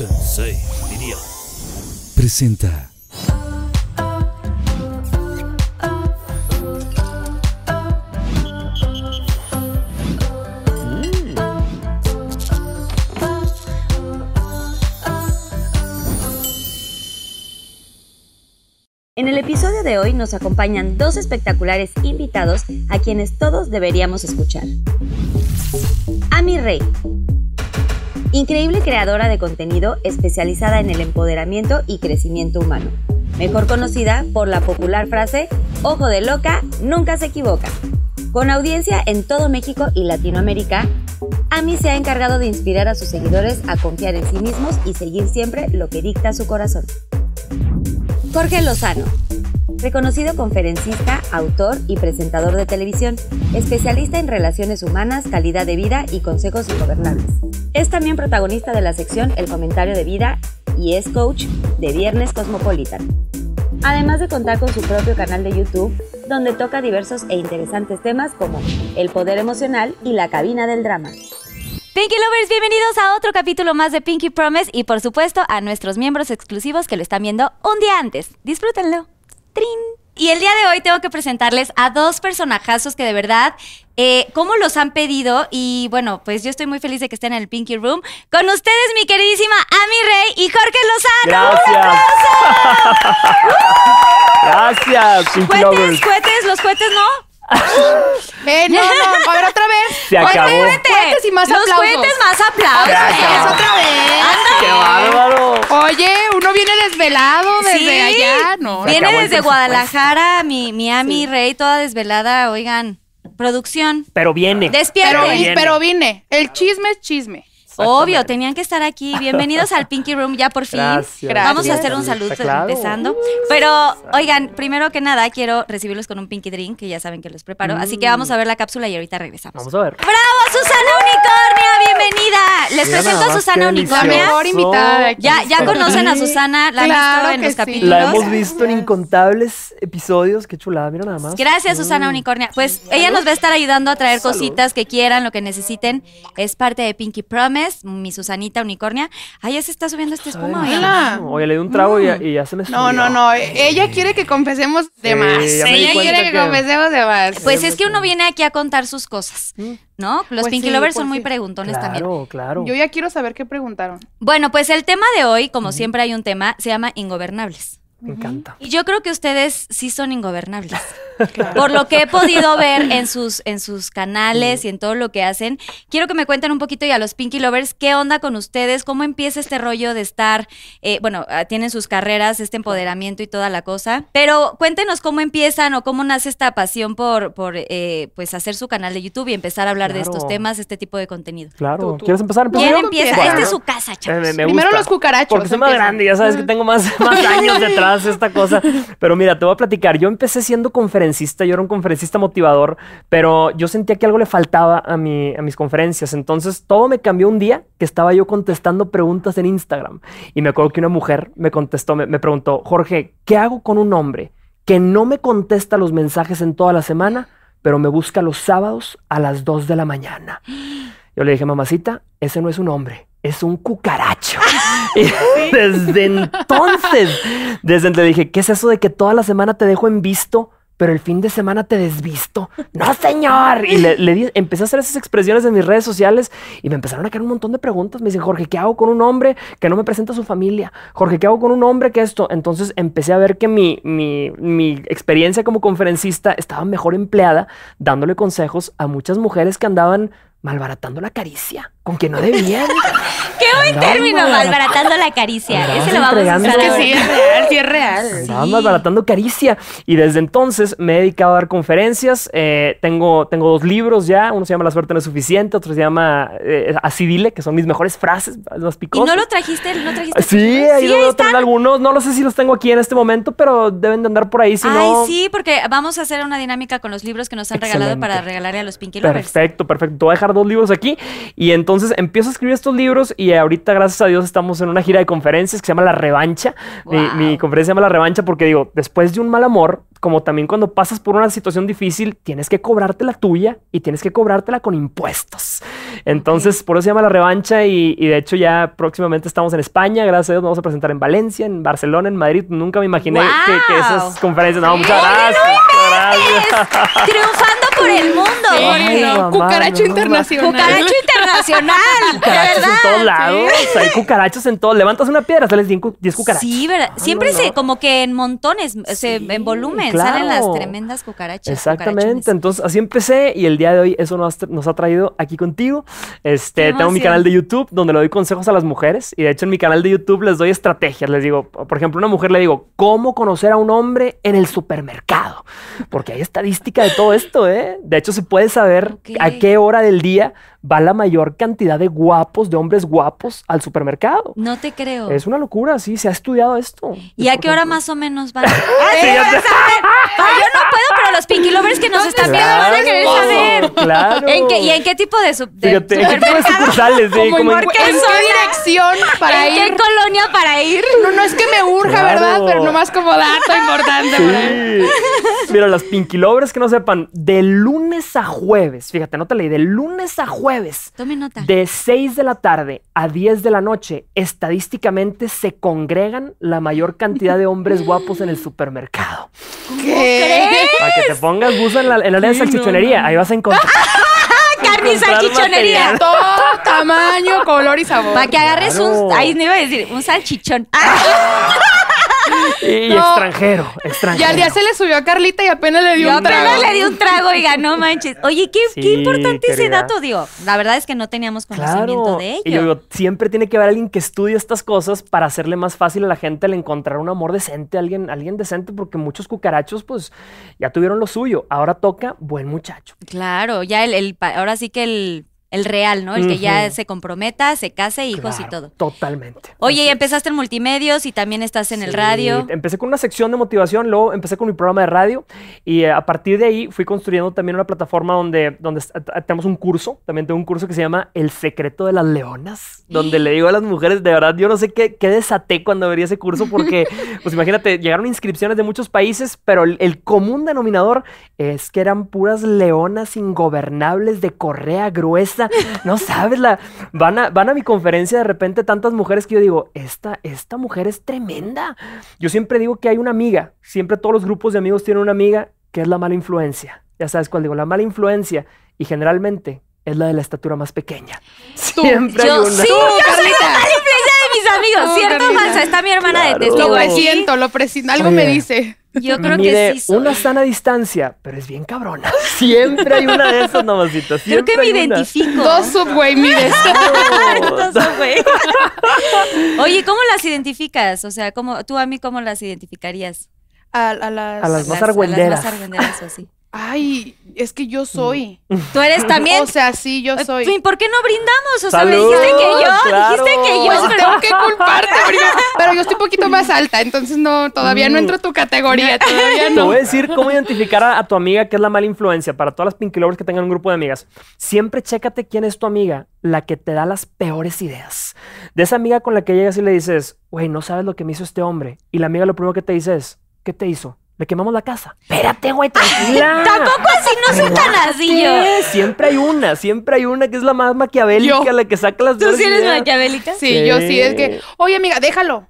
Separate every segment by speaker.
Speaker 1: Sensei, diría.
Speaker 2: Presenta.
Speaker 3: En el episodio de hoy nos acompañan dos espectaculares invitados a quienes todos deberíamos escuchar. Ami Rey, increíble creadora de contenido especializada en el empoderamiento y crecimiento humano, mejor conocida por la popular frase Ojo de loca, nunca se equivoca. Con audiencia en todo México y Latinoamérica, Ami se ha encargado de inspirar a sus seguidores a confiar en sí mismos y seguir siempre lo que dicta su corazón. Jorge Lozano, reconocido conferencista, autor y presentador de televisión, especialista en relaciones humanas, calidad de vida y consejos ingobernables. Es también protagonista de la sección El Comentario de Vida y es coach de Viernes Cosmopolitan. Además de contar con su propio canal de YouTube, donde toca diversos e interesantes temas como el poder emocional y la cabina del drama.
Speaker 4: Pinky Lovers, bienvenidos a otro capítulo más de Pinky Promise y por supuesto a nuestros miembros exclusivos que lo están viendo un día antes. Disfrútenlo. ¡Trin! Y el día de hoy tengo que presentarles a dos personajazos que de verdad, eh, ¿cómo los han pedido? Y bueno, pues yo estoy muy feliz de que estén en el Pinky Room. Con ustedes, mi queridísima Ami Rey y Jorge Lozano.
Speaker 5: Gracias. Gracias, Pinky
Speaker 4: Cohetes,
Speaker 5: Lovers.
Speaker 4: cohetes, los cohetes no.
Speaker 6: Eh, no, no, a ver otra vez.
Speaker 5: Se acabó.
Speaker 6: Cohetes y más
Speaker 4: los
Speaker 6: aplausos.
Speaker 4: cohetes más aplausos.
Speaker 6: Eso otra vez.
Speaker 5: ¡Qué bárbaro!
Speaker 6: Oye, uno viene desvelado desde
Speaker 4: Sí.
Speaker 6: allá, ¿no?
Speaker 4: Viene
Speaker 5: acabó
Speaker 4: desde. Guadalajara, mi, mi Ami Rey, toda desvelada. Oigan, producción.
Speaker 5: Pero viene.
Speaker 4: Despierten.
Speaker 6: Pero,
Speaker 5: viene.
Speaker 6: pero vine. El chisme es chisme.
Speaker 4: Obvio, tenían que estar aquí. Bienvenidos al Pinky Room ya por fin.
Speaker 5: Gracias.
Speaker 4: Vamos a hacer un saludo
Speaker 5: Claro.
Speaker 4: empezando. Pero, oigan, primero que nada, quiero recibirlos con un Pinky Drink, que ya saben que los preparo. Así que vamos a ver la cápsula y ahorita regresamos.
Speaker 5: Vamos a ver.
Speaker 4: ¡Bravo, Susana! ¡Bienvenida! Les
Speaker 5: Mira
Speaker 4: presento a Susana Unicornia.
Speaker 6: mejor invitada de aquí.
Speaker 4: Ya, ya conocen a Susana, la han
Speaker 6: Claro
Speaker 4: visto en los
Speaker 6: sí.
Speaker 4: capítulos.
Speaker 5: La hemos visto en incontables episodios. Qué chulada, mira nada más.
Speaker 4: Gracias, Susana Unicornia. Pues ella nos va a estar ayudando a traer cositas que quieran, lo que necesiten. Es parte de Pinky Promise, mi Susanita Unicornia. Ay, ya se está subiendo esta espuma.
Speaker 6: Hola.
Speaker 5: Oye, le di un trago y, ya- y ya se me subió.
Speaker 6: No, no, no. Ella quiere que confesemos de
Speaker 5: Sí,
Speaker 6: más. Ella quiere que,
Speaker 5: que-
Speaker 6: confesemos de más.
Speaker 4: Pues es que uno viene aquí a contar sus cosas, ¿no? Los
Speaker 6: Pues
Speaker 4: Pinky
Speaker 6: sí,
Speaker 4: Lovers
Speaker 6: pues
Speaker 4: son muy
Speaker 6: sí.
Speaker 4: preguntones también.
Speaker 5: Claro, claro.
Speaker 6: Yo ya quiero saber qué preguntaron.
Speaker 4: Bueno, pues el tema de hoy, como siempre hay un tema, se llama ingobernables.
Speaker 5: Me encanta.
Speaker 4: Y yo creo que ustedes sí son ingobernables. Por lo que he podido ver en sus, en sus canales y en todo lo que hacen, quiero que me cuenten un poquito y a los Pinky Lovers, ¿qué onda con ustedes? ¿Cómo empieza este rollo de estar, eh, bueno, ah, tienen sus carreras, este empoderamiento y toda la cosa? Pero cuéntenos cómo empiezan o cómo nace esta pasión por, por eh, pues hacer su canal de YouTube y empezar a hablar de estos temas, este tipo de contenido.
Speaker 5: Claro.
Speaker 6: Tú, tú.
Speaker 5: ¿Quieres empezar? ¿Empiezo
Speaker 4: ¿Quién empieza?
Speaker 6: Bueno.
Speaker 4: Esta es su casa, chavos.
Speaker 5: me- me
Speaker 6: Primero los cucarachos,
Speaker 5: Porque soy más grande, ya sabes que tengo más, más años detrás esta cosa. Pero mira, te voy a platicar. Yo empecé siendo conferencista, yo era un conferencista motivador, pero yo sentía que algo le faltaba a, mi, a mis conferencias. Entonces todo me cambió un día que estaba yo contestando preguntas en Instagram. Y me acuerdo que una mujer me contestó, me, me preguntó, Jorge, ¿qué hago con un hombre que no me contesta los mensajes en toda la semana, pero me busca los sábados a las 2 de la mañana? Yo le dije, mamacita, ese no es un hombre, es un cucaracho. y desde entonces, desde entonces dije, ¿qué es eso de que toda la semana te dejo en visto? Pero el fin de semana te desvisto. No, señor. Y le, le di- empecé a hacer esas expresiones en mis redes sociales y me empezaron a caer un montón de preguntas. Me dicen, Jorge, ¿qué hago con un hombre que no me presenta a su familia? Jorge, ¿qué hago con un hombre que esto? Entonces empecé a ver que mi, mi, mi experiencia como conferencista estaba mejor empleada dándole consejos a muchas mujeres que andaban malbaratando la caricia con quien no debían.
Speaker 4: ¡Qué buen término!
Speaker 5: malbarat-
Speaker 4: Malbaratando la caricia. Ese lo vamos a usar
Speaker 6: Es que sí es real, sí es real.
Speaker 5: Malbaratando caricia. Y desde entonces me he dedicado a dar conferencias. Eh, tengo, tengo dos libros ya. Uno se llama La suerte no es suficiente. Otro se llama eh, Así dile, que son mis mejores frases, más
Speaker 4: ¿Y
Speaker 5: picosas.
Speaker 4: no lo trajiste? ¿No trajiste?
Speaker 5: Sí, ahí
Speaker 4: Sí,
Speaker 5: debo
Speaker 4: ahí
Speaker 5: tener
Speaker 4: están.
Speaker 5: algunos. No lo sé si los tengo aquí en este momento, pero deben de andar por ahí. Si
Speaker 4: Ay,
Speaker 5: no,
Speaker 4: sí, porque vamos a hacer una dinámica con los libros que nos han regalado para regalarle a los Pinky Lovers.
Speaker 5: Perfecto, perfecto. Te voy a dejar sacar dos libros aquí. Y entonces empiezo a escribir estos libros y ahorita, gracias a Dios, estamos en una gira de conferencias que se llama La Revancha. Mi,
Speaker 4: Wow.
Speaker 5: mi conferencia se llama La Revancha porque digo, después de un mal amor, como también cuando pasas por una situación difícil, tienes que cobrarte la tuya y tienes que cobrártela con impuestos. Entonces, por eso se llama La Revancha y, y de hecho ya próximamente estamos en España, gracias a Dios nos vamos a presentar en Valencia, en Barcelona, en Madrid. Nunca me imaginé que, que esas conferencias... No, muchas gracias. muchas gracias.
Speaker 4: Triunfando por el mundo.
Speaker 6: Sí,
Speaker 5: Ay,
Speaker 6: no,
Speaker 5: mamá,
Speaker 6: cucaracho
Speaker 5: no,
Speaker 6: internacional.
Speaker 4: Cucaracho internacional. De
Speaker 5: Cucarachas en todos lados. Hay cucarachas en todo. Levantas una piedra, sales 10 cu- 10 cucarachas.
Speaker 4: Sí, ¿verdad? Siempre
Speaker 5: no,
Speaker 4: se,
Speaker 5: no.
Speaker 4: como que en montones, se,
Speaker 5: Sí,
Speaker 4: en volumen,
Speaker 5: claro.
Speaker 4: salen las tremendas cucarachas.
Speaker 5: Exactamente. Entonces, así empecé y el día de hoy eso nos, nos ha traído aquí contigo. Este, tengo mi canal de YouTube donde le doy consejos a las mujeres y de hecho en mi canal de YouTube les doy estrategias. Les digo, por ejemplo, a una mujer le digo, ¿cómo conocer a un hombre en el supermercado? Porque hay estadística de todo esto, ¿eh? De hecho, se puede saber a qué hora del día va la mayor cantidad de guapos, de hombres guapos al supermercado.
Speaker 4: No te creo.
Speaker 5: Es una locura, sí, se ha estudiado esto.
Speaker 4: ¿Y a qué hora más o menos van?
Speaker 5: Sí, ya te-
Speaker 4: Ah, yo no puedo, pero los Pinky Lovers que nos están viendo van a querer saber.
Speaker 5: Claro.
Speaker 4: ¿En qué, ¿Y en qué tipo de, sub- de
Speaker 5: Fíjate, ¿en qué tipo de
Speaker 4: supermercado?
Speaker 5: sucursales? Sí,
Speaker 6: Como en,
Speaker 5: en-
Speaker 4: ¿Por qué
Speaker 6: ¿en dirección para
Speaker 4: ¿En
Speaker 6: ir?
Speaker 4: qué colonia para ir?
Speaker 6: No, no es que me urja,
Speaker 5: Claro.
Speaker 6: ¿verdad? Pero nomás como dato importante.
Speaker 5: Sí. Mira, las Pinky Lovers que no sepan, de lunes a jueves, fíjate, no te leí, de lunes a jueves,
Speaker 4: Tome nota.
Speaker 5: de 6 de la tarde a 10 de la noche, estadísticamente se congregan la mayor cantidad de hombres guapos en el supermercado.
Speaker 6: ¿Qué?
Speaker 5: Para que te pongas buzo en la, en la de salchichonería,
Speaker 6: no.
Speaker 5: ahí vas a encontrar.
Speaker 4: Carne y salchichonería.
Speaker 5: material.
Speaker 6: Todo tamaño, color y sabor.
Speaker 4: Para que agarres
Speaker 5: Claro.
Speaker 4: un. Ahí no iba a decir, un salchichón. Ah,
Speaker 5: Y
Speaker 6: No.
Speaker 5: extranjero,
Speaker 6: Y
Speaker 5: extranjero.
Speaker 6: al día se le subió a Carlita y apenas le dio
Speaker 4: yo
Speaker 6: un trago.
Speaker 4: apenas le di un trago y ganó manches. Oye, qué, importante ese dato, digo. La verdad es que no teníamos conocimiento
Speaker 5: Claro.
Speaker 4: de
Speaker 5: Y yo
Speaker 4: ello.
Speaker 5: digo, siempre tiene que haber alguien que estudie estas cosas para hacerle más fácil a la gente el encontrar un amor decente, alguien, alguien decente, porque muchos cucarachos, pues, ya tuvieron lo suyo. Ahora toca buen muchacho.
Speaker 4: Claro, ya el, el pa- ahora sí que el, el real, ¿no? El que ya se comprometa, se case, hijos y todo.
Speaker 5: Totalmente.
Speaker 4: Oye, y empezaste en multimedios y también estás en el radio.
Speaker 5: Empecé con una sección de motivación, luego empecé con mi programa de radio y eh, a partir de ahí fui construyendo también una plataforma donde, donde eh, tenemos un curso, también tengo un curso que se llama El secreto de las leonas, donde le digo a las mujeres, de verdad, yo no sé qué, qué desaté cuando vería ese curso porque, pues imagínate, llegaron inscripciones de muchos países, pero el, el común denominador es que eran puras leonas ingobernables de correa gruesa, no sabes, la, van, a, van a mi conferencia de repente tantas mujeres que yo digo, esta, esta mujer es tremenda. Yo siempre digo que hay una amiga, siempre todos los grupos de amigos tienen una amiga que es la mala influencia. Ya sabes cuál digo, la mala influencia y generalmente es la de la estatura más pequeña. Siempre
Speaker 4: Yo
Speaker 5: hay una.
Speaker 4: sí, yo soy la mala amigos, ¿cierto o falso? Está mi hermana
Speaker 5: Claro.
Speaker 4: de testigo
Speaker 6: Lo presiento, lo presiento. Algo
Speaker 5: Oye.
Speaker 6: me dice.
Speaker 4: Yo creo
Speaker 5: Mide
Speaker 4: que sí soy.
Speaker 5: una sana distancia, pero es bien cabrona. Siempre hay una de esas, mamacita.
Speaker 4: Creo que me identifico.
Speaker 6: Dos subway mides.
Speaker 4: Dos, güey. Oye, ¿cómo las identificas? O sea, ¿cómo, tú a mí cómo las identificarías?
Speaker 6: A, a las...
Speaker 5: A las más
Speaker 4: a
Speaker 5: argüenderas.
Speaker 4: las más argüenderas o así.
Speaker 6: Ay, es que yo soy.
Speaker 4: ¿Tú eres también?
Speaker 6: O sea, sí, yo soy.
Speaker 4: ¿Y ¿Por qué no brindamos? O sea, me
Speaker 5: Salud,
Speaker 4: dijiste que yo,
Speaker 5: claro.
Speaker 4: dijiste que yo.
Speaker 6: Pues
Speaker 4: pero-
Speaker 6: tengo que culparte. Pero yo estoy un poquito más alta, entonces no, todavía no
Speaker 5: Mm.
Speaker 6: entro a tu categoría, todavía
Speaker 5: Te
Speaker 6: no.
Speaker 5: voy a decir cómo identificar a, a tu amiga que es la mala influencia. Para todas las Pinky Lovers que tengan un grupo de amigas, siempre chécate quién es tu amiga, la que te da las peores ideas. De esa amiga con la que llegas y le dices, güey, no sabes lo que me hizo este hombre. Y la amiga lo primero que te dice es, ¿qué te hizo? Le quemamos la casa. Espérate, güey, tranquila.
Speaker 4: Tampoco así, no soy tan así.
Speaker 5: Siempre hay una, siempre hay una que es la más maquiavélica,
Speaker 6: Yo.
Speaker 5: la que saca las
Speaker 4: ¿Tú sí eres maquiavélica?
Speaker 6: Sí, yo sí, es que, oye amiga, déjalo.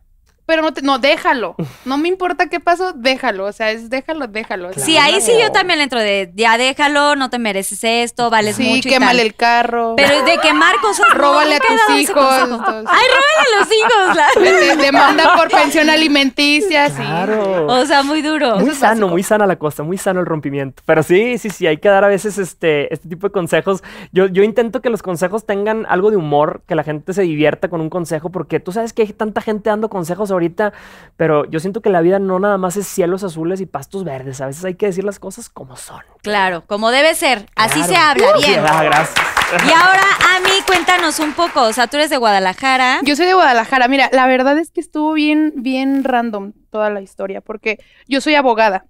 Speaker 6: Pero no, te, no, déjalo. No me importa qué pasó, déjalo. O sea, es déjalo, déjalo.
Speaker 4: Sí, ahí sí yo también le entro de ya déjalo, no te mereces esto, vales
Speaker 6: Sí,
Speaker 4: mucho y
Speaker 6: quémale
Speaker 4: tal.
Speaker 6: el carro.
Speaker 4: Pero de quemar cosas. no,
Speaker 6: Róbale a tus hijos.
Speaker 4: Ay, róbale a los hijos. la-
Speaker 6: demanda por pensión alimenticia, sí.
Speaker 5: Claro.
Speaker 4: O sea, muy duro.
Speaker 5: Muy
Speaker 6: es
Speaker 5: sano,
Speaker 6: básico.
Speaker 5: muy sana la cosa, muy sano el rompimiento. Pero sí, sí, sí, hay que dar a veces este, este tipo de consejos. Yo, yo intento que los consejos tengan algo de humor, que la gente se divierta con un consejo, porque tú sabes que hay tanta gente dando consejos ahorita, pero yo siento que la vida no nada más es cielos azules y pastos verdes. A veces hay que decir las cosas como son.
Speaker 4: Claro, como debe ser. Así se habla,
Speaker 5: Sí,
Speaker 4: bien.
Speaker 5: ah, gracias.
Speaker 4: Y ahora, a mí, cuéntanos un poco. O sea, tú eres de Guadalajara.
Speaker 6: Yo soy de Guadalajara. Mira, la verdad es que estuvo bien, bien random toda la historia, porque yo soy abogada.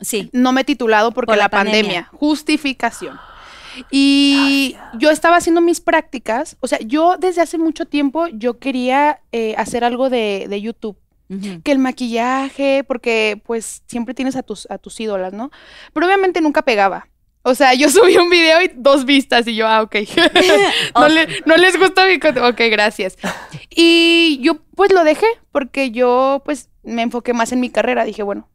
Speaker 4: Sí.
Speaker 6: No me he titulado porque
Speaker 4: Por la
Speaker 6: la,
Speaker 4: pandemia.
Speaker 6: pandemia. Justificación. Y yo estaba haciendo mis prácticas, o sea, yo desde hace mucho tiempo yo quería eh, hacer algo de, de YouTube. Que el maquillaje, porque pues siempre tienes a tus, a tus ídolas, ¿no? Pero obviamente nunca pegaba. O sea, yo subí un video y dos vistas y yo, ah, ok. no, le- no les gusta mi contenido. Ok, gracias. Y yo pues lo dejé porque yo pues me enfoqué más en mi carrera. Dije, bueno,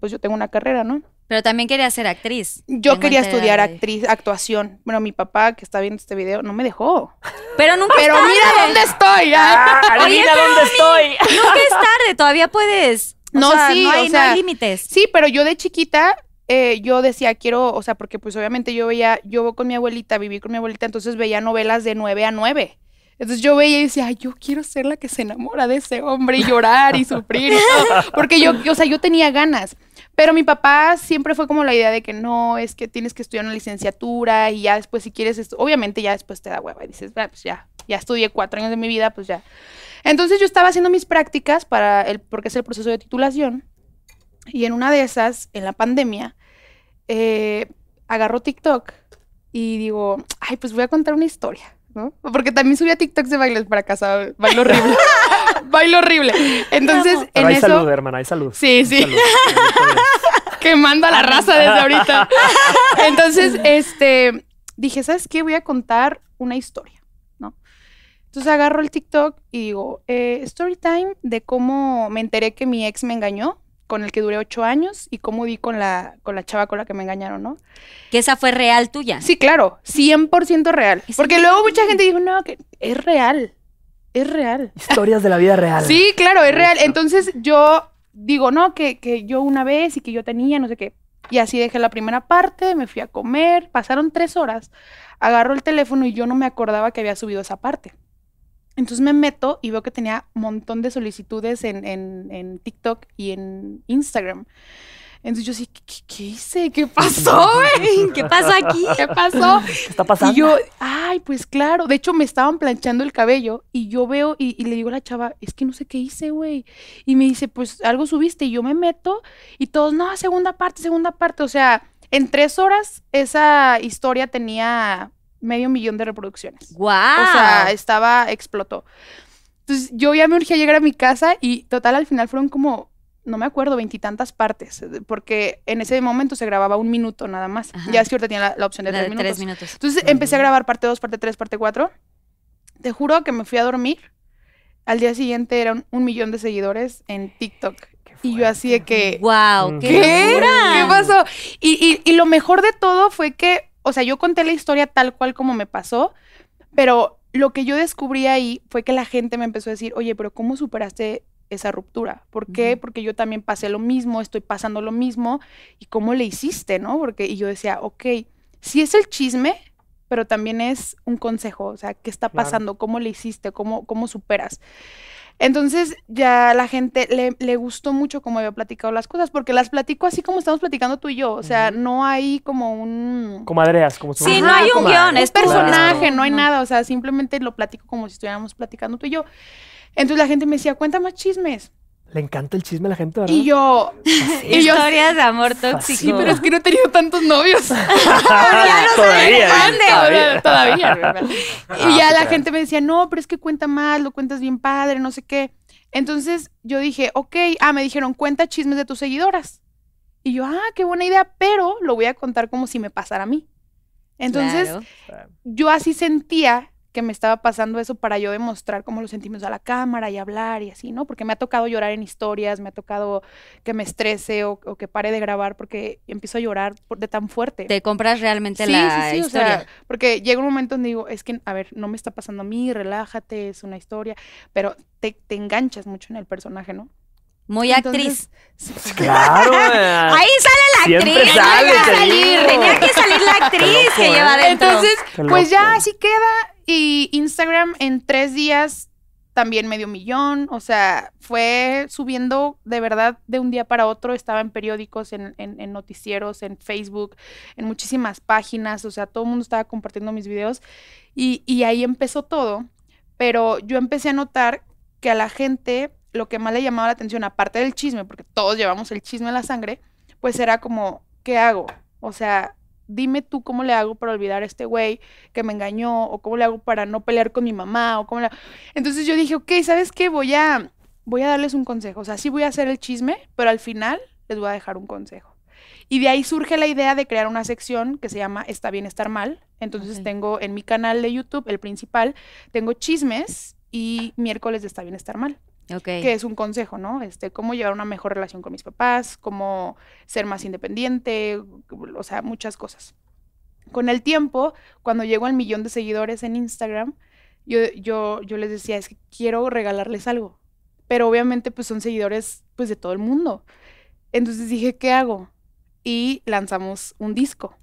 Speaker 6: pues yo tengo una carrera, ¿no?
Speaker 4: Pero también quería ser actriz.
Speaker 6: Yo
Speaker 4: Tengo
Speaker 6: quería estudiar
Speaker 4: de-
Speaker 6: actriz, actuación. Bueno, mi papá que está viendo este video no me dejó.
Speaker 4: Pero nunca
Speaker 6: Pero
Speaker 4: es tarde.
Speaker 6: mira dónde estoy.
Speaker 5: Ah,
Speaker 6: ¿ah?
Speaker 4: pero
Speaker 5: dónde estoy.
Speaker 4: Nunca es tarde, todavía puedes. O
Speaker 6: No,
Speaker 4: sea,
Speaker 6: sí,
Speaker 4: no
Speaker 6: o
Speaker 4: hay límites.
Speaker 6: Sí, pero yo de chiquita, eh, yo decía, quiero, o sea, porque pues obviamente yo veía, yo con mi abuelita, viví con mi abuelita, entonces veía novelas de 9 a 9. Entonces yo veía y decía, "Ay, yo quiero ser la que se enamora de ese hombre y llorar y sufrir y todo. Porque yo, o sea, yo tenía ganas. Pero mi papá siempre fue como la idea de que no, es que tienes que estudiar una licenciatura y ya después si quieres, obviamente ya después te da hueva y dices, "Ah, pues ya, ya estudié cuatro años de mi vida, pues ya. Entonces yo estaba haciendo mis prácticas para el, porque es el proceso de titulación. Y en una de esas, en la pandemia, eh, agarró TikTok y digo, ay, pues voy a contar una historia, ¿no? Porque también subía TikToks de bailes para casa, bailo horrible. bailo horrible. Entonces,
Speaker 5: Pero
Speaker 6: en
Speaker 5: hay
Speaker 6: eso...
Speaker 5: salud, hermana, hay salud.
Speaker 6: Sí, sí.
Speaker 5: Salud.
Speaker 6: Quemando a la raza desde ahorita. Entonces, este, dije, ¿sabes qué? Voy a contar una historia, ¿no? Entonces agarro el TikTok y digo, eh, story time de cómo me enteré que mi ex me engañó, con el que duré ocho años, y cómo di con la, con la chava con la que me engañaron, ¿no?
Speaker 4: Que esa fue real tuya.
Speaker 6: Sí, claro, 100% real.
Speaker 4: Es
Speaker 6: Porque luego mucha gente dijo, no, que es real, es real.
Speaker 5: Historias de la vida real.
Speaker 6: Sí, claro, es real. Entonces yo digo, no, que, que yo una vez y que yo tenía, no sé qué. Y así dejé la primera parte, me fui a comer, pasaron tres horas, agarro el teléfono y yo no me acordaba que había subido esa parte. Entonces me meto y veo que tenía un montón de solicitudes en, en- en TikTok y en Instagram. Entonces yo sí, ¿qué, qué- qué hice? ¿Qué pasó, güey?
Speaker 4: ¿Qué pasa aquí?
Speaker 6: ¿Qué pasó?
Speaker 5: ¿Qué está pasando?
Speaker 6: Y yo, ay, pues claro. De hecho, me estaban planchando el cabello y yo veo y, y le digo a la chava, es que no sé qué hice, güey. Y me dice, pues algo subiste. Y yo me meto y todos, no, segunda parte, segunda parte. O sea, en tres horas esa historia tenía medio millón de reproducciones.
Speaker 4: ¡Wow!
Speaker 6: O sea, estaba, explotó. Entonces yo ya me urgía llegar a mi casa y total al final fueron como, no me acuerdo, veintitantas partes, eh, porque en ese momento se grababa un minuto nada más.
Speaker 4: Ajá.
Speaker 6: Ya es que ahorita tenía la, la opción de
Speaker 4: La
Speaker 6: tres
Speaker 4: de
Speaker 6: minutos.
Speaker 4: tres minutos.
Speaker 6: Entonces empecé a grabar parte 2, parte 3, parte 4. Te juro que me fui a dormir. Al día siguiente eran un millón de seguidores en TikTok. Y yo así de que...
Speaker 4: ¡Wow! ¡Qué,
Speaker 6: ¿Qué? ¿Qué pasó? Y, y- y lo mejor de todo fue que, o sea, yo conté la historia tal cual como me pasó, pero lo que yo descubrí ahí fue que la gente me empezó a decir, oye, pero ¿cómo superaste esa ruptura? ¿Por qué? Porque yo también pasé lo mismo, estoy pasando lo mismo, ¿y cómo le hiciste, no? Porque, y yo decía, ok, sí es el chisme, pero también es un consejo, o sea, ¿qué está
Speaker 5: Claro.
Speaker 6: pasando? ¿Cómo le hiciste? ¿Cómo, cómo superas? Entonces ya la gente le, le gustó mucho cómo había platicado las cosas, porque las platico así como estamos platicando tú y yo, o sea, no hay como un...
Speaker 5: Comadreas, como si
Speaker 4: Sí, no hay un
Speaker 6: guion,
Speaker 4: es
Speaker 6: personaje,
Speaker 4: Claro.
Speaker 6: no hay nada, o sea, simplemente lo platico como si estuviéramos platicando tú y yo. Entonces la gente me decía, cuenta más chismes.
Speaker 5: Le encanta el chisme a la gente, ¿verdad?
Speaker 6: Y yo, y yo,
Speaker 4: Historias de amor tóxico.
Speaker 6: sí, pero es que no he tenido tantos novios.
Speaker 5: todavía,
Speaker 6: Grande,
Speaker 5: todavía.
Speaker 6: todavía, ¿verdad?
Speaker 5: Ah,
Speaker 6: Y ya la
Speaker 5: creas.
Speaker 6: gente me decía, no, pero es que cuenta mal, lo cuentas bien padre, no sé qué. Entonces yo dije, ok, ah, me dijeron, cuenta chismes de tus seguidoras. Y yo, ah, qué buena idea, pero lo voy a contar como si me pasara a mí. Entonces
Speaker 4: Claro.
Speaker 6: yo así sentía que me estaba pasando eso para yo demostrar cómo lo sentimos a la cámara y hablar y así, ¿no? Porque me ha tocado llorar en historias, me ha tocado que me estrese o, o que pare de grabar porque empiezo a llorar por- de tan fuerte.
Speaker 4: te compras realmente
Speaker 6: Sí,
Speaker 4: la
Speaker 6: sí, sí, o
Speaker 4: historia.
Speaker 6: sea, porque llega un momento donde digo, es que, a ver, no me está pasando a mí, relájate, es una historia, pero te, te enganchas mucho en el personaje, ¿no?
Speaker 4: Muy actriz.
Speaker 6: Entonces, sí,
Speaker 5: Claro. eh.
Speaker 4: Ahí sale la
Speaker 5: Siempre
Speaker 4: actriz.
Speaker 5: sale,
Speaker 4: tenía que salir, tenía que salir la actriz
Speaker 5: loco,
Speaker 4: que
Speaker 5: ¿eh?
Speaker 4: lleva adentro.
Speaker 6: Entonces,
Speaker 5: Qué
Speaker 6: pues ya así queda. Y Instagram en tres días también medio millón. O sea, fue subiendo de verdad de un día para otro. Estaba en periódicos, en, en- en noticieros, en Facebook, en muchísimas páginas. O sea, todo el mundo estaba compartiendo mis videos. Y, y ahí empezó todo. Pero yo empecé a notar que a la gente lo que más le llamaba la atención, aparte del chisme, porque todos llevamos el chisme en la sangre, pues era como, ¿qué hago? O sea, dime tú cómo le hago para olvidar a este güey que me engañó, o cómo le hago para no pelear con mi mamá, o cómo le... Entonces yo dije, ok, ¿sabes qué? Voy a, voy a darles un consejo. O sea, sí voy a hacer el chisme, pero al final les voy a dejar un consejo. Y de ahí surge la idea de crear una sección que se llama Está bien estar mal. Entonces tengo en mi canal de YouTube, el principal, tengo chismes y miércoles de Está bien estar mal Que es un consejo, ¿no? Este, cómo llevar una mejor relación con mis papás, cómo ser más independiente, o sea, muchas cosas. Con el tiempo, cuando llego al millón de seguidores en Instagram, yo, yo, yo les decía, es que quiero regalarles algo. Pero obviamente, pues son seguidores, pues, de todo el mundo. Entonces dije, ¿qué hago? Y lanzamos un disco.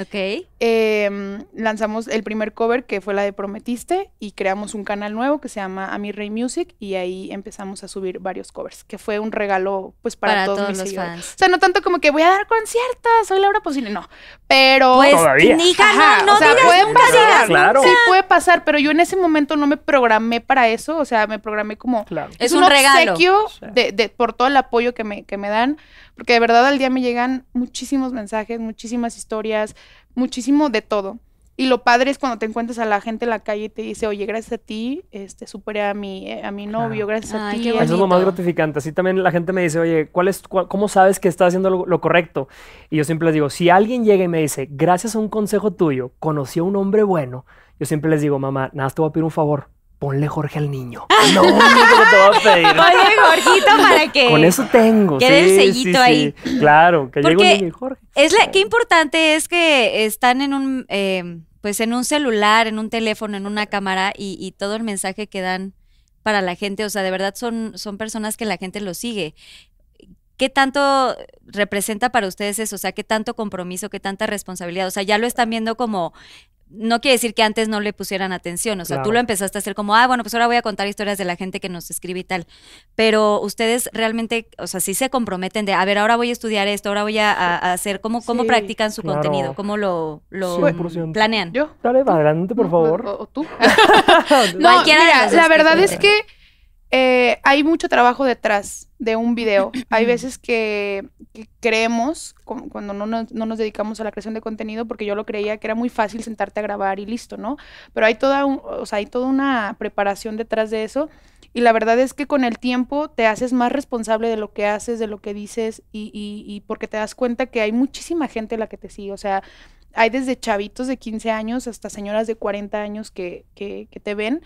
Speaker 4: Ok.
Speaker 6: Em, lanzamos el primer cover que fue la de Prometiste y creamos un canal nuevo que se llama Ami Rey Music y ahí empezamos a subir varios covers, que fue un regalo pues para,
Speaker 4: Para
Speaker 6: todos,
Speaker 4: todos
Speaker 6: mis
Speaker 4: los
Speaker 6: seguidores.
Speaker 4: fans.
Speaker 6: O sea, no tanto como que voy a dar conciertos, soy Laura Pausini, no, pero
Speaker 4: Pues,
Speaker 5: Todavía.
Speaker 4: hija,
Speaker 6: Ajá,
Speaker 4: no, no
Speaker 6: o sea,
Speaker 4: digas
Speaker 6: puede
Speaker 4: nunca,
Speaker 6: pasar,
Speaker 4: digas
Speaker 5: Claro.
Speaker 6: Sí, puede pasar, pero yo en ese momento no me programé para eso, o sea, me programé como
Speaker 5: Claro.
Speaker 4: Es un regalo.
Speaker 6: obsequio de, de- por todo el apoyo que me, que me dan, porque de verdad al día me llegan muchísimos mensajes, muchísimas historias, muchísimo de todo. Y lo padre es cuando te encuentras a la gente en la calle y te dice, oye, gracias a ti, este, superé a mi, eh, a mi novio,
Speaker 5: Claro.
Speaker 6: gracias a
Speaker 4: Ay,
Speaker 6: ti.
Speaker 4: qué
Speaker 6: él-".
Speaker 5: Eso es lo más gratificante. Así también la gente me dice, oye, ¿cuál es, cuál- ¿cómo sabes que estás haciendo lo, lo correcto? Y yo siempre les digo, si alguien llega y me dice, gracias a un consejo tuyo, conocí a un hombre bueno, yo siempre les digo, mamá, nada, más te voy a pedir un favor, ponle Jorge al niño. Lo único que te voy a pedir.
Speaker 4: Oye, Jorgito, para que.
Speaker 5: Con eso tengo.
Speaker 4: Quede el sellito
Speaker 5: sí,
Speaker 4: ahí.
Speaker 5: sí. Claro, que llegue un niño y Jorge.
Speaker 4: Es la, qué importante es que están en un, eh, pues en un celular, en un teléfono, en una cámara y, y todo el mensaje que dan para la gente, o sea, de verdad son, son personas que la gente los sigue. ¿Qué tanto representa para ustedes eso? O sea, ¿qué tanto compromiso, qué tanta responsabilidad? O sea, ya lo están viendo como, no quiere decir que antes no le pusieran atención, o sea, tú lo empezaste a hacer como, ah, bueno, pues ahora voy a contar historias de la gente que nos escribe y tal, pero ustedes realmente, o sea, sí se comprometen de, a ver, ahora voy a estudiar esto, ahora voy a, hacer, ¿cómo, cómo practican su
Speaker 5: claro.
Speaker 4: contenido? ¿Cómo lo, lo
Speaker 5: 100%.
Speaker 4: planean?
Speaker 6: ¿Yo?
Speaker 5: Dale, adelante, por
Speaker 6: No,
Speaker 5: favor.
Speaker 6: ¿O, o tú?
Speaker 4: Cualquiera
Speaker 6: No, mira, la verdad es que eh, hay mucho trabajo detrás de un video. Hay veces que, que creemos, cu- cuando no nos, no nos dedicamos a la creación de contenido, porque yo lo creía que era muy fácil sentarte a grabar y listo, ¿no? Pero hay toda, un- o sea, hay toda una preparación detrás de eso. Y la verdad es que con el tiempo te haces más responsable de lo que haces, de lo que dices, y, y- y porque te das cuenta que hay muchísima gente la que te sigue. O sea, hay desde chavitos de 15 años hasta señoras de 40 años que, que, que te ven.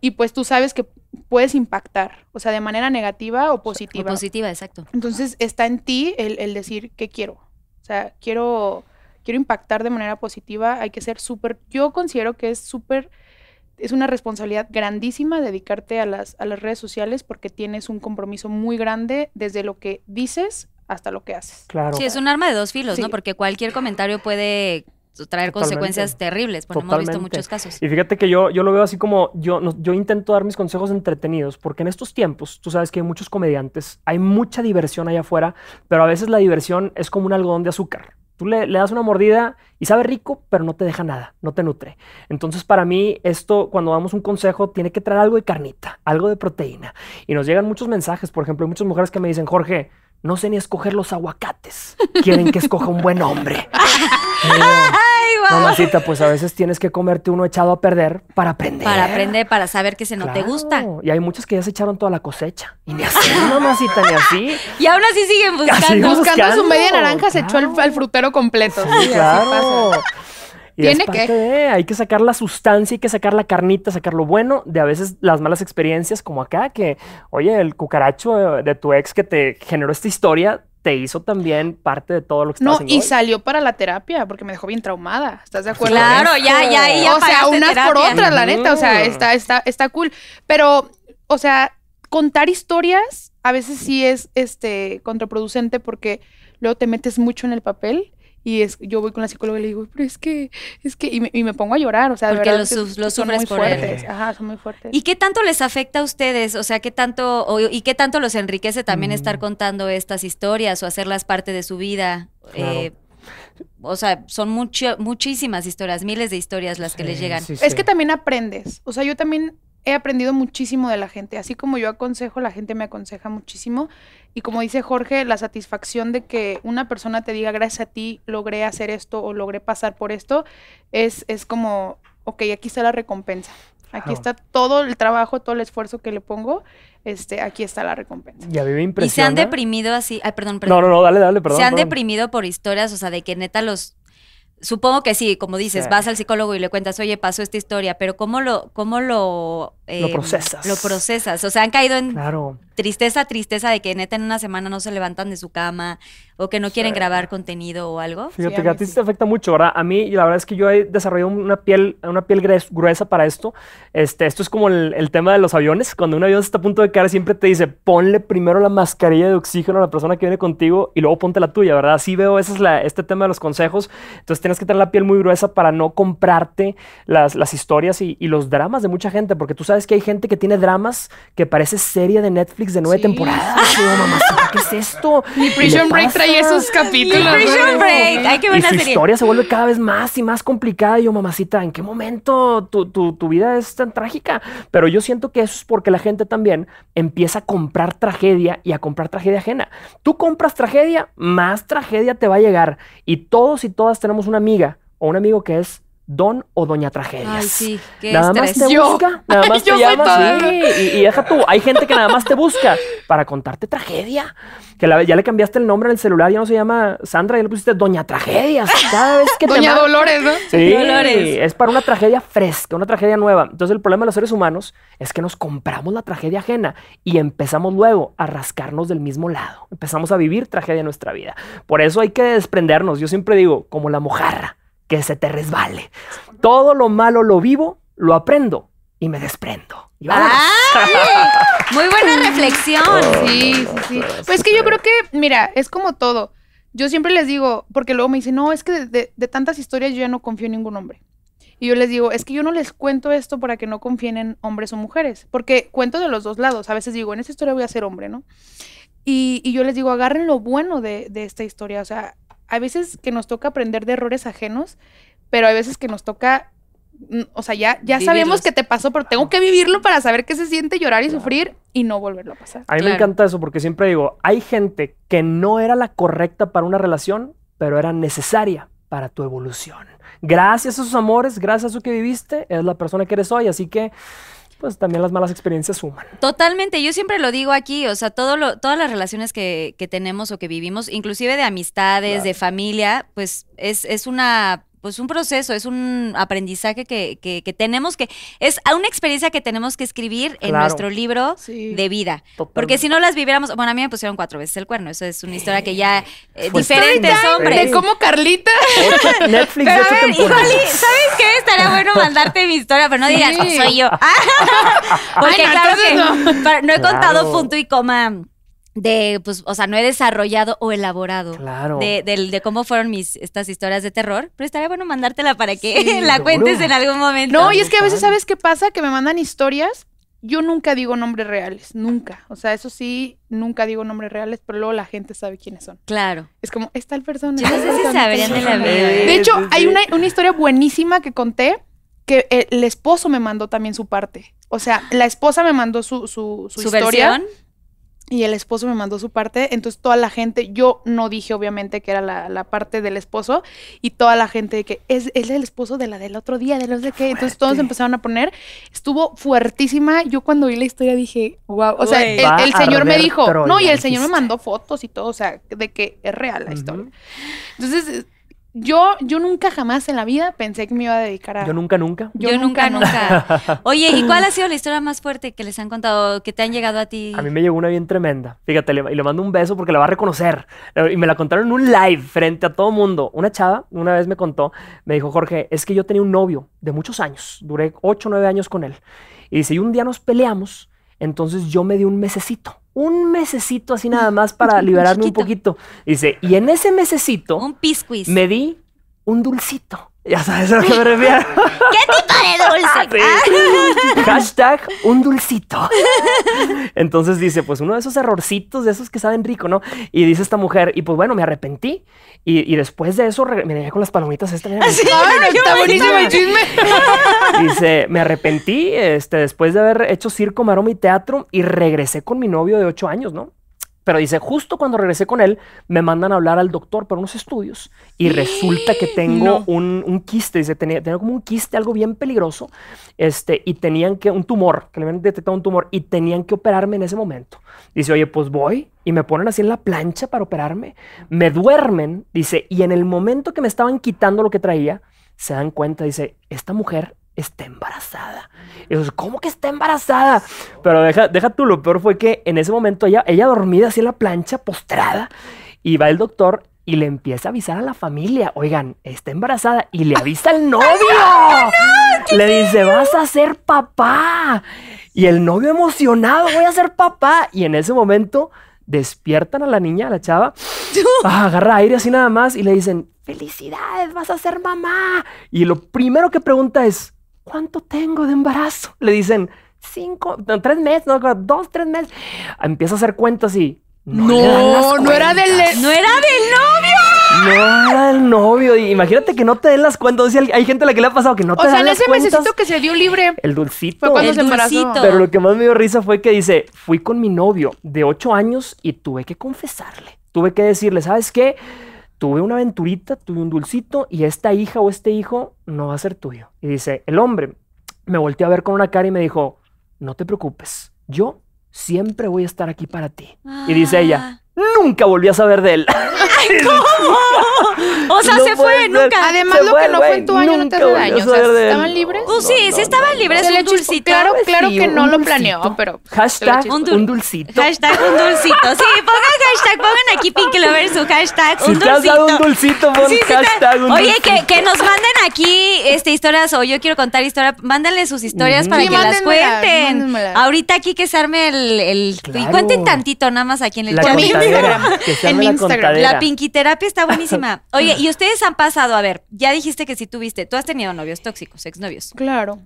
Speaker 6: Y pues tú sabes que puedes impactar, o sea, de manera negativa o
Speaker 4: O
Speaker 6: positiva.
Speaker 4: positiva, exacto.
Speaker 6: Entonces está en ti el, el decir qué quiero. O sea, quiero, quiero impactar de manera positiva. Hay que ser súper, yo considero que es súper, es una responsabilidad grandísima dedicarte a las, a las redes sociales porque tienes un compromiso muy grande desde lo que dices hasta lo que haces.
Speaker 5: Claro.
Speaker 4: Sí, es un arma de dos filos, ¿no? Porque cualquier comentario puede traer
Speaker 5: Totalmente.
Speaker 4: consecuencias terribles. Bueno, hemos visto muchos casos.
Speaker 5: Y fíjate que yo, yo lo veo así como, yo, no- yo intento dar mis consejos entretenidos, porque en estos tiempos, tú sabes que hay muchos comediantes, hay mucha diversión allá afuera, pero a veces la diversión es como un algodón de azúcar. Tú le, le das una mordida y sabe rico, pero no te deja nada, no te nutre. Entonces, para mí, esto, cuando damos un consejo, tiene que traer algo de carnita, algo de proteína. Y nos llegan muchos mensajes, por ejemplo, hay muchas mujeres que me dicen, Jorge, no sé ni escoger los aguacates. Quieren que escoja un buen hombre. Mamacita, pues a veces tienes que comerte uno echado a perder para aprender.
Speaker 4: Para aprender, para saber que se no te gusta.
Speaker 5: Y hay muchas que ya se echaron toda la cosecha. Y ni así, mamacita, ni así.
Speaker 4: Y aún así siguen buscando.
Speaker 5: Así
Speaker 6: Buscando,
Speaker 5: Buscando,
Speaker 6: su media naranja se echó al, al frutero completo. Sí,
Speaker 5: claro.
Speaker 6: pasa.
Speaker 5: Y es
Speaker 6: Tiene
Speaker 5: parte
Speaker 6: que.
Speaker 5: de, hay que sacar la sustancia, hay que sacar la carnita, sacar lo bueno de a veces las malas experiencias, como acá, que, oye, el cucaracho de tu ex que te generó esta historia, te hizo también parte de todo lo que estás
Speaker 6: No,
Speaker 5: haciendo
Speaker 6: y
Speaker 5: hoy.
Speaker 6: salió para la terapia porque me dejó bien traumada. ¿Estás de acuerdo?
Speaker 4: Claro, ya, ya, ya
Speaker 6: o sea, unas por
Speaker 4: terapia.
Speaker 6: otras, la neta. O sea, está, está, está cool. Pero, o sea, contar historias a veces sí es este contraproducente porque luego te metes mucho en el papel. Y es, yo voy con la psicóloga y le digo, pero es que, es que, y me, y me pongo a llorar, o sea, de verdad
Speaker 4: lo
Speaker 6: que
Speaker 4: su- lo
Speaker 6: son muy
Speaker 4: por él.
Speaker 6: fuertes, ajá, son muy fuertes.
Speaker 4: ¿Y qué tanto les afecta a ustedes? O sea, ¿qué tanto, o- y qué tanto los enriquece también estar
Speaker 5: Mm.
Speaker 4: contando estas historias o hacerlas parte de su vida?
Speaker 5: Claro.
Speaker 4: Eh, o sea, son mucho, muchísimas historias, miles de historias las que les llegan.
Speaker 5: sí,
Speaker 6: Es que también aprendes. O sea, yo también he aprendido muchísimo de la gente. Así como yo aconsejo, la gente me aconseja muchísimo. Y como dice Jorge, la satisfacción de que una persona te diga, gracias a ti logré hacer esto o logré pasar por esto, es, es como, ok, aquí está la recompensa. Aquí está todo el trabajo, todo el esfuerzo que le pongo, este, aquí está la recompensa.
Speaker 5: Y a mí me
Speaker 4: Y se han deprimido así. Ay, perdón, perdón.
Speaker 5: No, no, no, dale, dale, perdón.
Speaker 4: se han
Speaker 5: perdón.
Speaker 4: deprimido por historias, o sea, de que neta los. Supongo que sí, como dices,
Speaker 5: Sí.
Speaker 4: vas al psicólogo y le cuentas, oye, pasó esta historia, pero ¿cómo lo, cómo lo, eh,
Speaker 5: procesas.
Speaker 4: Lo procesas. O sea, han caído en
Speaker 5: Claro.
Speaker 4: Tristeza, tristeza de que neta en una semana no se levantan de su cama o que no quieren grabar contenido o algo.
Speaker 5: Fíjate
Speaker 6: Sí, a
Speaker 5: que a ti
Speaker 6: sí.
Speaker 5: te afecta mucho, ¿verdad? A mí, la verdad es que yo he desarrollado una piel, una piel gruesa para esto. Este, esto es como el, el tema de los aviones. Cuando un avión está a punto de caer, siempre te dice, ponle primero la mascarilla de oxígeno a la persona que viene contigo y luego ponte la tuya, ¿verdad? Así veo, ese es la, este tema de los consejos. Entonces tienes que tener la piel muy gruesa para no comprarte las, las historias y, y los dramas de mucha gente, porque tú sabes que hay gente que tiene dramas que parece serie de Netflix de nueve
Speaker 6: Sí.
Speaker 5: temporadas. Y yo, mamacita, ¿qué es esto? ¿Qué
Speaker 6: Prison Break trae esos capítulos.
Speaker 4: Prison
Speaker 6: ¿no?
Speaker 4: Break. Ay, qué
Speaker 5: y
Speaker 4: buena
Speaker 5: su
Speaker 4: serie.
Speaker 5: historia se vuelve cada vez más y más complicada. Y yo, mamacita, ¿en qué momento tu, tu- tu vida es tan trágica? Pero yo siento que eso es porque la gente también empieza a comprar tragedia y a comprar tragedia ajena. Tú compras tragedia, más tragedia te va a llegar. Y todos y todas tenemos una amiga o un amigo que es don o doña tragedias.
Speaker 4: Ay, sí, qué
Speaker 5: Nada más te
Speaker 6: Yo.
Speaker 5: busca, nada más te llama, sí, y, y deja tú, hay gente que nada más te busca para contarte tragedia, que la- ya le cambiaste el nombre en el celular, ya no se llama Sandra, ya le pusiste Doña Tragedias, cada vez que te
Speaker 6: Doña Dolores, ¿no?
Speaker 5: Sí,
Speaker 4: Dolores.
Speaker 5: es para una tragedia fresca, una tragedia nueva. Entonces el problema de los seres humanos es que nos compramos la tragedia ajena y empezamos luego a rascarnos del mismo lado. Empezamos a vivir tragedia en nuestra vida. Por eso hay que desprendernos. Yo siempre digo, como la mojarra, que se te resbale. Todo lo malo lo vivo, lo aprendo y me desprendo.
Speaker 4: Muy buena reflexión.
Speaker 6: Sí, sí, sí. Pues es que yo creo que, mira, es como todo. Yo siempre les digo, porque luego me dicen, no, es que de, de- de tantas historias yo ya no confío en ningún hombre. Y yo les digo, es que yo no les cuento esto para que no confíen en hombres o mujeres, porque cuento de los dos lados. A veces digo, en esta historia voy a ser hombre, ¿no? Y, y yo les digo, agarren lo bueno de, de esta historia. O sea, hay veces que nos toca aprender de errores ajenos, pero hay veces que nos toca, mm, o sea, ya, ya sabemos que te pasó, pero tengo que vivirlo para saber qué se siente llorar y sufrir y no volverlo a pasar.
Speaker 5: A mí me encanta eso porque siempre digo, hay gente que no era la correcta para una relación, pero era necesaria para tu evolución. Gracias a esos amores, gracias a eso que viviste, es la persona que eres hoy, así que pues también las malas experiencias suman.
Speaker 4: Totalmente, yo siempre lo digo aquí, o sea, todo lo, todas las relaciones que, que tenemos o que vivimos, inclusive de amistades, de familia, pues es, es una pues un proceso, es un aprendizaje que, que- que tenemos que, es una experiencia que tenemos que escribir en
Speaker 5: Claro.
Speaker 4: nuestro libro
Speaker 6: Sí.
Speaker 4: de vida.
Speaker 5: Totalmente.
Speaker 4: Porque si no las viviéramos, bueno, a mí me pusieron cuatro veces el cuerno, eso es una historia que ya, eh,
Speaker 5: Pues
Speaker 4: diferentes hombres.
Speaker 6: De cómo Carlita.
Speaker 5: Ocho- Netflix
Speaker 4: Pero a ver, igual, ¿sabes qué? Estaría bueno mandarte mi historia, pero no digas,
Speaker 6: Sí.
Speaker 4: "Oh, soy yo. Porque
Speaker 6: Ay, no,
Speaker 4: claro que no, para- no he
Speaker 5: Claro.
Speaker 4: contado punto y coma de, pues, o sea, no he desarrollado o elaborado
Speaker 5: Claro.
Speaker 4: de, del- de cómo fueron mis estas historias de terror, pero estaría bueno mandártela para que
Speaker 6: Sí,
Speaker 4: la
Speaker 5: seguro.
Speaker 4: cuentes en algún momento.
Speaker 6: No, y es que a veces. ¿sabes qué pasa? Que me mandan historias. Yo nunca digo nombres reales, nunca. O sea, eso sí, nunca digo nombres reales, pero luego la gente sabe quiénes son.
Speaker 4: Claro.
Speaker 6: Es como, es tal persona.
Speaker 4: Yo no sé si sabrían de la vida.
Speaker 6: De hecho, hay una, una historia buenísima que conté que el esposo me mandó también su parte. O sea, la esposa me mandó su, su, su,
Speaker 4: Su,
Speaker 6: historia
Speaker 4: versión.
Speaker 6: Y el esposo me mandó su parte. Entonces, toda la gente, yo no dije obviamente que era la, la parte del esposo y toda la gente de que es, es el esposo de la del otro día, de no sé qué. Entonces, todos empezaron a poner. Estuvo fuertísima. Yo cuando vi la historia dije, wow. O sea, el, señor me dijo,
Speaker 5: Troya,
Speaker 6: no, y el señor me mandó fotos y todo, o sea, de que es real la historia. Entonces, yo, yo nunca jamás en la vida pensé que me iba a dedicar a.
Speaker 5: Yo nunca, nunca.
Speaker 4: Yo, nunca, nunca. Oye, ¿y cuál ha sido la historia más fuerte que les han contado, que te han llegado a ti?
Speaker 5: A mí me llegó una bien tremenda. Fíjate, le, y le mando un beso porque la va a reconocer. Eh, Y me la contaron en un live frente a todo mundo. Una chava una vez me contó, me dijo, Jorge, es que yo tenía un novio de muchos años. Duré 8 o 9 años con él. Y dice, y un día nos peleamos, entonces yo me di un mesecito. Un mesecito así nada más para liberarme un poquito. Dice, y en ese mesecito
Speaker 4: Un pisquis.
Speaker 5: me di un dulcito. Ya sabes a lo que me refiero.
Speaker 4: ¿Qué tipo de dulce?
Speaker 5: Sí. Hashtag un dulcito. Entonces dice, pues uno de esos errorcitos, de esos que saben rico, ¿no? Y dice esta mujer, y pues bueno, me arrepentí. Y, y después de eso, mira, ya con las palomitas esta, mira,
Speaker 6: Ay, no, está buenísimo el chisme.
Speaker 5: Dice, me arrepentí este, después de haber hecho circo, maroma y teatro y regresé con mi novio de ocho años, ¿no? Pero dice, justo cuando regresé con él, me mandan a hablar al doctor para unos estudios y resulta que tengo
Speaker 6: No.
Speaker 5: un, un quiste, dice, tenía, tenía como un quiste, algo bien peligroso, este, y tenían que, un tumor, que le habían detectado un tumor y tenían que operarme en ese momento. Dice, oye, pues voy y me ponen así en la plancha para operarme, me duermen, dice, y en el momento que me estaban quitando lo que traía, se dan cuenta, dice, esta mujer está embarazada. Y yo, ¿cómo que está embarazada? Pero deja, deja tú, lo peor fue que en ese momento ella, ella dormida así en la plancha, postrada, y va el doctor y le empieza a avisar a la familia, oigan, está embarazada, y le avisa al novio. le dice, vas a ser papá. Y el novio emocionado, voy a ser papá. Y en ese momento despiertan a la niña, a la chava, agarra aire así nada más y le dicen, felicidades, vas a ser mamá. Y lo primero que pregunta es, ¿cuánto tengo de embarazo? Le dicen, cinco, no, tres meses, no, dos, tres meses. Empieza a hacer cuentas y...
Speaker 6: No, no era del.
Speaker 4: No era del novio.
Speaker 5: No era el novio. Imagínate que no te den las cuentas. O sea, hay gente a la que le ha pasado que no
Speaker 6: O
Speaker 5: te
Speaker 6: sea,
Speaker 5: dan
Speaker 6: en
Speaker 5: las
Speaker 6: ese
Speaker 5: cuentas.
Speaker 6: mesecito que se dio libre.
Speaker 5: El dulcito.
Speaker 6: Fue cuando
Speaker 4: El
Speaker 6: se embarazó.
Speaker 4: dulcito.
Speaker 5: Pero lo que más me dio risa fue que dice, fui con mi novio de 8 años y tuve que confesarle. Tuve que decirle, ¿sabes qué? Tuve una aventurita, tuve un dulcito y esta hija o este hijo no va a ser tuyo. Y dice, el hombre me volteó a ver con una cara y me dijo, no te preocupes, yo siempre voy a estar aquí para ti. Y dice ella, nunca volví a saber de él.
Speaker 4: O sea,
Speaker 5: No
Speaker 4: se fue,
Speaker 5: ser.
Speaker 4: nunca.
Speaker 6: Además,
Speaker 5: Se
Speaker 6: lo
Speaker 5: fue
Speaker 6: que no fue en tu año no te hace daño. O sea. ¿estaban libres?
Speaker 4: Pues sí, sí estaban libres.
Speaker 6: Se
Speaker 4: un dulcito.
Speaker 6: Claro, claro
Speaker 5: Sí,
Speaker 6: que no lo
Speaker 5: dulcito.
Speaker 6: planeó, pero.
Speaker 5: Hashtag un, dulcito.
Speaker 4: Hashtag un dulcito. Sí, pongan hashtag, pongan aquí Pinky Lovers su hashtag
Speaker 5: Si
Speaker 4: un
Speaker 5: te has dado un
Speaker 4: dulcito.
Speaker 5: dulcito, pon
Speaker 4: Sí, sí, te-
Speaker 5: hashtag un
Speaker 4: Oye, que,
Speaker 5: dulcito.
Speaker 4: que nos manden aquí este, historias o yo quiero contar historia. Mándenle sus historias para
Speaker 6: Sí,
Speaker 4: que las cuenten. Ahorita aquí que se arme el. el- Y cuenten tantito nada más aquí en el chat.
Speaker 5: contadera. Que se
Speaker 6: En
Speaker 5: la
Speaker 6: Instagram.
Speaker 4: La pinquiterapia está buenísima. Oye, y ustedes han pasado, a ver, ya dijiste que sí tuviste, tú has tenido novios tóxicos, exnovios.
Speaker 6: Claro.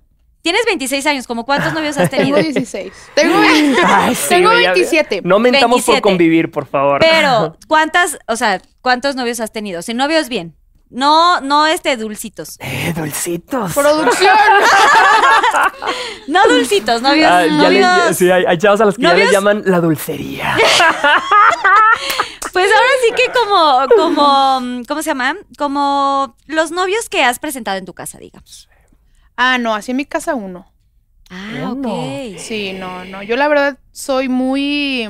Speaker 4: Tienes 26 años, ¿como cuántos novios has
Speaker 6: Tengo
Speaker 4: tenido?
Speaker 6: 16. Tengo,
Speaker 5: Ay, sí,
Speaker 6: tengo
Speaker 5: güey, ya-
Speaker 6: 27.
Speaker 5: No mentamos
Speaker 4: 27.
Speaker 5: por convivir, por favor.
Speaker 4: Pero, ¿cuántas, o sea, cuántos novios has tenido? Si novios bien. No, no este dulcitos.
Speaker 5: Eh, dulcitos.
Speaker 6: Producción.
Speaker 4: No dulcitos, novios.
Speaker 5: Ah, ya le-
Speaker 4: novios.
Speaker 5: sí, hay, hay chavos a los que ya les llaman la dulcería.
Speaker 4: Pues ahora sí que como, como, ¿cómo se llama? Como los novios que has presentado en tu casa, digamos.
Speaker 6: Ah, no, así en mi casa uno.
Speaker 4: Ah,
Speaker 5: Uno.
Speaker 4: ok.
Speaker 6: Sí, no, no. Yo la verdad soy muy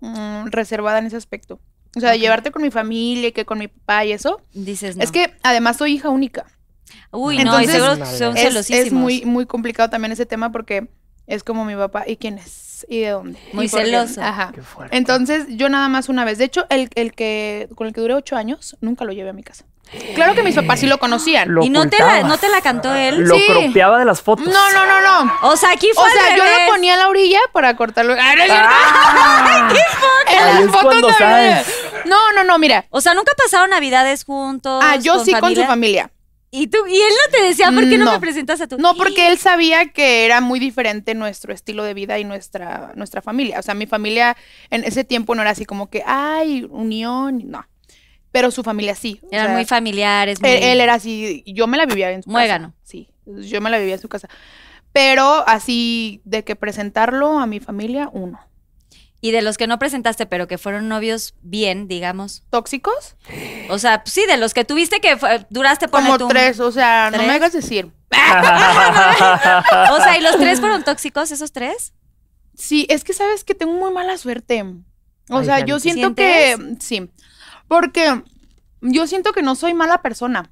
Speaker 6: mm, reservada en ese aspecto. O sea, de llevarte con mi familia y que con mi papá y eso.
Speaker 4: Dices no.
Speaker 6: Es que además soy hija única.
Speaker 4: Uy, no, y
Speaker 6: entonces-
Speaker 4: seguro son
Speaker 6: Es,
Speaker 4: celosísimos.
Speaker 6: es muy, muy complicado también ese tema porque es como mi papá. ¿Y quién es? ¿Y de dónde?
Speaker 4: Muy
Speaker 6: ¿Y qué?
Speaker 4: celoso.
Speaker 6: Ajá.
Speaker 5: Qué fuerte.
Speaker 6: Entonces, yo nada más una vez. De hecho, el, el que con el que duré ocho años, nunca lo llevé a mi casa. Claro que mis papás sí lo conocían.
Speaker 5: Lo
Speaker 4: ¿Y no te, la, no te la cantó él?
Speaker 5: Lo
Speaker 6: Sí.
Speaker 5: cropeaba de las fotos.
Speaker 6: No, no, no, no.
Speaker 4: O sea, aquí fue
Speaker 6: O
Speaker 4: al
Speaker 6: sea, yo
Speaker 4: revés.
Speaker 6: lo ponía a la orilla para cortarlo. ¡Ah, no es cierto!
Speaker 5: Ah,
Speaker 6: En las fotos. No, no, no, mira.
Speaker 4: O sea, nunca pasaron navidades juntos.
Speaker 6: Ah, yo sí con su familia.
Speaker 4: ¿Y tú? ¿Y él no te decía por qué no,
Speaker 6: No.
Speaker 4: me presentas a tu
Speaker 6: No, porque él sabía que era muy diferente nuestro estilo de vida y nuestra, nuestra familia. O sea, mi familia en ese tiempo no era así como que, ay, unión, no. Pero su familia sí.
Speaker 4: Eran
Speaker 6: sea,
Speaker 4: muy familiares. Muy...
Speaker 6: él, él era así, yo me la vivía en su
Speaker 4: Muégano.
Speaker 6: casa. Sí, yo me la vivía en su casa. Pero así de que presentarlo a mi familia, uno.
Speaker 4: Y de los que no presentaste, pero que fueron novios bien, digamos.
Speaker 6: ¿Tóxicos?
Speaker 4: O sea, pues sí, de los que tuviste que fue- duraste por
Speaker 6: Como tres, o sea, no
Speaker 4: ¿Tres?
Speaker 6: me hagas decir.
Speaker 4: O sea, ¿y los tres fueron tóxicos, esos tres?
Speaker 6: Sí, es que sabes que tengo muy mala suerte. O
Speaker 5: Ay,
Speaker 6: sea, yo
Speaker 5: ¿Sí
Speaker 6: siento que sí. Porque yo siento que no soy mala persona.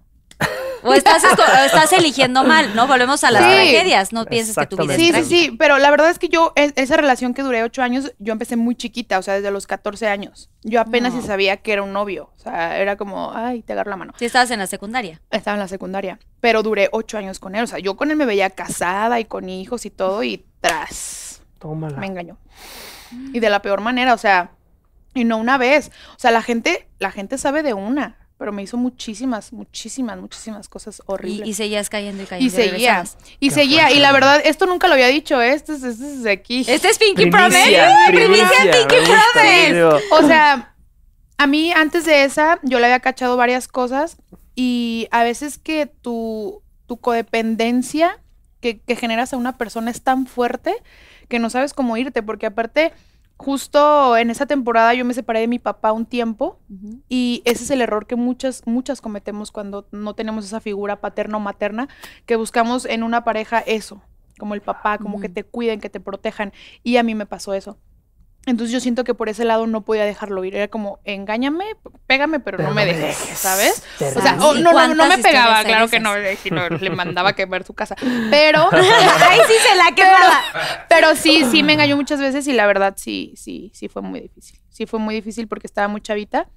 Speaker 4: O estás, esco- o estás eligiendo mal, ¿no? Volvemos a las
Speaker 6: Sí.
Speaker 4: tragedias. No pienses que tu vida es
Speaker 6: Sí, sí,
Speaker 4: trágica.
Speaker 6: sí, pero la verdad es que yo, e- esa relación que duré ocho años, yo empecé muy chiquita, o sea, desde los 14 años. Yo apenas
Speaker 4: No.
Speaker 6: si sabía que era un novio, o sea, era como, ay, te agarro la mano.
Speaker 4: Sí, estabas en la secundaria.
Speaker 6: Estaba en la secundaria, pero duré ocho años con él, o sea, yo con él me veía casada y con hijos y todo, y tras,
Speaker 5: Tómala.
Speaker 6: me engañó. Y de la peor manera, o sea, y no una vez, o sea, la gente, la gente sabe de una. Pero me hizo muchísimas, muchísimas, muchísimas cosas horribles.
Speaker 4: Y, y seguías cayendo y cayendo.
Speaker 6: Y seguía, y seguía, y la verdad, esto nunca lo había dicho, ¿eh? Este es, este es de aquí.
Speaker 4: Este es Pinky
Speaker 5: Primicia,
Speaker 4: Promise.
Speaker 5: primicia,
Speaker 4: Pinky
Speaker 5: me gusta,
Speaker 4: Promise.
Speaker 6: O sea, a mí antes de esa, yo le había cachado varias cosas y a veces que tu, tu codependencia que, que generas a una persona es tan fuerte que no sabes cómo irte, porque aparte, justo en esa temporada yo me separé de mi papá un tiempo y ese es el error que muchas, muchas cometemos cuando no tenemos esa figura paterna o materna, que buscamos en una pareja eso, como el papá, como que te cuiden, que te protejan. Y a mí me pasó eso. Entonces yo siento que por ese lado no podía dejarlo ir. Era como, engáñame, pégame, pero, no me dejes, ¿sabes? O sea, oh, no, no, no
Speaker 4: ¿cuántas
Speaker 6: me pegaba, claro que no,
Speaker 4: esas?
Speaker 6: le- sí, no, le mandaba a quemar su casa. Pero,
Speaker 4: Ahí sí se la quemaba.
Speaker 6: pero sí, sí me engañó muchas veces y la verdad sí, sí, sí fue muy difícil. Sí fue muy difícil porque estaba muy chavita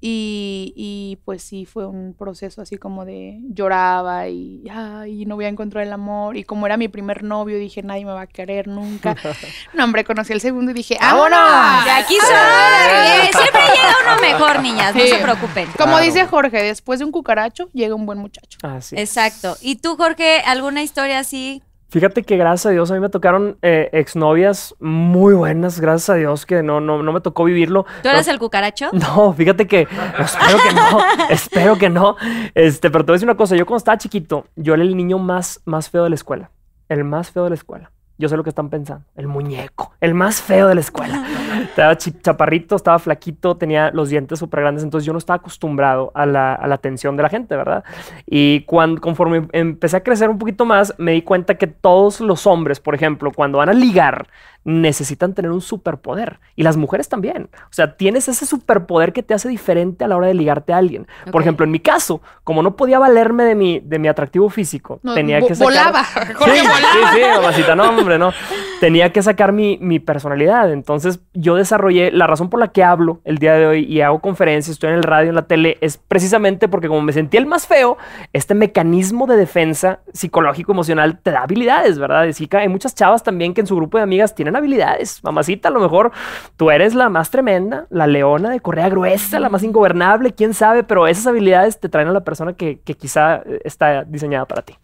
Speaker 6: y, y pues sí fue un proceso así como de lloraba y ay, no voy a encontrar el amor. Y como era mi primer novio, dije nadie me va a querer nunca. No, hombre, conocí el segundo y dije, ¡vámonos!
Speaker 4: De aquí soy. Siempre llega uno mejor, niñas. No se preocupen.
Speaker 6: Como
Speaker 5: Claro.
Speaker 6: dice Jorge, después de un cucaracho llega un buen muchacho.
Speaker 5: Así es.
Speaker 4: Exacto. ¿Y tú, Jorge, alguna historia así?
Speaker 5: Fíjate que gracias a Dios a mí me tocaron eh, exnovias muy buenas, gracias a Dios que no, no, no me tocó vivirlo.
Speaker 4: ¿Tú
Speaker 5: Pero-
Speaker 4: eras el cucaracho?
Speaker 5: No, fíjate que espero que no, espero que no. Este, pero te voy a decir una cosa, yo cuando estaba chiquito, yo era el niño más, más feo de la escuela, el más feo de la escuela. Yo sé lo que están pensando, el muñeco, el más feo de la escuela. Estaba chaparrito, estaba flaquito, tenía los dientes súper grandes, entonces yo no estaba acostumbrado a la, a la atención de la gente, ¿verdad? Y cuando, conforme empecé a crecer un poquito más, me di cuenta que todos los hombres, por ejemplo, cuando van a ligar, necesitan tener un superpoder. Y las mujeres también. O sea, tienes ese superpoder que te hace diferente a la hora de ligarte a alguien. Por ejemplo, en mi caso, como no podía valerme de mi, de mi atractivo físico,
Speaker 6: No,
Speaker 5: tenía que sacar...
Speaker 6: volaba.
Speaker 5: Sí,
Speaker 6: volaba.
Speaker 5: sí, sí, mamacita, no, hombre, no. Tenía que sacar mi, mi personalidad. Entonces, yo desarrollé la razón por la que hablo el día de hoy y hago conferencias, estoy en el radio, en la tele, es precisamente porque como me sentí el más feo, este mecanismo de defensa psicológico, emocional, te da habilidades, ¿verdad? Sí, que hay muchas chavas también que en su grupo de amigas tienen habilidades. Mamacita, a lo mejor tú eres la más tremenda, la leona de correa gruesa, la más ingobernable, quién sabe, pero esas habilidades te traen a la persona que, que quizá eh, está diseñada para ti.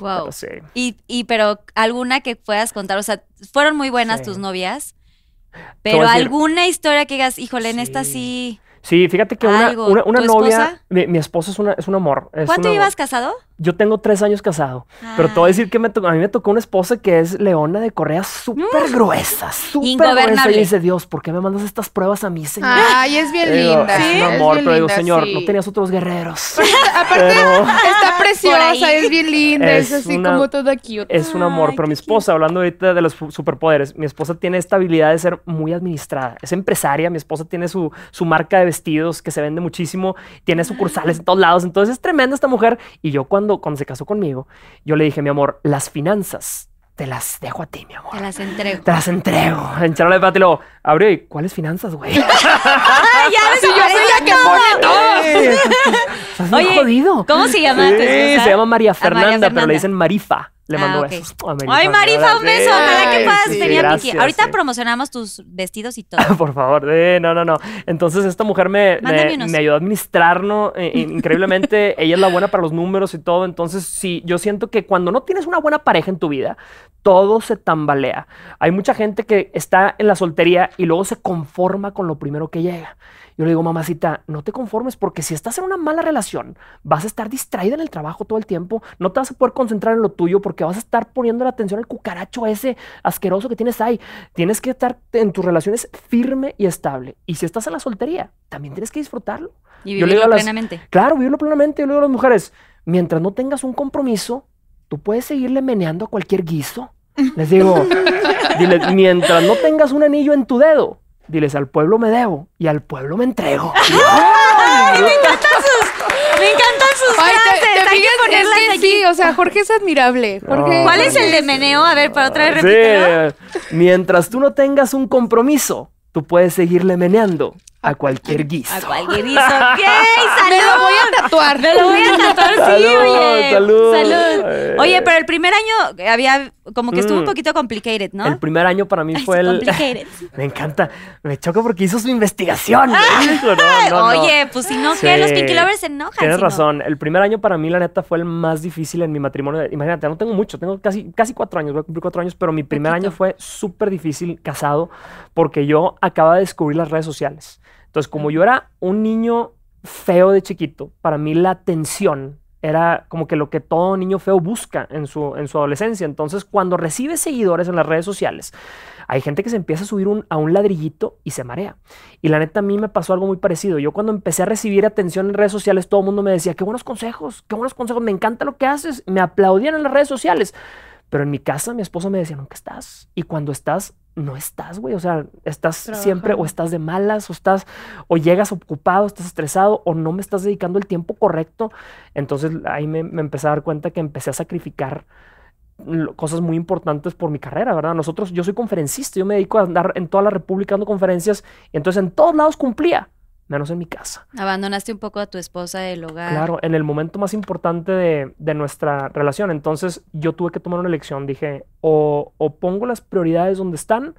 Speaker 4: Wow.
Speaker 5: Pero sí.
Speaker 4: Y, y pero alguna que puedas contar, o sea, fueron muy buenas
Speaker 5: Sí.
Speaker 4: tus novias, pero
Speaker 5: decir-
Speaker 4: alguna historia que digas, híjole, en esta
Speaker 5: Sí.
Speaker 4: sí.
Speaker 5: Fíjate que una, una, una
Speaker 4: ¿Tu
Speaker 5: novia, mi, mi esposa es, una, es un amor. es
Speaker 4: ¿Cuánto llevas casado?
Speaker 5: Yo tengo tres años casado, pero te voy a
Speaker 4: Ah.
Speaker 5: decir que me a mí me tocó una esposa que es leona de correa súper gruesa, súper gruesa. Y dice, Dios, ¿por qué me mandas estas pruebas a mí, señor?
Speaker 6: Ay, es bien
Speaker 5: Digo,
Speaker 6: linda.
Speaker 5: Es un amor, pero digo, señor,
Speaker 6: sí.
Speaker 5: no tenías otros guerreros.
Speaker 6: Aparte,
Speaker 5: Pero-
Speaker 6: está preciosa, es bien linda, es,
Speaker 5: Es
Speaker 6: así
Speaker 5: una-
Speaker 6: como toda cute.
Speaker 5: Es un amor,
Speaker 4: Ay,
Speaker 5: pero mi esposa, hablando ahorita de los superpoderes, mi esposa tiene esta habilidad de ser muy administrada. Es empresaria, mi esposa tiene su, su marca de vestidos que se vende muchísimo, tiene sucursales en todos lados, entonces es tremenda esta mujer. Y yo cuando, cuando se casó conmigo, yo le dije, mi amor, las finanzas te las dejo a ti, mi amor.
Speaker 4: Te las entrego.
Speaker 5: Te las entrego. En charla de patio, y luego, abrió, ¿y cuáles finanzas, güey?
Speaker 4: ¡Ay, ya
Speaker 6: Sí, yo soy la que pone todo.
Speaker 5: Estás
Speaker 4: Oye,
Speaker 5: jodido.
Speaker 4: ¿cómo se llama
Speaker 5: Sí, se llama María
Speaker 4: Ah,
Speaker 5: Fernanda,
Speaker 4: María
Speaker 5: pero le
Speaker 4: Fernanda.
Speaker 5: dicen Marifa. Le
Speaker 4: Ah,
Speaker 5: mando
Speaker 4: ok.
Speaker 5: besos. a
Speaker 4: Ay, Marifa, un beso. Ojalá que puedas
Speaker 6: sí,
Speaker 4: venir Ahorita
Speaker 5: sí.
Speaker 4: promocionamos tus vestidos y todo.
Speaker 5: Por favor, eh, no, no, no. Entonces esta mujer me, me, ayudó a administrarnos eh, eh, increíblemente. Ella es la buena para los números y todo. Entonces sí, yo siento que cuando no tienes una buena pareja en tu vida, todo se tambalea. Hay mucha gente que está en la soltería y luego se conforma con lo primero que llega. Yo le digo, mamacita, no te conformes porque si estás en una mala relación, vas a estar distraída en el trabajo todo el tiempo, no te vas a poder concentrar en lo tuyo porque vas a estar poniendo la atención al cucaracho ese asqueroso que tienes ahí. Tienes que estar en tus relaciones firme y estable. Y si estás en la soltería, también tienes que disfrutarlo.
Speaker 4: Y
Speaker 5: Yo le digo
Speaker 4: vivirlo
Speaker 5: a las-
Speaker 4: plenamente.
Speaker 5: Claro, vivirlo plenamente. Yo le digo a las mujeres, mientras no tengas un compromiso, tú puedes seguirle meneando a cualquier guiso. Les digo, diles, mientras no tengas un anillo en tu dedo, diles, al pueblo me debo y al pueblo me entrego.
Speaker 4: Me encantan sus
Speaker 6: Ay, te,
Speaker 4: frases.
Speaker 6: te
Speaker 4: Hay que
Speaker 6: es que
Speaker 4: aquí.
Speaker 6: sí, o sea, Jorge es admirable. Jorge.
Speaker 4: ¿Cuál es el de meneo? A ver, para otra vez
Speaker 5: Sí,
Speaker 4: repítelo.
Speaker 5: eh, mientras tú no tengas un compromiso, tú puedes seguirle meneando a cualquier guiso.
Speaker 4: A cualquier guiso. ¡Yay! ¡Salud!
Speaker 6: Me lo voy a tatuar.
Speaker 4: Me lo voy a tatuar, sí,
Speaker 5: Salud,
Speaker 4: oye.
Speaker 5: salud.
Speaker 4: Salud.
Speaker 5: Eh.
Speaker 4: Oye, pero el primer año había como que estuvo
Speaker 5: Mm.
Speaker 4: un poquito complicated, ¿no?
Speaker 5: El primer año para mí
Speaker 4: Ay,
Speaker 5: fue el...
Speaker 4: complicated.
Speaker 5: Me encanta. Me choca porque hizo su investigación. Hijo, no, no, no.
Speaker 4: Oye, pues si no, ¿qué?
Speaker 5: Sí.
Speaker 4: Los Pinky Lovers se enojan.
Speaker 5: Tienes
Speaker 4: si
Speaker 5: razón. El primer año para mí, la neta, fue el más difícil en mi matrimonio. Imagínate, no tengo mucho, tengo casi, casi cuatro años, voy a cumplir cuatro años, pero mi primer
Speaker 4: Poquito.
Speaker 5: año fue súper difícil casado porque yo acababa de descubrir las redes sociales. Entonces, como yo era un niño feo de chiquito, para mí la atención era como que lo que todo niño feo busca en su, en su adolescencia. Entonces, cuando recibe seguidores en las redes sociales, hay gente que se empieza a subir un- a un ladrillito y se marea. Y la neta, a mí me pasó algo muy parecido. Yo cuando empecé a recibir atención en redes sociales, todo el mundo me decía, qué buenos consejos, qué buenos consejos, me encanta lo que haces. Me aplaudían en las redes sociales. Pero en mi casa, mi esposa me decía, nunca estás. Y cuando estás, no estás, güey. O sea, estás siempre o estás de malas o estás, o llegas ocupado, estás estresado o no me estás dedicando el tiempo correcto. Entonces ahí me, me empecé a dar cuenta que empecé a sacrificar cosas muy importantes por mi carrera, ¿verdad? Nosotros, yo soy conferencista, yo me dedico a andar en toda la República dando conferencias y entonces en todos lados cumplía, menos en mi casa.
Speaker 4: Abandonaste un poco a tu esposa del hogar.
Speaker 5: Claro, en el momento más importante de, de nuestra relación. Entonces yo tuve que tomar una elección. Dije, o, o pongo las prioridades donde están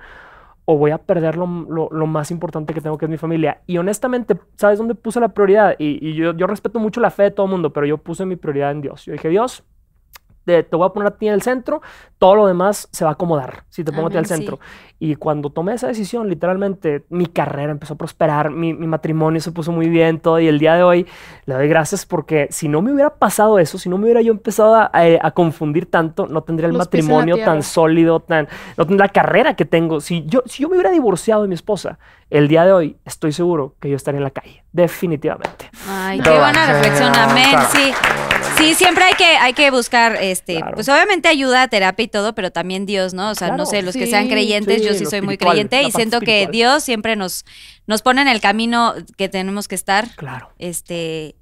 Speaker 5: o voy a perder lo, lo- lo más importante que tengo, que es mi familia. Y honestamente, ¿sabes dónde puse la prioridad? Y, y yo, yo respeto mucho la fe de todo el mundo, pero yo puse mi prioridad en Dios. Yo dije, Dios, te, te voy a poner a ti en el centro, todo lo demás se va a acomodar si te pongo a ti
Speaker 4: Amén,
Speaker 5: al
Speaker 4: sí.
Speaker 5: centro. Y cuando tomé esa decisión, literalmente, mi carrera empezó a prosperar, mi, mi matrimonio se puso muy bien, todo. Y el día de hoy le doy gracias porque si no me hubiera pasado eso, si no me hubiera yo empezado a, a- a confundir tanto, no tendría el
Speaker 6: Los
Speaker 5: matrimonio tan sólido, tan, no tendría la carrera que tengo. Si yo, si yo me hubiera divorciado de mi esposa, el día de hoy estoy seguro que yo estaría en la calle, definitivamente.
Speaker 4: Ay, qué buena reflexión, amén, sí. Sí, siempre hay que, hay que buscar, este,
Speaker 5: Claro.
Speaker 4: pues obviamente ayuda, terapia y todo, pero también Dios, ¿no? O sea, no sé, los que sean creyentes,
Speaker 5: sí,
Speaker 4: yo sí soy muy creyente y siento que. Dios siempre nos, nos pone en el camino que tenemos que estar,
Speaker 5: Claro.
Speaker 4: este,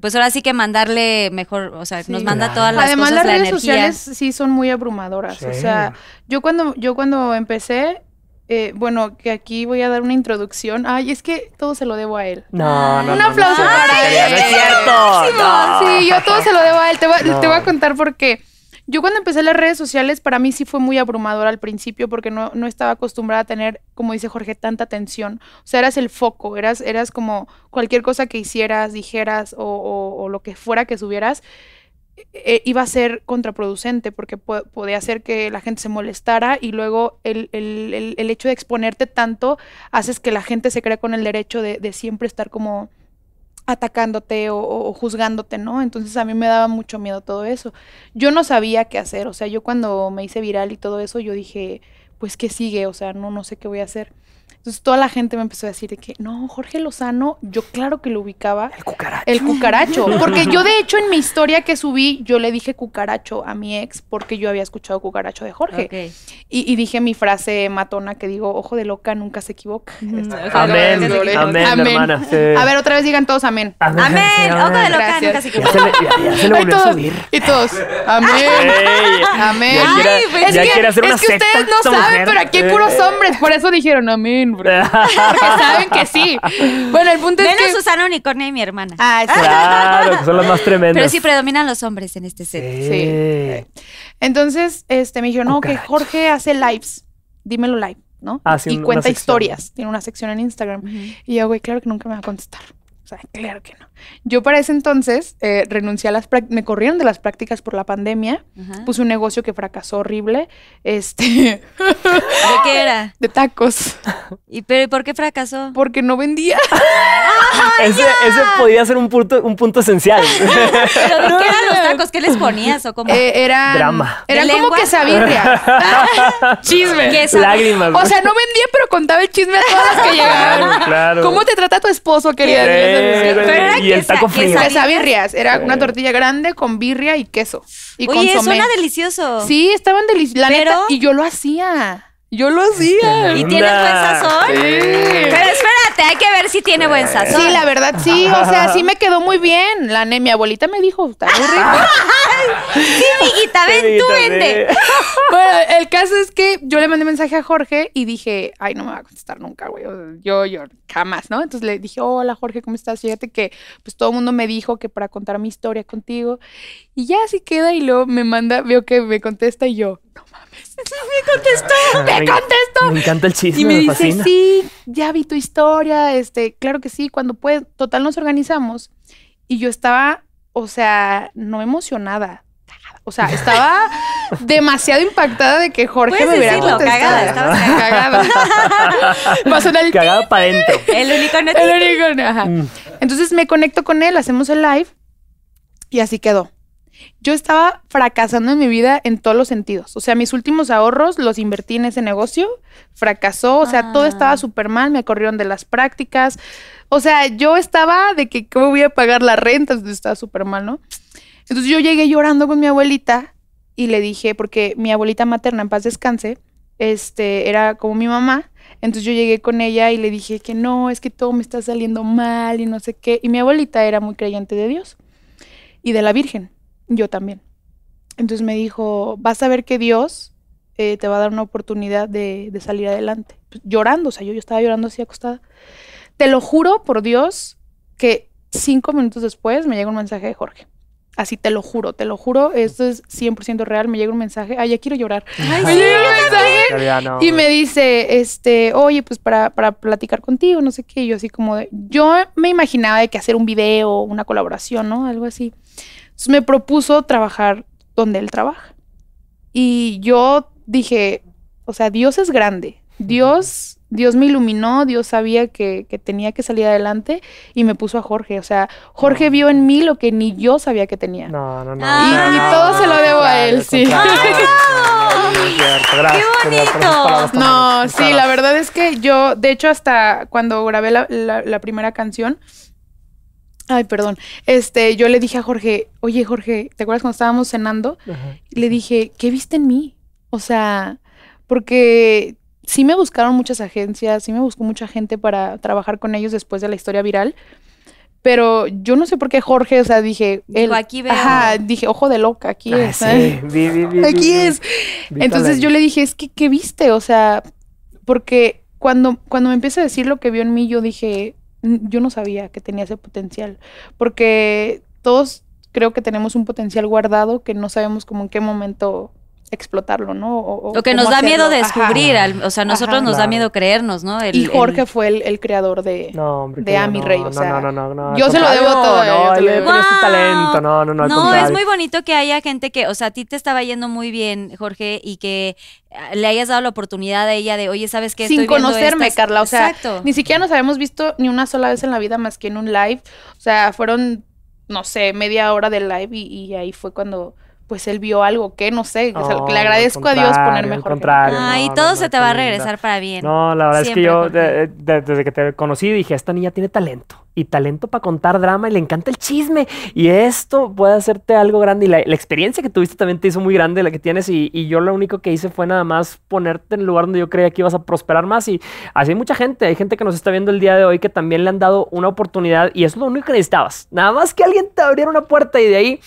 Speaker 4: pues ahora sí que mandarle mejor, o sea,
Speaker 6: Sí.
Speaker 4: nos manda
Speaker 5: Claro.
Speaker 4: todas las
Speaker 6: Además,
Speaker 4: cosas,
Speaker 6: las
Speaker 4: la
Speaker 6: redes
Speaker 4: energía.
Speaker 6: sociales sí son muy abrumadoras. O
Speaker 5: Sí.
Speaker 6: sea, yo cuando, yo cuando empecé, eh, bueno, que aquí voy a dar una introducción. Ay, es que todo se lo debo a él.
Speaker 5: No, no,
Speaker 6: Un aplauso
Speaker 5: no,
Speaker 6: para
Speaker 5: no,
Speaker 6: él.
Speaker 5: No es cierto. no.
Speaker 6: Sí, yo todo se lo debo a él. Te voy,
Speaker 5: No.
Speaker 6: te voy a contar por qué. Yo cuando empecé las redes sociales, para mí sí fue muy abrumador al principio porque no, no estaba acostumbrada a tener, como dice Jorge, tanta atención. O sea, eras el foco, eras, eras como cualquier cosa que hicieras, dijeras o, o- o lo que fuera que subieras, iba a ser contraproducente porque po- podía hacer que la gente se molestara y luego el, el- el- el hecho de exponerte tanto haces que la gente se crea con el derecho de, de siempre estar como atacándote o, o- o juzgándote, ¿no? Entonces a mí me daba mucho miedo todo eso. Yo no sabía qué hacer, o sea, yo cuando me hice viral y todo eso, yo dije, pues, ¿qué sigue? O sea, no, no sé qué voy a hacer. Entonces toda la gente me empezó a decir de que, no, Jorge Lozano, yo claro que lo ubicaba.
Speaker 5: El cucaracho.
Speaker 6: El cucaracho. Porque yo, de hecho, en mi historia que subí, yo le dije cucaracho a mi ex porque yo había escuchado cucaracho de Jorge. Y, y dije mi frase matona que digo, ojo de loca, nunca se equivoca.
Speaker 5: Amén,
Speaker 6: Gloria.
Speaker 5: amén,
Speaker 6: Amén.
Speaker 5: hermana. sí.
Speaker 6: A ver, otra vez digan todos amén.
Speaker 4: Amén,
Speaker 5: sí,
Speaker 4: ojo de loca,
Speaker 6: Gracias.
Speaker 4: nunca se
Speaker 5: Ya
Speaker 4: equivoca.
Speaker 5: se le, ya- ya se le
Speaker 6: Ay,
Speaker 5: volvió a
Speaker 6: todos,
Speaker 5: subir.
Speaker 6: Y todos, amén. Amén.
Speaker 5: Ya
Speaker 6: Ay, pues, es que,
Speaker 5: una
Speaker 6: es que
Speaker 5: secta
Speaker 6: ustedes no saben,
Speaker 5: mujer.
Speaker 6: pero aquí hay puros
Speaker 5: Eh.
Speaker 6: hombres, por eso dijeron amén, bro. porque saben que sí. Bueno, el punto es
Speaker 4: Menos
Speaker 6: que...
Speaker 4: Susana Unicornia y mi hermana.
Speaker 6: Ah, sí.
Speaker 5: Claro, que son las más tremendas.
Speaker 4: Pero sí predominan los hombres en este set.
Speaker 5: Sí.
Speaker 6: Entonces, este, me dijeron, no, que. Jorge hace lives. Dímelo live, ¿no?
Speaker 5: Ah, sí,
Speaker 6: y
Speaker 5: una
Speaker 6: cuenta historias. Tiene una sección en Instagram. Y yo, güey, claro que nunca me va a contestar. O sea, claro que no. Yo para ese entonces eh, renuncié a las práct- me corrieron de las prácticas por la pandemia. Puse un negocio que fracasó horrible, este,
Speaker 4: ¿De qué era?
Speaker 6: de tacos,
Speaker 4: ¿Y pero ¿y por qué fracasó?
Speaker 6: porque no vendía.
Speaker 5: Ese, ese podía ser un punto, un punto esencial.
Speaker 4: ¿Pero de qué eran los tacos? ¿Qué les ponías o cómo?
Speaker 6: Eh, eran,
Speaker 5: Drama.
Speaker 6: Eran
Speaker 4: ¿De
Speaker 6: como
Speaker 4: lengua?
Speaker 6: quesabirrias. Chisme.
Speaker 5: Lágrimas.
Speaker 6: O sea, no vendía, pero contaba el chisme a todas las que llegaban.
Speaker 5: Claro, claro.
Speaker 6: ¿Cómo te trata tu esposo, querida?
Speaker 5: Eh,
Speaker 4: Pero era
Speaker 5: y el taco frío.
Speaker 4: quesa-
Speaker 6: Quesabirrias. Era una tortilla grande con birria y queso. Y
Speaker 4: Oye,
Speaker 6: consomé.
Speaker 4: suena delicioso.
Speaker 6: Sí, estaban deliciosos.
Speaker 4: Pero-
Speaker 6: Y yo lo hacía. Yo lo hacía.
Speaker 4: ¿Y tienes buen sazón?
Speaker 5: Sí.
Speaker 4: Pero espérate, hay que ver si tiene buen sazón.
Speaker 6: Sí, la verdad, sí. O sea, sí me quedó muy bien. La ne- mi abuelita me dijo, está muy rico.
Speaker 4: Sí, mijita, ven
Speaker 5: Sí,
Speaker 4: tú,
Speaker 5: sí.
Speaker 6: Bueno, el caso es que yo le mandé mensaje a Jorge y dije, ay, no me va a contestar nunca, güey. O sea, Yo, yo, jamás, ¿no? Entonces le dije, hola, Jorge, ¿cómo estás? Fíjate que, pues, todo el mundo me dijo que para contar mi historia contigo. Y ya así queda y luego me manda, veo que me contesta y yo, no mames, me contestó, me
Speaker 5: Me-
Speaker 6: contestó.
Speaker 5: Me encanta el chisme,
Speaker 6: Y me
Speaker 5: me,
Speaker 6: dice,
Speaker 5: fascina.
Speaker 6: sí, ya vi tu historia, este, claro que sí, cuando puede, total nos organizamos. Y yo estaba, o sea, no emocionada. cagada. O sea, estaba demasiado impactada de que Jorge
Speaker 4: Puedes
Speaker 6: me hubiera
Speaker 4: decirlo,
Speaker 6: contestado.
Speaker 4: cagada, estabas
Speaker 6: cagada. Va a sonar el
Speaker 5: Cagada para adentro.
Speaker 4: El único no
Speaker 6: el único, ajá.
Speaker 5: Mm.
Speaker 6: Entonces me conecto con él, hacemos el live y así quedó. Yo estaba fracasando en mi vida en todos los sentidos. O sea, mis últimos ahorros los invertí en ese negocio, fracasó, o sea, todo
Speaker 4: Ah.
Speaker 6: estaba súper mal, me corrieron de las prácticas. O sea, yo estaba de que cómo voy a pagar la renta, entonces estaba súper mal, ¿no? Entonces yo llegué llorando con mi abuelita y le dije, porque mi abuelita materna, en paz descanse, este, era como mi mamá. Entonces yo llegué con ella y le dije que no, es que todo me está saliendo mal y no sé qué. Y mi abuelita era muy creyente de Dios y de la Virgen. Yo también. Entonces me dijo, vas a ver que Dios eh, te va a dar una oportunidad de, de salir adelante. Pues, llorando, o sea, yo, yo estaba llorando así acostada. Te lo juro por Dios que cinco minutos después me llega un mensaje de Jorge. Así te lo juro, te lo juro, esto es 100% real. Me llega un mensaje, ay, ya quiero llorar.
Speaker 4: Ay,
Speaker 6: Me
Speaker 4: sí,
Speaker 6: llega un mensaje y me dice, este, oye, pues para, para platicar contigo, no sé qué. Y yo así como de, yo me imaginaba de que hacer un video, una colaboración, ¿no? Algo así. Entonces me propuso trabajar donde él trabaja. Y yo dije, o sea, Dios es grande. Dios, Dios me iluminó, Dios sabía que, que tenía que salir adelante y me puso a Jorge. O sea, Jorge
Speaker 5: No.
Speaker 6: vio en mí lo que ni yo sabía que tenía.
Speaker 5: No, no, no.
Speaker 4: Ah.
Speaker 5: no,
Speaker 4: Y
Speaker 5: no,
Speaker 6: todo
Speaker 5: no,
Speaker 6: se lo
Speaker 5: no,
Speaker 6: debo a él, sí.
Speaker 5: cierto. Gracias,
Speaker 4: ¡Qué bonito!
Speaker 6: No, sí, la verdad es que yo, de hecho, hasta cuando grabé la, la- la primera canción, ay, perdón, este, yo le dije a Jorge, oye, Jorge, ¿te acuerdas cuando estábamos cenando?
Speaker 5: Ajá.
Speaker 6: Le dije, ¿qué viste en mí? O sea, porque sí me buscaron muchas agencias, sí me buscó mucha gente para trabajar con ellos después de la historia viral. Pero yo no sé por qué Jorge, o sea, dije, él,
Speaker 4: "Aquí veo".
Speaker 6: ajá, dije, ojo de loca, aquí
Speaker 5: Ah,
Speaker 6: es.
Speaker 5: sí,
Speaker 6: ¿eh?
Speaker 5: vi, vi, vi, vi,
Speaker 6: Aquí
Speaker 5: vi.
Speaker 6: es.
Speaker 5: Vi
Speaker 6: Entonces yo le dije, es que, ¿qué viste? O sea, porque cuando, cuando me empieza a decir lo que vio en mí, yo dije, "Mm, yo no sabía que tenía ese potencial. Porque todos creo que tenemos un potencial guardado que no sabemos como en qué momento explotarlo, ¿no? O,
Speaker 4: Lo que nos da miedo
Speaker 6: hacerlo.
Speaker 4: Descubrir, al- o sea, nosotros
Speaker 6: Ajá.
Speaker 4: nos da miedo creernos, ¿no? El-
Speaker 6: Y Jorge
Speaker 4: el-
Speaker 6: fue el, el creador de...
Speaker 5: No, hombre,
Speaker 6: de Ami
Speaker 5: no,
Speaker 6: Rey, o
Speaker 5: no,
Speaker 6: sea,
Speaker 5: no, no, no,
Speaker 6: yo se lo debo todo
Speaker 5: No, él tiene ese
Speaker 4: ¡Guau!
Speaker 5: talento, no, no, no,
Speaker 4: No, es muy bonito que haya gente que, o sea, a ti te estaba yendo muy bien, Jorge, y que ah, le hayas dado la oportunidad a ella de, oye, ¿sabes qué?
Speaker 6: Sin
Speaker 4: Estoy
Speaker 6: conocerme,
Speaker 4: estas-".
Speaker 6: Carla. O sea,
Speaker 4: Exacto.
Speaker 6: ni siquiera nos habíamos visto ni una sola vez en la vida más que en un live. O sea, fueron, no sé, media hora de live y, y ahí fue cuando pues él vio algo que no sé. o sea, le
Speaker 5: al
Speaker 6: agradezco a Dios
Speaker 5: al
Speaker 6: Jorge.
Speaker 5: contrario.
Speaker 4: Ay,
Speaker 5: no,
Speaker 4: todo
Speaker 5: no,
Speaker 4: se
Speaker 5: no,
Speaker 4: te va a regresar para bien.
Speaker 5: No, la verdad es que yo
Speaker 4: Jorge.
Speaker 5: de- de- desde que te conocí dije, esta niña tiene talento y talento para contar drama y le encanta el chisme y esto puede hacerte algo grande y la, la experiencia que tuviste también te hizo muy grande la que tienes y, y yo lo único que hice fue nada más ponerte en el lugar donde yo creía que ibas a prosperar más y así hay mucha gente, hay gente que nos está viendo el día de hoy que también le han dado una oportunidad y eso es lo único que necesitabas, nada más que alguien te abriera una puerta y de ahí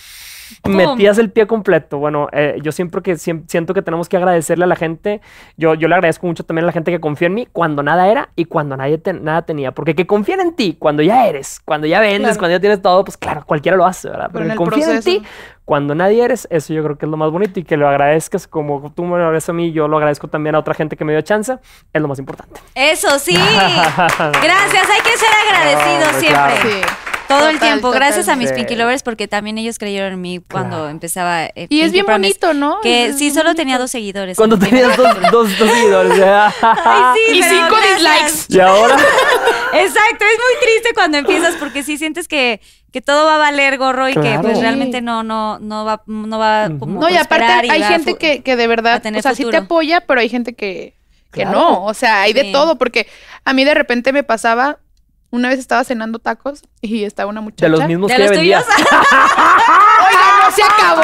Speaker 4: ¡Pum!
Speaker 5: metías el pie completo. Bueno, eh, yo siempre que siento que tenemos que agradecerle a la gente. Yo, yo le agradezco mucho también a la gente que confía en mí cuando nada era y cuando nadie te- nada tenía. Porque que confíen en ti cuando ya eres, cuando ya vendes,
Speaker 6: Claro.
Speaker 5: cuando ya tienes todo, pues claro, cualquiera lo hace, ¿verdad?
Speaker 6: Pero
Speaker 5: Pero que confíen en ti cuando nadie eres, eso yo creo que es lo más bonito y que lo agradezcas como tú me lo agradeces a mí, yo lo agradezco también a otra gente que me dio chance, es lo más importante.
Speaker 4: Eso sí. Gracias, hay que ser agradecidos
Speaker 5: No,
Speaker 4: siempre.
Speaker 5: claro.
Speaker 6: Sí.
Speaker 4: Todo el
Speaker 6: Total,
Speaker 4: tiempo. Gracias a mis. Pinky Lovers porque también ellos creyeron en mí cuando
Speaker 5: Claro.
Speaker 4: empezaba. eh,
Speaker 6: Y es bien
Speaker 4: Promise,
Speaker 6: bonito, ¿no?
Speaker 4: Que
Speaker 6: Es-
Speaker 4: sí, solo
Speaker 6: bonito.
Speaker 4: tenía dos seguidores.
Speaker 5: Cuando tenías dos, dos, dos seguidores.
Speaker 4: Ay, sí,
Speaker 6: Y cinco
Speaker 4: gracias.
Speaker 6: dislikes.
Speaker 5: y ahora...
Speaker 4: Exacto, es muy triste cuando empiezas porque sí sientes que, que todo va a valer gorro y que pues realmente no, no, no va, no va como
Speaker 6: No, y aparte hay gente que, que de verdad,
Speaker 4: tener
Speaker 6: o sea, sí te apoya, pero hay gente que, que
Speaker 5: Claro.
Speaker 6: no. O sea, hay de
Speaker 4: Sí.
Speaker 6: todo, porque a mí de repente me pasaba, una vez estaba cenando tacos y estaba una muchacha.
Speaker 5: De los mismos
Speaker 4: ¿De
Speaker 5: que
Speaker 4: los?
Speaker 6: ¡Oiga, no se acabó!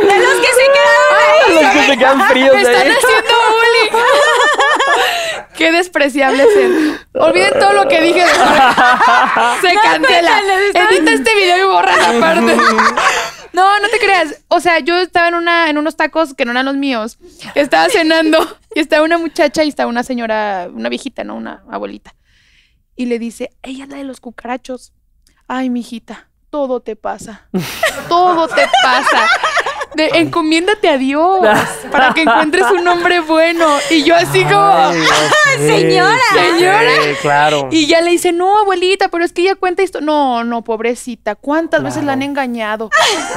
Speaker 4: De los que se quedaron ahí.
Speaker 5: Los que se quedan fríos
Speaker 6: ¡Me están haciendo bullying! ¡Qué despreciable es él! Olviden todo lo que dije. de Jorge. Se cancela. Edita este video y borra esa parte. No, no te creas. O sea, yo estaba en una, en unos tacos que no eran los míos. Estaba cenando y estaba una muchacha y estaba una señora, una viejita, ¿no? Una abuelita. Y le dice, ella es la de los cucarachos. Ay, mijita, todo te pasa. Todo te pasa. De, encomiéndate a Dios para que encuentres un hombre bueno. Y yo así como,
Speaker 5: Ay,
Speaker 4: Señora.
Speaker 5: sí,
Speaker 6: Señora.
Speaker 5: claro.
Speaker 6: y ya le dice, no, abuelita, pero es que ella cuenta esto. No, no, pobrecita, ¿cuántas veces la han engañado?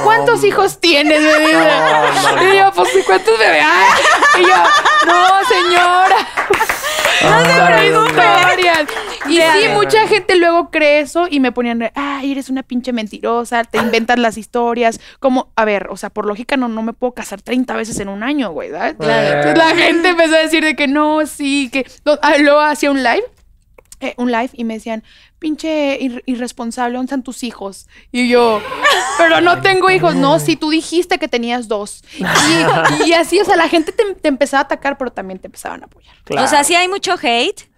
Speaker 6: ¿Cuántos hijos tienes, me dice?
Speaker 5: No,
Speaker 6: Y yo, pues, ¿y ¿cuántos bebés? hay?" Y yo, no, señora. No se historias. Y sí, mucha gente luego cree eso y me ponían, ay, eres una pinche mentirosa, te inventas las historias. Como, a ver, o sea, por lógica no, no me puedo casar 30 veces en un año, güey, ¿verdad? Entonces la gente empezó a decir de que no, sí, que no, ah, luego hacía un live eh, un live y me decían, pinche ir- irresponsable, ¿dónde están tus hijos? Y yo, pero no tengo hijos. No, si tú dijiste que tenías dos. Y, y así, o sea, la gente te, te empezaba a atacar, pero también te empezaban a apoyar.
Speaker 4: O sea, sí hay mucho hate.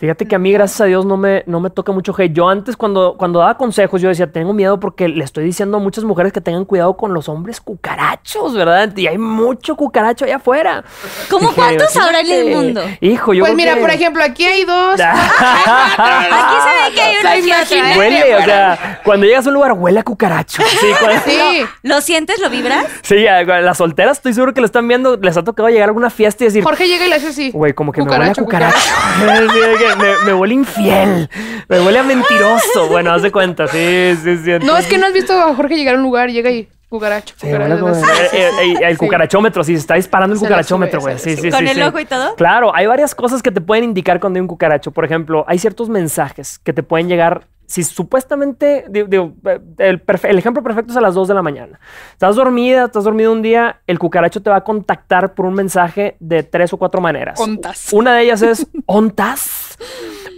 Speaker 5: Fíjate que a mí, gracias a Dios, no me, no me toca mucho hate. Yo antes, cuando, cuando daba consejos, yo decía, tengo miedo porque le estoy diciendo a muchas mujeres que tengan cuidado con los hombres cucarachos, ¿verdad? Y hay mucho cucaracho allá afuera.
Speaker 4: ¿Cómo cuántos habrá en el mundo?
Speaker 5: Hijo, yo
Speaker 6: pues
Speaker 5: creo
Speaker 6: mira,
Speaker 5: que-
Speaker 6: por ejemplo, aquí hay dos.
Speaker 4: Aquí se ve que hay ¿eh?
Speaker 6: imagínate,
Speaker 5: Huele, o sea, cuando llegas a un lugar, huele a cucaracho. Sí, cuando-
Speaker 6: Sí.
Speaker 4: ¿Lo sientes? ¿Lo vibras?
Speaker 5: sí, a- las solteras estoy seguro que lo están viendo, les ha tocado llegar a alguna fiesta y decir,
Speaker 6: Jorge llega y le hace así.
Speaker 5: Güey, como que
Speaker 6: Cucaracho,
Speaker 5: me huele a cucaracho. Sí, me, me huele infiel. Me huele a mentiroso. Bueno, haz de cuenta. Sí, sí, sí.
Speaker 6: No, es que no has visto a Jorge llegar a un lugar llega y cucaracho.
Speaker 5: Sí,
Speaker 6: cucaracho,
Speaker 5: eh, eh, eh, el cucarachómetro, sí, se está disparando el
Speaker 6: Se
Speaker 5: cucarachómetro, güey.
Speaker 6: le
Speaker 5: Sí, sí,
Speaker 4: ¿Con
Speaker 5: sí,
Speaker 4: el
Speaker 5: sí.
Speaker 4: ojo y todo?
Speaker 5: Claro, hay varias cosas que te pueden indicar cuando hay un cucaracho. Por ejemplo, hay ciertos mensajes que te pueden llegar. Si supuestamente, digo, digo, el, perfe- el ejemplo perfecto es a las 2 de la mañana. Estás dormida, estás dormido un día, el cucaracho te va a contactar por un mensaje de tres o cuatro maneras.
Speaker 6: Ontas.
Speaker 5: Una de ellas es ontas.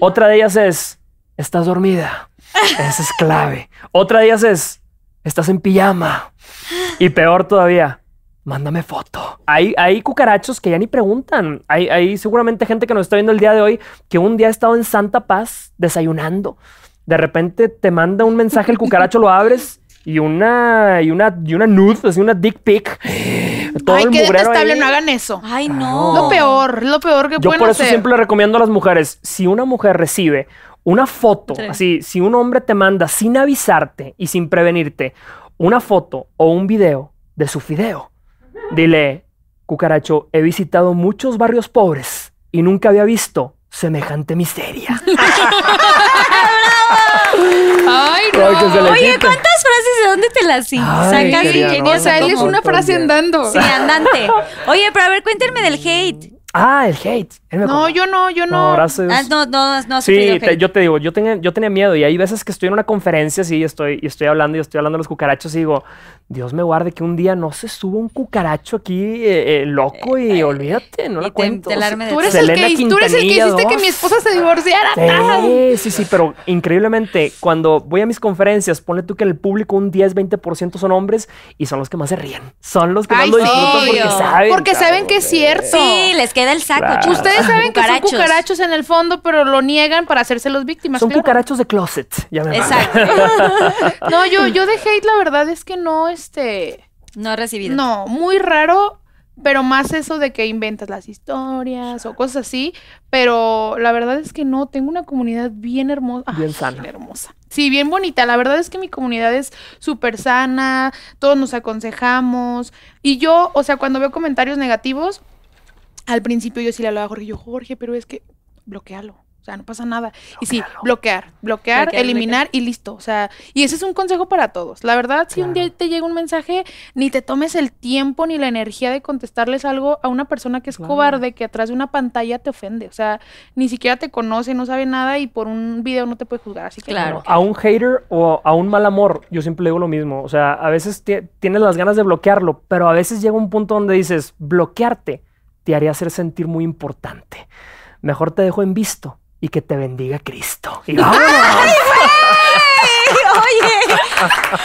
Speaker 5: Otra de ellas es estás dormida. Esa es clave. Otra de ellas es estás en pijama. Y peor todavía, mándame foto. Hay, hay cucarachos que ya ni preguntan. Hay, hay seguramente gente que nos está viendo el día de hoy que un día ha estado en Santa Paz desayunando. De repente te manda un mensaje, el cucaracho lo abres y una, y una, y una nude, así una dick pic. Todo
Speaker 6: Ay,
Speaker 5: el
Speaker 6: qué
Speaker 5: mugrero
Speaker 6: detestable,
Speaker 5: ahí.
Speaker 6: no hagan eso.
Speaker 4: Ay, no.
Speaker 6: Lo peor, lo peor que
Speaker 5: Yo
Speaker 6: pueden
Speaker 5: por eso
Speaker 6: hacer.
Speaker 5: siempre le recomiendo a las mujeres, si una mujer recibe una foto,
Speaker 4: Sí.
Speaker 5: así, si un hombre te manda sin avisarte y sin prevenirte una foto o un video de su fideo, dile, cucaracho, he visitado muchos barrios pobres y nunca había visto semejante miseria.
Speaker 6: Ay,
Speaker 5: Ay, que se
Speaker 6: no.
Speaker 5: le
Speaker 4: Oye,
Speaker 5: quite.
Speaker 4: ¿cuántas frases de dónde te las sacas?
Speaker 6: O sea, él es una frase andando.
Speaker 4: Sí, andante. Oye, pero a ver, cuéntenme del hate.
Speaker 5: Ah, el hate. Él me
Speaker 6: No, yo no, yo
Speaker 5: No,
Speaker 6: no.
Speaker 5: gracias.
Speaker 4: Ah, no, no, no has
Speaker 5: Sí,
Speaker 4: sufrido
Speaker 5: te-
Speaker 4: hate.
Speaker 5: yo te digo, yo tenía, yo tenía miedo y hay veces que estoy en una conferencia así y estoy, y estoy hablando y estoy hablando de los cucarachos y digo, Dios me guarde que un día no se suba un cucaracho aquí eh, eh, loco y olvídate, no
Speaker 4: y
Speaker 5: la
Speaker 4: te-
Speaker 5: cuento.
Speaker 4: te de
Speaker 6: Tú eres, el que, tú eres el que
Speaker 5: Quintanilla
Speaker 6: hiciste que
Speaker 5: dos.
Speaker 6: mi esposa se divorciara.
Speaker 5: Sí, sí, sí, pero increíblemente, cuando voy a mis conferencias, ponle tú que en el público un 10-20% son hombres y son los que más se ríen. Son los que más
Speaker 6: Ay,
Speaker 5: lo
Speaker 6: sí.
Speaker 5: disfrutan porque
Speaker 4: Obvio.
Speaker 5: saben.
Speaker 6: Porque saben que es
Speaker 5: sí.
Speaker 6: cierto.
Speaker 4: Sí, les queda el saco,
Speaker 5: Claro.
Speaker 4: chicos.
Speaker 6: Ustedes saben que son
Speaker 4: Cucarachos.
Speaker 6: cucarachos en el fondo, pero lo niegan para hacerse los víctimas.
Speaker 5: Son
Speaker 6: claro.
Speaker 5: cucarachos de closet. Ya me
Speaker 4: Exacto.
Speaker 6: No, yo, yo de hate, la verdad es que no, este.
Speaker 4: No he recibido.
Speaker 6: No, muy raro, pero más eso de que inventas las historias o cosas así. Pero la verdad es que no, tengo una comunidad bien hermosa.
Speaker 5: Bien
Speaker 6: Ay,
Speaker 5: sana.
Speaker 6: bien hermosa. Sí, bien bonita. La verdad es que mi comunidad es súper sana, todos nos aconsejamos. Y yo, o sea, cuando veo comentarios negativos, al principio yo sí le hablaba a Jorge, yo, Jorge, pero es que bloquealo. O sea, no pasa nada. Y sí, bloquear, bloquear,
Speaker 4: Bloquear,
Speaker 6: eliminar y listo. O sea, y ese es un consejo para todos. La verdad, si un día te llega un mensaje, ni te tomes el tiempo ni la energía de contestarles algo a una persona que es
Speaker 5: Claro.
Speaker 6: cobarde, que atrás de una pantalla te ofende. O sea, ni siquiera te conoce, no sabe nada y por un video no te puede juzgar. Así que
Speaker 4: Claro.
Speaker 5: A un hater o a un mal amor, yo siempre le digo lo mismo. O sea, a veces ti- tienes las ganas de bloquearlo, pero a veces llega un punto donde dices, bloquearte te haría hacer sentir muy importante. Mejor te dejo en visto y que te bendiga Cristo. Y vámonos.
Speaker 4: Oye,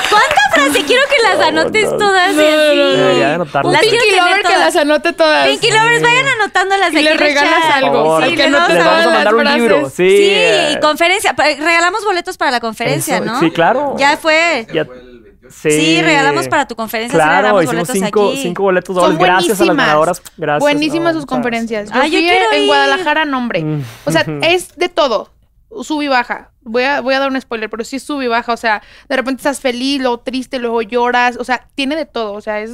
Speaker 4: ¿cuánta frase? Quiero que las anotes
Speaker 5: no.
Speaker 4: todas y
Speaker 6: No, no,
Speaker 4: así.
Speaker 6: no.
Speaker 4: Las
Speaker 6: Pinky
Speaker 4: tener
Speaker 6: que las anote todas.
Speaker 4: Pinky Lovers, vayan anotándolas
Speaker 6: Y
Speaker 4: aquí
Speaker 6: le
Speaker 4: en el
Speaker 6: regalas
Speaker 4: chat.
Speaker 6: algo.
Speaker 4: Sí,
Speaker 6: que
Speaker 4: les
Speaker 6: no
Speaker 4: vamos
Speaker 6: te
Speaker 4: a
Speaker 5: Les vamos a
Speaker 6: sabe
Speaker 5: mandar un libro.
Speaker 6: frases.
Speaker 5: Sí,
Speaker 4: Sí,
Speaker 5: eh,
Speaker 4: conferencia. Regalamos boletos para la conferencia,
Speaker 5: eso,
Speaker 4: ¿no?
Speaker 5: Sí, claro.
Speaker 4: Ya fue.
Speaker 5: Ya-
Speaker 4: Sí, regalamos para tu conferencia,
Speaker 5: Claro, hicimos
Speaker 4: boletos
Speaker 5: cinco,
Speaker 4: aquí.
Speaker 5: cinco boletos dobles. Gracias a las ganadoras. Gracias.
Speaker 6: Buenísimas
Speaker 5: no,
Speaker 6: sus conferencias. Yo
Speaker 4: Ah, yo
Speaker 6: fui en
Speaker 4: ir.
Speaker 6: Guadalajara, nombre. O sea, es de todo. Sub y baja. Voy a, voy a dar un spoiler, pero sí es sub y baja. O sea, de repente estás feliz, luego triste, luego lloras. O sea, tiene de todo. O sea, es.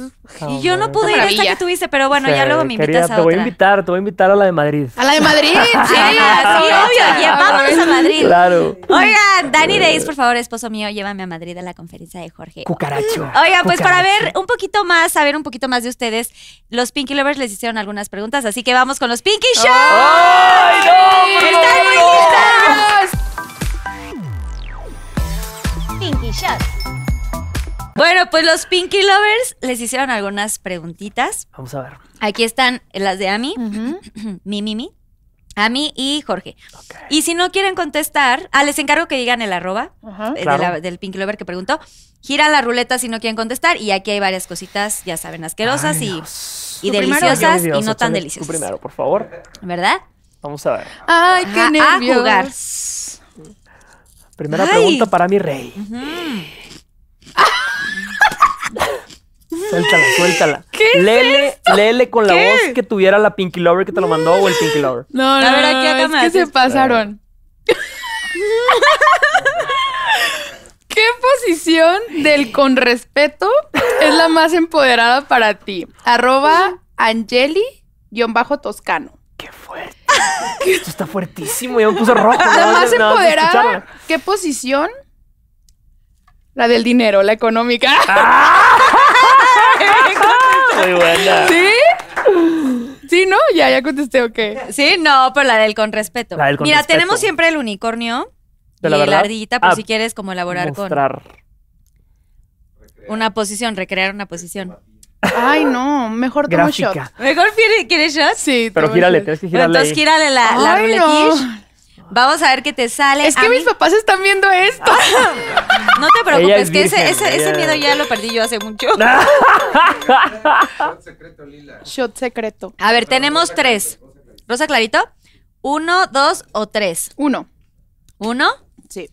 Speaker 4: Y yo no pude ir a esta que tuviste, pero bueno,
Speaker 5: Sí,
Speaker 4: ya luego me
Speaker 5: quería-
Speaker 4: invitas a
Speaker 5: Te voy a
Speaker 4: otra.
Speaker 5: invitar, te voy a invitar a la de Madrid.
Speaker 6: A la de Madrid. Sí,
Speaker 4: sí, obvio, ya vámonos a Madrid.
Speaker 5: Claro.
Speaker 4: Oigan, Dani Days, por favor, esposo mío, llévame a Madrid a la conferencia de Jorge.
Speaker 5: Cucaracho.
Speaker 4: Oigan, pues para ver un poquito más, saber un poquito más de ustedes, los Pinky Lovers les hicieron algunas preguntas, así que vamos con los Pinky Show.
Speaker 5: ¡Ay, no!
Speaker 4: ¡Están muy
Speaker 5: no!
Speaker 4: listas! Bueno, pues los Pinky Lovers les hicieron algunas preguntitas.
Speaker 5: Vamos a ver.
Speaker 4: Aquí están las de Ami, mi, mi, mi, Ami y Jorge. Y si no quieren contestar, ah, les encargo que digan el arroba eh, de
Speaker 5: Claro.
Speaker 4: la- del Pinky Lover que preguntó. Giran la ruleta si no quieren contestar y aquí hay varias cositas, ya saben, asquerosas
Speaker 5: Ay,
Speaker 4: y, y
Speaker 6: primero.
Speaker 4: deliciosas y no tan deliciosas.
Speaker 5: Tú primero, por favor.
Speaker 4: ¿Verdad?
Speaker 5: Vamos a ver.
Speaker 6: Ay, qué
Speaker 4: Ajá, a
Speaker 6: nervios.
Speaker 4: jugar.
Speaker 5: Primera
Speaker 4: Ay.
Speaker 5: pregunta para mi rey. Suéltala, suéltala. léele, léele con la
Speaker 6: ¿Qué?
Speaker 5: voz que tuviera la Pinky Lover que te lo mandó o el Pinky Lover.
Speaker 6: No, no,
Speaker 4: A ver, aquí
Speaker 6: no,
Speaker 4: acá
Speaker 6: es que se pasaron. ¿Qué posición del con respeto es la más empoderada para ti? Arroba Angeli-Toscano.
Speaker 5: Qué fuerte. Esto está fuertísimo. Ya me puse rojo.
Speaker 6: La
Speaker 5: nada
Speaker 6: más empoderada. ¿Qué posición? La del dinero, la económica.
Speaker 5: Muy buena.
Speaker 6: ¿Sí? Sí, ¿no? Ya, ya contesté, ok.
Speaker 4: Sí, no, pero la del con respeto.
Speaker 5: La del con
Speaker 4: Mira,
Speaker 5: respeto.
Speaker 4: tenemos siempre el unicornio
Speaker 5: ¿De
Speaker 4: y
Speaker 5: la
Speaker 4: la
Speaker 5: verdad?
Speaker 4: ardillita por
Speaker 5: Ah,
Speaker 4: si quieres como elaborar
Speaker 5: Mostrar.
Speaker 4: con una posición, recrear una posición.
Speaker 6: Ay, no, mejor tomo shot.
Speaker 5: Gráfica.
Speaker 4: ¿Mejor quiere- quieres shots?
Speaker 6: Sí,
Speaker 5: Pero
Speaker 6: tomo
Speaker 5: gírale,
Speaker 6: shot.
Speaker 5: tienes que
Speaker 4: Bueno,
Speaker 5: girarle.
Speaker 4: entonces
Speaker 5: ahí.
Speaker 4: gírale la, la
Speaker 6: Ay, no.
Speaker 4: ruletish. Vamos a ver qué te sale.
Speaker 6: Es que
Speaker 4: mí-
Speaker 6: mis papás están viendo esto.
Speaker 4: No te
Speaker 5: Ella
Speaker 4: preocupes,
Speaker 5: es
Speaker 4: que ese,
Speaker 5: virgen,
Speaker 4: ese, ese
Speaker 5: ella-
Speaker 4: miedo ya lo perdí yo hace mucho.
Speaker 6: Shot secreto.
Speaker 4: A ver, tenemos tres. Rosa Clarito. Uno, dos o tres.
Speaker 6: Uno.
Speaker 4: Uno.
Speaker 6: Sí.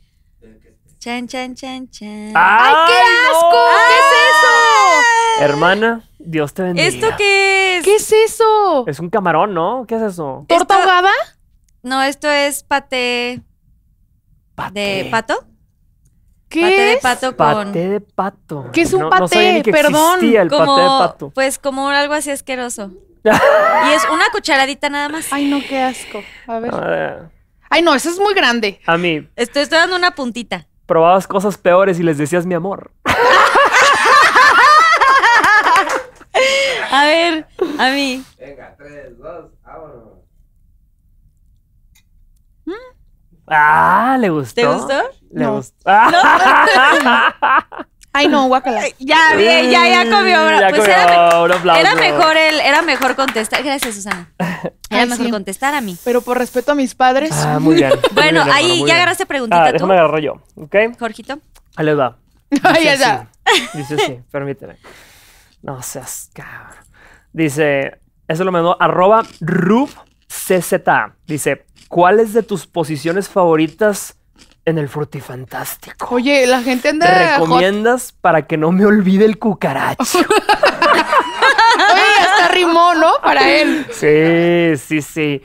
Speaker 4: Chan, chan, chan, chan.
Speaker 5: ¡Ay,
Speaker 6: qué asco! ¿Qué es
Speaker 5: Hermana, Dios te bendiga.
Speaker 4: ¿Esto qué es?
Speaker 6: ¿Qué es eso?
Speaker 5: Es un camarón, ¿no? ¿Qué es eso?
Speaker 6: ¿Torta
Speaker 4: Esto-
Speaker 6: ahogada?
Speaker 4: No, esto es paté de pato.
Speaker 6: ¿Qué
Speaker 4: paté de
Speaker 6: es?
Speaker 4: pato con.
Speaker 5: Paté de pato.
Speaker 6: ¿Qué es un
Speaker 5: No- no sabía
Speaker 6: paté?
Speaker 5: ni que
Speaker 6: Perdón.
Speaker 5: existía el
Speaker 4: como,
Speaker 5: paté de pato.
Speaker 4: Pues como algo así asqueroso. y es una cucharadita nada más.
Speaker 6: Ay, no, qué asco. A ver.
Speaker 5: Ah,
Speaker 6: Ay, no, eso es muy grande.
Speaker 5: A mí,
Speaker 4: Estoy, estoy dando una puntita.
Speaker 5: probabas cosas peores y les decías mi amor.
Speaker 4: A ver, a mí.
Speaker 5: Ah, ¿le gustó?
Speaker 4: ¿Te gustó?
Speaker 5: Le
Speaker 6: No.
Speaker 5: gustó. Ah.
Speaker 6: Ay, no, guácala.
Speaker 4: Ya, bien, ya, ya comió. bra-
Speaker 5: Ya
Speaker 4: pues
Speaker 5: comió,
Speaker 4: era,
Speaker 5: un
Speaker 4: me-
Speaker 5: aplauso.
Speaker 4: era mejor el, era mejor contestar. Gracias, Susana. Era
Speaker 6: Ay,
Speaker 4: mejor
Speaker 6: sí.
Speaker 4: contestar a mí.
Speaker 6: Pero por respeto a mis padres.
Speaker 5: Ah, muy bien. muy
Speaker 4: Bueno,
Speaker 5: bien,
Speaker 4: ahí
Speaker 5: muy
Speaker 4: ya
Speaker 5: bien.
Speaker 4: agarraste preguntita
Speaker 5: Ah,
Speaker 4: tú,
Speaker 5: déjame agarrar yo, ¿ok?
Speaker 4: Jorgito.
Speaker 5: Ahí les va.
Speaker 6: Ay, ya
Speaker 5: Dice. Dice así, permíteme. No seas cabrón. Dice, eso lo mandó arroba RubCZ. Dice, ¿cuáles de tus posiciones favoritas en el frutifantástico?
Speaker 6: Oye, la gente
Speaker 5: ¿Te
Speaker 6: anda. hot.
Speaker 5: recomiendas para que no me olvide el cucaracho?
Speaker 6: Oye, hasta rimó, ¿no? Para él.
Speaker 5: Sí, sí, sí.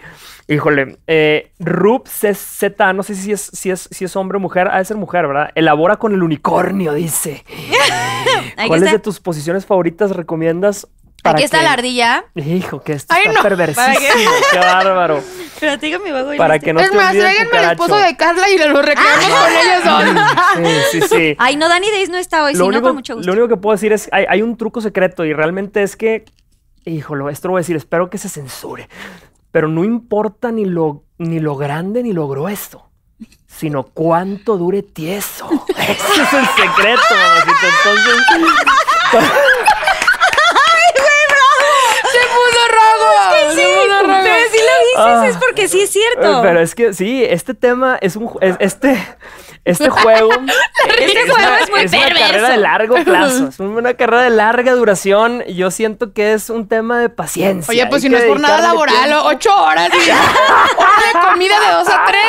Speaker 5: Híjole, eh, Rub CZ, no sé si es, si, es, si es hombre o mujer, ha de ser mujer, ¿verdad? Elabora con el unicornio, dice.
Speaker 4: Aquí
Speaker 5: ¿Cuáles
Speaker 4: está,
Speaker 5: de tus posiciones favoritas recomiendas para
Speaker 4: aquí está
Speaker 5: que-
Speaker 4: la ardilla.
Speaker 5: Hijo, que esto
Speaker 6: Ay,
Speaker 5: está
Speaker 6: no.
Speaker 5: perversísimo, qué bárbaro.
Speaker 4: Pero dígame, va a
Speaker 5: Para que no
Speaker 6: es
Speaker 5: te
Speaker 6: más, tráiganme al esposo de Carla y lo recreamos con ellos dos.
Speaker 5: Sí, sí, sí.
Speaker 4: Ay, no, Dani Days no está hoy, si
Speaker 5: lo,
Speaker 4: no,
Speaker 5: único,
Speaker 4: con mucho gusto.
Speaker 5: lo único que puedo decir es, hay, hay un truco secreto y realmente es que, híjole, esto lo voy a decir, espero que se censure, pero no importa ni lo, ni lo grande ni lo grueso, sino cuánto dure tieso. Ese es el secreto, mamacita. Entonces,
Speaker 6: Se puso rojo. Se puso rojo.
Speaker 4: Pero si lo dices
Speaker 5: Ah.
Speaker 4: es porque sí es cierto.
Speaker 5: eh, pero es que sí, este tema es un, es- este, este juego,
Speaker 4: Este juego
Speaker 5: una-
Speaker 4: es muy
Speaker 5: es una carrera de largo plazo, es una carrera de larga duración. y Yo siento que es un tema de paciencia.
Speaker 6: Oye, pues
Speaker 5: hay
Speaker 6: si no es por nada laboral,
Speaker 5: tiempo.
Speaker 6: ocho horas. y- Hora de comida de dos a tres.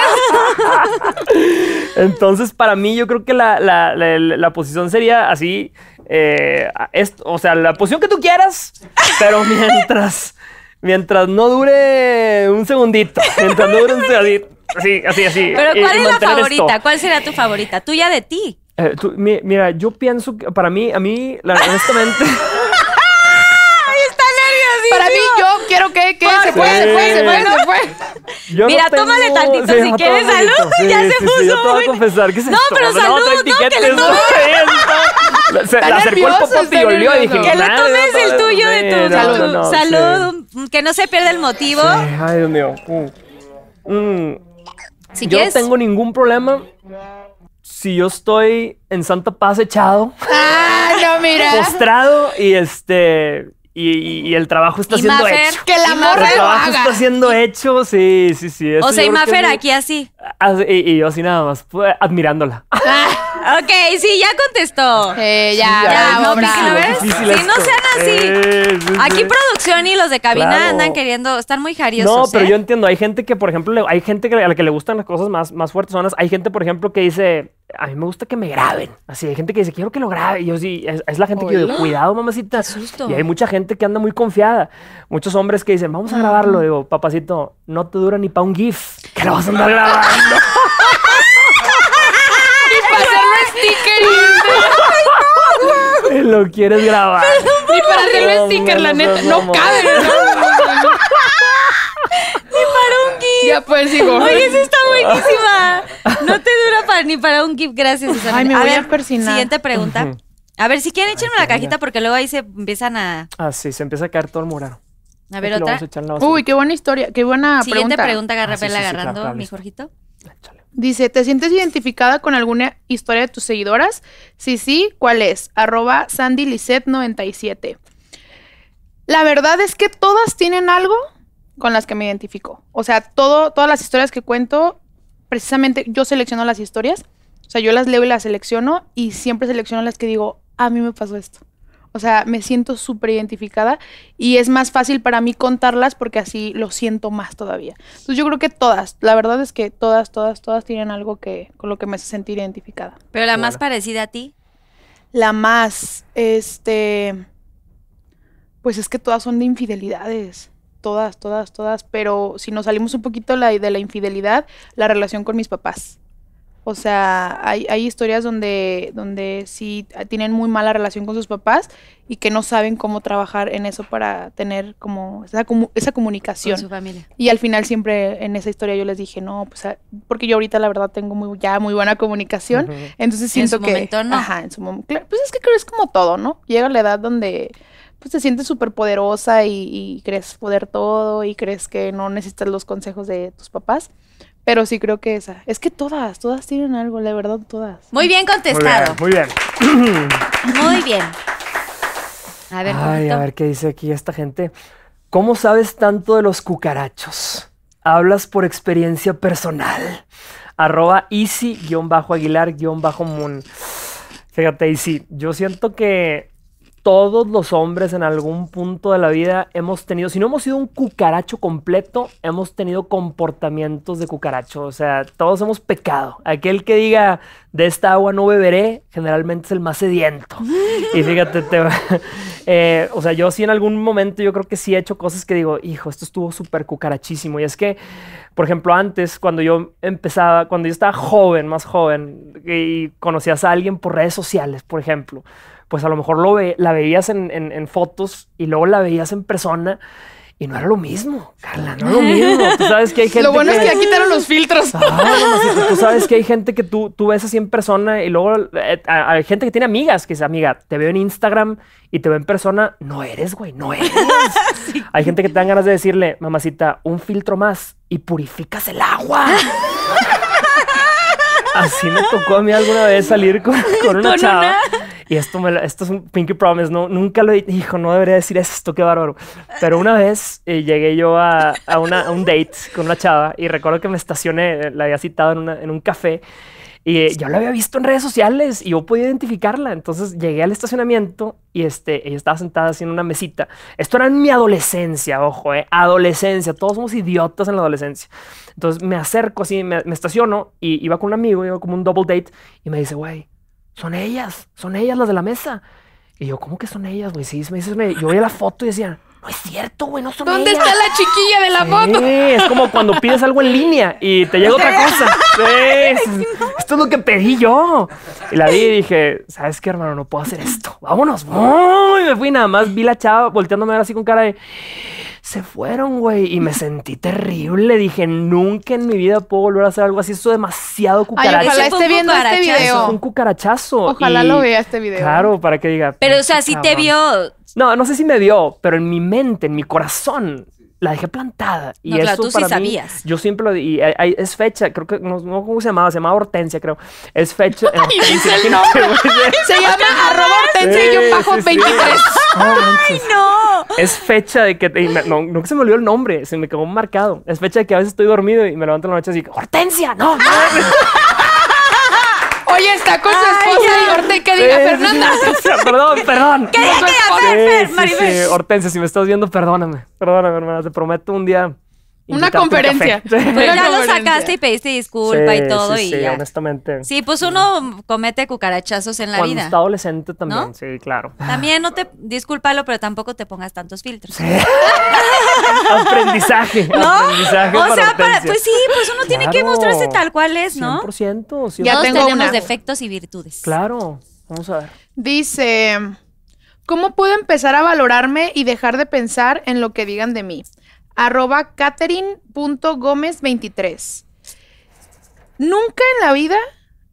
Speaker 5: Entonces, para mí, yo creo que la, la- la- la posición sería así. eh, esto, o sea, la posición que tú quieras, pero mientras, mientras no dure un segundito. Mientras no dure un segundito. Así, así, así.
Speaker 4: Pero ¿cuál
Speaker 5: y
Speaker 4: es la favorita?
Speaker 5: esto.
Speaker 4: ¿Cuál sería tu favorita? Tuya de ti.
Speaker 5: Eh, tú- mi- mira, yo pienso que para mí, a mí, la- honestamente.
Speaker 6: Para mí, yo quiero que, que se fue, se fue, se fue, se fue.
Speaker 5: Yo
Speaker 4: Mira,
Speaker 5: no
Speaker 4: tómale tantito si quieres. Salud.
Speaker 5: tantito.
Speaker 4: Ya
Speaker 5: Sí,
Speaker 4: se
Speaker 5: sí,
Speaker 4: puso
Speaker 5: sí, yo te voy a confesar. ¿Qué es
Speaker 4: No,
Speaker 5: esto?
Speaker 4: pero salud, que le
Speaker 5: no, Se
Speaker 6: Está
Speaker 5: le acercó el
Speaker 6: nervioso,
Speaker 5: popote y olió y dije,
Speaker 4: Que le
Speaker 5: "Madre,
Speaker 4: tomes
Speaker 5: no,
Speaker 4: el tuyo de tu salud. salud. Que no se pierda el motivo.
Speaker 5: Ay, Dios mío. Mm. Mm.
Speaker 4: Si
Speaker 5: yo no tengo ningún problema si yo estoy en Santa Paz echado,
Speaker 6: Ah, no, mira.
Speaker 5: postrado y este y, y- y el trabajo está
Speaker 4: Y
Speaker 5: siendo
Speaker 4: Mafer,
Speaker 5: hecho.
Speaker 6: Que la
Speaker 5: El
Speaker 6: morra lo
Speaker 5: trabajo
Speaker 6: haga.
Speaker 5: está siendo hecho, sí, sí, sí. eso
Speaker 4: O sea, y
Speaker 5: que
Speaker 4: Mafer aquí así.
Speaker 5: Ah, Y, y yo así nada más, pues, admirándola.
Speaker 4: Ok, sí, ya contestó.
Speaker 6: Eh, ya,
Speaker 5: Ya,
Speaker 6: ya,
Speaker 4: no. Pinky Lovers.
Speaker 5: difícil
Speaker 4: Sí, no sean así.
Speaker 5: Eh, sí,
Speaker 4: Aquí producción y los de cabina
Speaker 5: Claro.
Speaker 4: andan queriendo, están muy jariosos.
Speaker 5: No, pero
Speaker 4: ¿eh?
Speaker 5: yo entiendo. Hay gente que, por ejemplo, hay gente que, a la que le gustan las cosas más, más fuertes. Hay gente, por ejemplo, que dice, a mí me gusta que me graben. Así, hay gente que dice, quiero que lo grabe. Y yo sí, es, es la gente que yo digo, cuidado, mamacita.
Speaker 4: susto.
Speaker 5: Y hay mucha gente que anda muy confiada. Muchos hombres que dicen, vamos a grabarlo. Digo, papacito, no te dura ni para un GIF. Que lo vas a andar grabando.
Speaker 6: Para hacerlo sticker.
Speaker 5: Y lo quieres grabar.
Speaker 6: Ni para hacerlo
Speaker 5: No,
Speaker 6: sticker, la
Speaker 5: no,
Speaker 6: neta.
Speaker 5: no,
Speaker 6: No
Speaker 5: no.
Speaker 6: cabe.
Speaker 4: Ni para un GIF.
Speaker 6: Ya pues sigo.
Speaker 4: Oye, esa está buenísima. No te dura para, ni para un GIF. Gracias, Susana.
Speaker 6: Ay, me voy a persinar.
Speaker 4: Siguiente pregunta. A ver, si quieren, échenme la cajita porque luego ahí se empiezan a...
Speaker 5: Ah, sí, se empieza a caer todo el morado.
Speaker 4: A ver, otra.
Speaker 5: a.
Speaker 6: Uy, qué buena historia, qué buena
Speaker 4: Siguiente
Speaker 6: pregunta.
Speaker 4: pregunta, agarra
Speaker 5: Ah, sí,
Speaker 4: vela
Speaker 5: sí, sí, claro,
Speaker 4: agarrando,
Speaker 5: claro,
Speaker 4: mi. Jorgito.
Speaker 5: Échale.
Speaker 6: Dice, ¿te sientes identificada con alguna historia de tus seguidoras? Sí, sí, ¿cuál es? Arroba SandyLisette97. La verdad es que todas tienen algo con las que me identifico. O sea, todo, todas las historias que cuento, precisamente yo selecciono las historias. O sea, yo las leo y las selecciono y siempre selecciono las que digo, a mí me pasó esto. O sea, me siento súper identificada y es más fácil para mí contarlas porque así lo siento más todavía. Entonces yo creo que todas, la verdad es que todas, todas, todas tienen algo que con lo que me hace sentir identificada.
Speaker 4: Pero la más parecida a ti.
Speaker 6: La más, este, pues es que todas son de infidelidades. Todas, todas, todas. Pero si nos salimos un poquito la- de la infidelidad, la relación con mis papás. O sea, hay, hay historias donde, donde sí tienen muy mala relación con sus papás y que no saben cómo trabajar en eso para tener como esa, comu- esa
Speaker 4: Con
Speaker 6: comunicación.
Speaker 4: su familia.
Speaker 6: Y al final siempre en esa historia yo les dije, no, pues ah, porque yo ahorita la verdad tengo muy, ya muy buena comunicación. Entonces
Speaker 4: En
Speaker 6: siento
Speaker 4: su
Speaker 6: que...
Speaker 4: momento, no.
Speaker 6: Ajá, en su momento. Pues es que creo que es como todo, ¿no? Llega la edad donde pues te sientes súper poderosa y, y crees poder todo y crees que no necesitas los consejos de tus papás. Pero sí creo que esa. Es que todas, todas tienen algo, la verdad, todas.
Speaker 4: Muy bien
Speaker 5: Muy
Speaker 4: contestado.
Speaker 5: bien, muy bien.
Speaker 4: Muy bien. A ver,
Speaker 5: Ay, a ver qué dice aquí esta gente. ¿Cómo sabes tanto de los cucarachos? Hablas por experiencia personal. Arroba easy-aguilar-moon. Fíjate, Easy, yo siento que todos los hombres en algún punto de la vida hemos tenido, si no hemos sido un cucaracho completo, hemos tenido comportamientos de cucaracho. O sea, todos hemos pecado. Aquel que diga, de esta agua no beberé, generalmente es el más sediento. Y fíjate, te eh, o sea, yo sí en algún momento yo creo que sí he hecho cosas que digo, hijo, esto estuvo súper cucarachísimo. Y es que, por ejemplo, antes, cuando yo empezaba, cuando yo estaba joven, más joven, y conocías a alguien por redes sociales, por ejemplo, pues a lo mejor lo ve- la veías en, en- en fotos y luego la veías en persona y no era lo mismo, Carla, no era lo mismo. Tú sabes que hay gente
Speaker 6: Lo bueno es
Speaker 5: que
Speaker 6: ya quitaron los filtros.
Speaker 5: Ay, mamacita, tú sabes que hay gente que tú, tú ves así en persona y luego eh, hay gente que tiene amigas que dice, amiga, te veo en Instagram y te veo en persona, no eres, güey, no eres. Hay gente que te dan ganas de decirle, mamacita, un filtro más y purificas el agua. Así me tocó a mí alguna vez salir con, con una
Speaker 4: Con
Speaker 5: chava.
Speaker 4: una.
Speaker 5: Y esto, me esto es un Pinky Promise, no, nunca lo he hijo, no debería decir esto, qué bárbaro. Pero una vez eh, llegué yo a, a una- a un date con una chava y recuerdo que me estacioné, eh, la había citado en, una- en un café y eh, yo la había visto en redes sociales y yo podía identificarla. Entonces llegué al estacionamiento y este, ella estaba sentada así en una mesita. Esto era en mi adolescencia, ojo, eh, adolescencia. Todos somos idiotas en la adolescencia. Entonces me acerco así, me, me estaciono y iba con un amigo, iba como un double date y me dice, güey, son ellas, son ellas las de la mesa. Y yo, ¿cómo que son ellas, güey? Sí, me dices, me- yo veía la foto y decía, no es cierto, güey, no son
Speaker 6: ¿Dónde
Speaker 5: ellas.
Speaker 6: está la chiquilla de la
Speaker 5: Sí,
Speaker 6: foto?
Speaker 5: es como cuando pides algo en línea y te llega otra cosa. Sí, esto es lo que pedí yo. Y la vi y dije, ¿sabes qué, hermano? No puedo hacer esto. Vámonos. ¡Ay! me fui nada más, vi la chava volteándome así con cara de... Se fueron, güey. Y me sentí terrible. Dije, nunca en mi vida puedo volver a hacer algo así. Eso es demasiado
Speaker 6: Ay,
Speaker 5: cucaracha.
Speaker 6: ojalá esté viendo este
Speaker 4: cucarachazo.
Speaker 5: Eso fue un
Speaker 6: video.
Speaker 5: cucarachazo.
Speaker 6: Ojalá
Speaker 5: Y-
Speaker 6: lo vea este video.
Speaker 5: Claro, para que diga.
Speaker 4: Pero, o sea,
Speaker 5: "Pinche
Speaker 4: si te
Speaker 5: cabrón".
Speaker 4: vio.
Speaker 5: No, no sé si me vio, pero en mi mente, en mi corazón, la dejé plantada. Y
Speaker 4: No, claro,
Speaker 5: eso
Speaker 4: tú sí
Speaker 5: para mí,
Speaker 4: sabías.
Speaker 5: Yo siempre lo y hay- hay- es fecha, creo que no, no cómo se llamaba, se llamaba Hortensia, creo. Es fecha. eh, Hortensia, imagínate, güey.
Speaker 6: Se llama arroba hortensia y un
Speaker 5: Sí,
Speaker 6: bajo
Speaker 5: sí, sí.
Speaker 6: 23.
Speaker 5: No manches.
Speaker 4: ¡No!
Speaker 5: Es fecha de que. y me- no, no que se me olvidó el nombre, se me quedó marcado. Es fecha de que a veces estoy dormido y me levanto en la noche así, ¡Hortensia! ¡No! no".
Speaker 6: Oye, está con su esposa y Orte que diga Fernanda.
Speaker 5: sí, sí, perdón, perdón.
Speaker 6: ¿Qué diga que diga
Speaker 5: Sí,
Speaker 4: Fer,
Speaker 5: sí,
Speaker 4: Maribel?
Speaker 5: sí, Hortensia, si me estás viendo, perdóname. Perdóname, hermana. Te prometo un día.
Speaker 6: Una conferencia.
Speaker 4: Pues ya lo sacaste y pediste disculpa
Speaker 5: Sí,
Speaker 4: y todo
Speaker 5: sí,
Speaker 4: y
Speaker 5: sí,
Speaker 4: ya.
Speaker 5: honestamente.
Speaker 4: Sí, pues uno comete cucarachazos en la
Speaker 5: Cuando
Speaker 4: vida.
Speaker 5: está adolescente también,
Speaker 4: ¿No?
Speaker 5: sí, claro.
Speaker 4: También no te discúlpalo, pero tampoco te pongas tantos filtros.
Speaker 5: aprendizaje.
Speaker 4: ¿No?
Speaker 5: Aprendizaje
Speaker 4: O
Speaker 5: para
Speaker 4: sea, para, pues sí, pues uno tiene que mostrarse tal cual es, ¿no?
Speaker 5: 100%. sí,
Speaker 6: Ya
Speaker 4: Todos
Speaker 6: tengo
Speaker 4: tenemos
Speaker 6: una.
Speaker 4: defectos y virtudes.
Speaker 5: Claro. Vamos a ver.
Speaker 6: Dice, ¿cómo puedo empezar a valorarme y dejar de pensar en lo que digan de mí? Arroba Catherine.gómez23. Nunca en la vida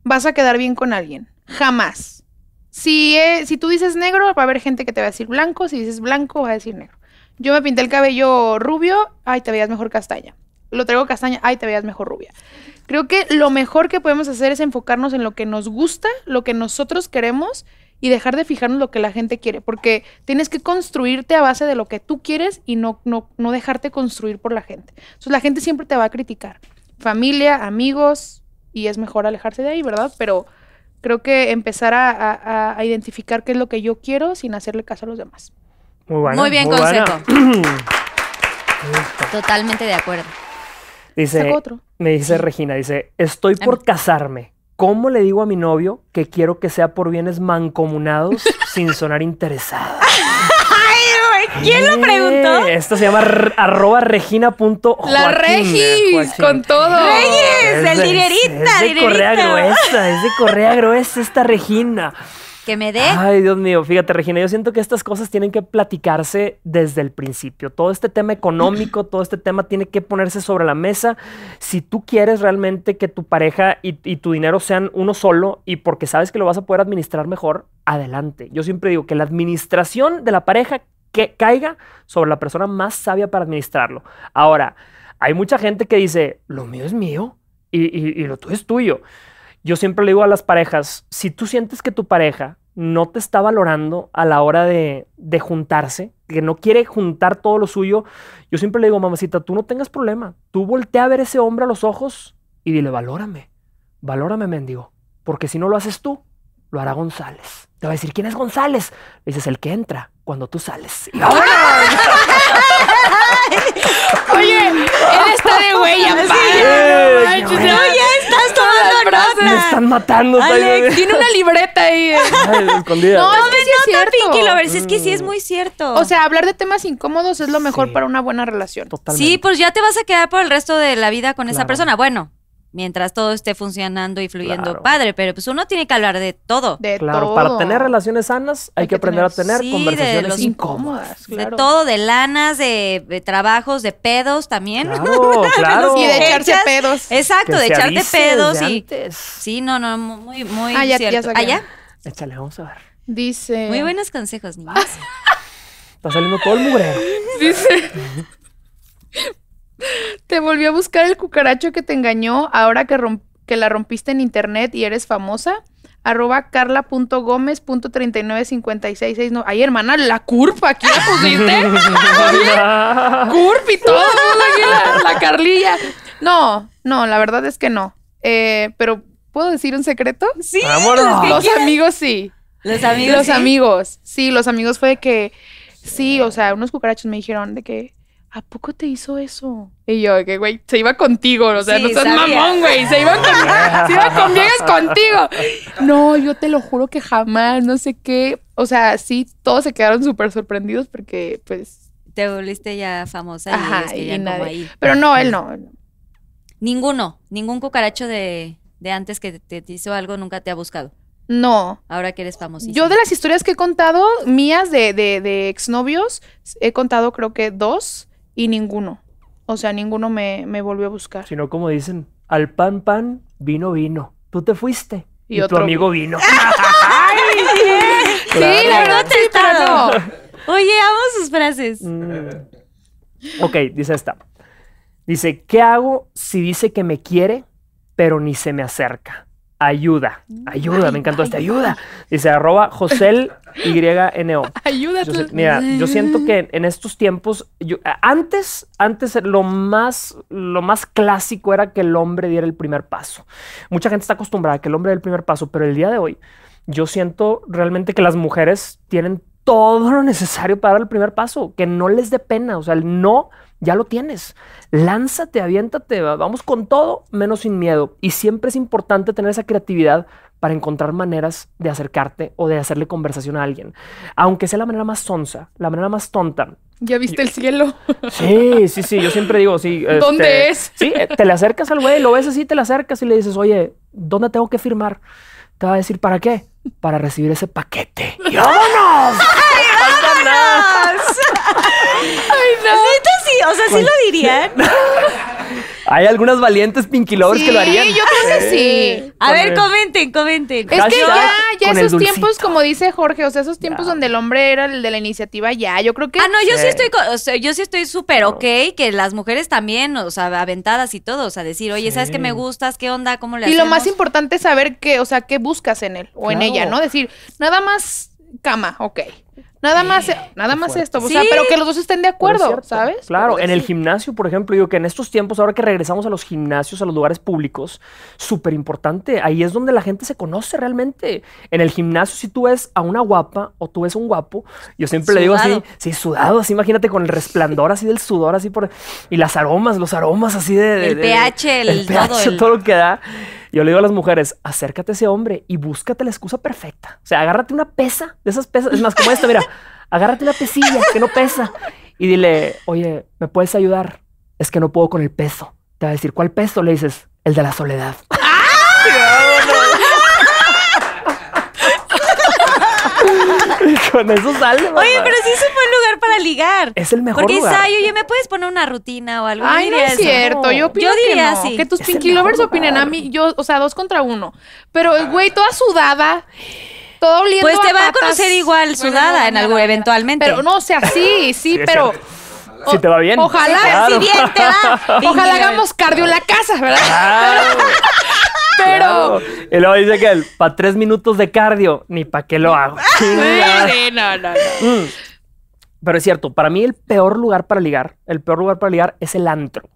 Speaker 6: vas a quedar bien con alguien. Jamás. Si, eh, si tú dices negro, va a haber gente que te va a decir blanco. Si dices blanco, va a decir negro. Yo me pinté el cabello rubio, ay, te veías mejor castaña. Lo traigo castaña, ay, te veías mejor rubia. Creo que lo mejor que podemos hacer es enfocarnos en lo que nos gusta, lo que nosotros queremos y dejar de fijarnos lo que la gente quiere, porque tienes que construirte a base de lo que tú quieres y no, no, no dejarte construir por la gente. Entonces la gente siempre te va a criticar. Familia, amigos, y es mejor alejarse de ahí, ¿verdad? Pero creo que empezar a, a- a identificar qué es lo que yo quiero sin hacerle caso a los demás.
Speaker 5: Muy bueno.
Speaker 4: Muy bien consejo. Totalmente de acuerdo.
Speaker 5: Dice,
Speaker 6: otro.
Speaker 5: me dice Regina, dice, estoy por casarme. ¿Cómo le digo a mi novio que quiero que sea por bienes mancomunados sin sonar interesada?
Speaker 4: ¿Quién lo preguntó?
Speaker 5: Eh, Esto se llama arroba regina.joaquín.
Speaker 6: La Regis, con todo.
Speaker 4: Regis, el
Speaker 5: de-
Speaker 4: dinerita,
Speaker 5: Es de correa
Speaker 4: dinerita.
Speaker 5: gruesa, es de correa gruesa esta Regina.
Speaker 4: Que me dé.
Speaker 5: Ay, Dios mío, fíjate, Regina, yo siento que estas cosas tienen que platicarse desde el principio. Todo este tema económico, todo este tema tiene que ponerse sobre la mesa. Si tú quieres realmente que tu pareja y, tu dinero sean uno solo y porque sabes que lo vas a poder administrar mejor, adelante. Yo siempre digo que la administración de la pareja que caiga sobre la persona más sabia para administrarlo. Ahora, hay mucha gente que dice, lo mío es mío y- y lo tuyo es tuyo. Yo siempre le digo a las parejas, si tú sientes que tu pareja no te está valorando a la hora de, de juntarse, que no quiere juntar todo lo suyo, yo siempre le digo, mamacita, tú no tengas problema. Tú voltea a ver a ese hombre a los ojos y dile, valórame, valórame, mendigo. Porque si no lo haces tú, lo hará González. Te va a decir, ¿quién es González? Le dices, el que entra cuando tú sales. Y vámonos.
Speaker 6: Oye, él está de No manches,
Speaker 5: Me están matando.
Speaker 4: Alex,
Speaker 6: Tiene una libreta ahí. eh.
Speaker 5: Ay, escondida.
Speaker 6: No, es que sí es cierto.
Speaker 4: Pinky Lovers, es que sí es muy cierto.
Speaker 6: O sea, hablar de temas incómodos es lo mejor
Speaker 5: Sí.
Speaker 6: para una buena relación.
Speaker 5: Totalmente.
Speaker 4: sí, pues ya te vas a quedar por el resto de la vida con esa persona. Bueno, mientras todo esté funcionando y fluyendo
Speaker 5: Claro.
Speaker 4: padre, pero pues uno tiene que hablar de todo.
Speaker 6: De
Speaker 5: Claro,
Speaker 6: todo.
Speaker 5: para tener relaciones sanas hay,
Speaker 6: Hay
Speaker 5: que
Speaker 6: que
Speaker 5: aprender
Speaker 6: tener-
Speaker 5: a tener
Speaker 4: sí, de
Speaker 5: conversaciones
Speaker 4: los
Speaker 5: incómodas.
Speaker 6: Claro.
Speaker 4: De todo, de lanas, de, de trabajos, de pedos también.
Speaker 5: Claro, claro.
Speaker 6: Y de echarse
Speaker 4: Echas-
Speaker 6: pedos.
Speaker 4: Exacto,
Speaker 5: Que
Speaker 4: de echarte pedos y.
Speaker 5: antes.
Speaker 4: Sí, no, no, muy, muy
Speaker 6: Ah, ya-
Speaker 4: cierto. ¿Ah, ya?
Speaker 5: Échale, vamos a ver.
Speaker 6: Dice.
Speaker 4: Muy buenos consejos, niños.
Speaker 5: Está saliendo todo el mugrero.
Speaker 6: Dice. Te volvió a buscar el cucaracho que te engañó ahora que, romp- que la rompiste en internet y eres famosa. arroba carla.gómez.39566. No, ay, hermana, la curva, aquí la pusiste. curva y todo, aquí la, la Carlilla. No, no, la verdad es que no. Eh, pero, ¿puedo decir un secreto?
Speaker 4: Sí.
Speaker 5: Vámonos.
Speaker 6: Los amigos sí.
Speaker 4: Los amigos.
Speaker 6: Los
Speaker 4: sí.
Speaker 6: amigos. Sí, los amigos fue de que, sí, o sea, unos cucarachos me dijeron de que, ¿a poco te hizo eso? Y yo, que, güey, se iba contigo, o sea,
Speaker 4: Sí,
Speaker 6: no seas
Speaker 4: sabía.
Speaker 6: mamón, güey, se iba, con, se iba con viejas contigo. No, yo te lo juro que jamás, no sé qué. O sea, sí, todos se quedaron súper sorprendidos porque, pues,
Speaker 4: Te volviste ya famosa y
Speaker 6: Ajá, y
Speaker 4: como
Speaker 6: nadie.
Speaker 4: ahí.
Speaker 6: pero no, él no. él no.
Speaker 4: Ninguno, ningún cucaracho de, de antes que te, te hizo algo nunca te ha buscado.
Speaker 6: No.
Speaker 4: Ahora que eres famosísima.
Speaker 6: Yo de las historias que he contado, mías de, de, de exnovios, he contado creo que dos y ninguno. O sea, ninguno me, me volvió a buscar.
Speaker 5: Sino como dicen, al pan pan, vino vino. Tú te fuiste
Speaker 6: Y
Speaker 5: y, tu amigo vino.
Speaker 6: Sí, la verdad sí, no.
Speaker 4: Oye, amo sus frases.
Speaker 5: Mm. Ok, dice esta. Dice, ¿qué hago si dice que me quiere, pero ni se me acerca? Ayuda, ayuda, me encantó este ayuda. Dice, arroba Josel YNO. Yo sé- mira, yo siento que en estos tiempos, yo- antes, antes lo más, lo más clásico era que el hombre diera el primer paso. Mucha gente está acostumbrada a que el hombre dé el primer paso, pero el día de hoy yo siento realmente que las mujeres tienen todo lo necesario para dar el primer paso, que no les dé pena, o sea, el no ya lo tienes. Lánzate, aviéntate, va- vamos con todo, menos sin miedo. Y siempre es importante tener esa creatividad para encontrar maneras de acercarte o de hacerle conversación a alguien. Aunque sea la manera más sonsa, la manera más tonta.
Speaker 6: ¿Ya viste el cielo?
Speaker 5: Sí, sí, sí, yo siempre digo, sí.
Speaker 6: ¿Dónde
Speaker 5: este,
Speaker 6: es?
Speaker 5: Sí, eh, te le acercas al güey, lo ves así, te le acercas y le dices, oye, ¿dónde tengo que firmar? Te va a decir, ¿para qué? Para recibir ese paquete. ¡Y vámonos! ¡Falta nada!
Speaker 4: Neta sí, o sea, sí lo dirían.
Speaker 5: Hay algunas valientes Pinky Lovers que lo harían.
Speaker 6: Sí, yo creo que sí.
Speaker 4: A ver, comenten, comenten.
Speaker 6: Es que ya, ya esos tiempos, como dice Jorge, o sea, esos tiempos
Speaker 5: Ya.
Speaker 6: donde el hombre era el de la iniciativa, ya, yo creo que...
Speaker 4: Ah, no, yo sí,
Speaker 5: Sí.
Speaker 4: estoy, o sea, yo sí estoy súper ok, que las mujeres también, o sea, aventadas y todo, o sea, decir, oye, ¿sabes qué me gustas? ¿Qué onda? ¿Cómo le
Speaker 6: Y
Speaker 4: hacemos?
Speaker 6: lo más importante es saber qué, o sea, qué buscas en él o en ella, ¿no? Decir, nada más cama, ok. Nada más, nada más esto, o sea,
Speaker 4: Sí.
Speaker 6: pero que los dos estén de acuerdo,
Speaker 5: cierto.
Speaker 6: ¿sabes?
Speaker 5: Claro, en el gimnasio, por ejemplo, digo que en estos tiempos, ahora que regresamos a los gimnasios, a los lugares públicos, súper importante. Ahí es donde la gente se conoce realmente. En el gimnasio, si tú ves a una guapa o tú ves a un guapo, yo siempre le digo así, sí, sudado, así imagínate con el resplandor así del sudor, así por. Y las aromas, los aromas así de. de-
Speaker 4: El
Speaker 5: de-
Speaker 4: pH, el
Speaker 5: pH,
Speaker 4: todo, el-
Speaker 5: todo lo que da. Yo le digo a las mujeres, acércate a ese hombre y búscate la excusa perfecta. O sea, agárrate una pesa, de esas pesas, es más como esta, mira, agárrate una pesilla que no pesa y dile, oye, ¿me puedes ayudar? Es que no puedo con el peso. Te va a decir, ¿cuál peso? Le dices, el de la soledad. Y con eso sale. mamá.
Speaker 4: Oye, pero sí es un buen lugar para ligar.
Speaker 5: es el mejor
Speaker 4: Porque
Speaker 5: lugar.
Speaker 4: dices, ay, oye, ¿me puedes poner una rutina o algo?
Speaker 6: Ay, no es
Speaker 4: eso.
Speaker 6: cierto. Yo opino
Speaker 4: Yo diría
Speaker 6: que no.
Speaker 4: sí.
Speaker 6: Que tus Pinky Lovers opinen a mí, yo, o sea, dos contra uno. Pero, güey, toda sudada, todo oliendo
Speaker 4: Pues te
Speaker 6: a
Speaker 4: va a conocer igual
Speaker 6: Bueno,
Speaker 4: sudada
Speaker 6: no,
Speaker 4: en
Speaker 6: no.
Speaker 4: eventualmente.
Speaker 6: Pero no, o sea, sí, sí, pero...
Speaker 5: Si te va bien.
Speaker 6: Ojalá,
Speaker 5: Claro.
Speaker 4: Si bien te va.
Speaker 6: Ojalá hagamos cardio en la casa, ¿verdad?
Speaker 5: Claro.
Speaker 6: Pero...
Speaker 5: Y luego dice que para tres minutos de cardio, ni para qué lo hago. Chingada.
Speaker 6: Sí, no, no, no.
Speaker 5: Mm. Pero es cierto, para mí el peor lugar para ligar, el peor lugar para ligar es el antro.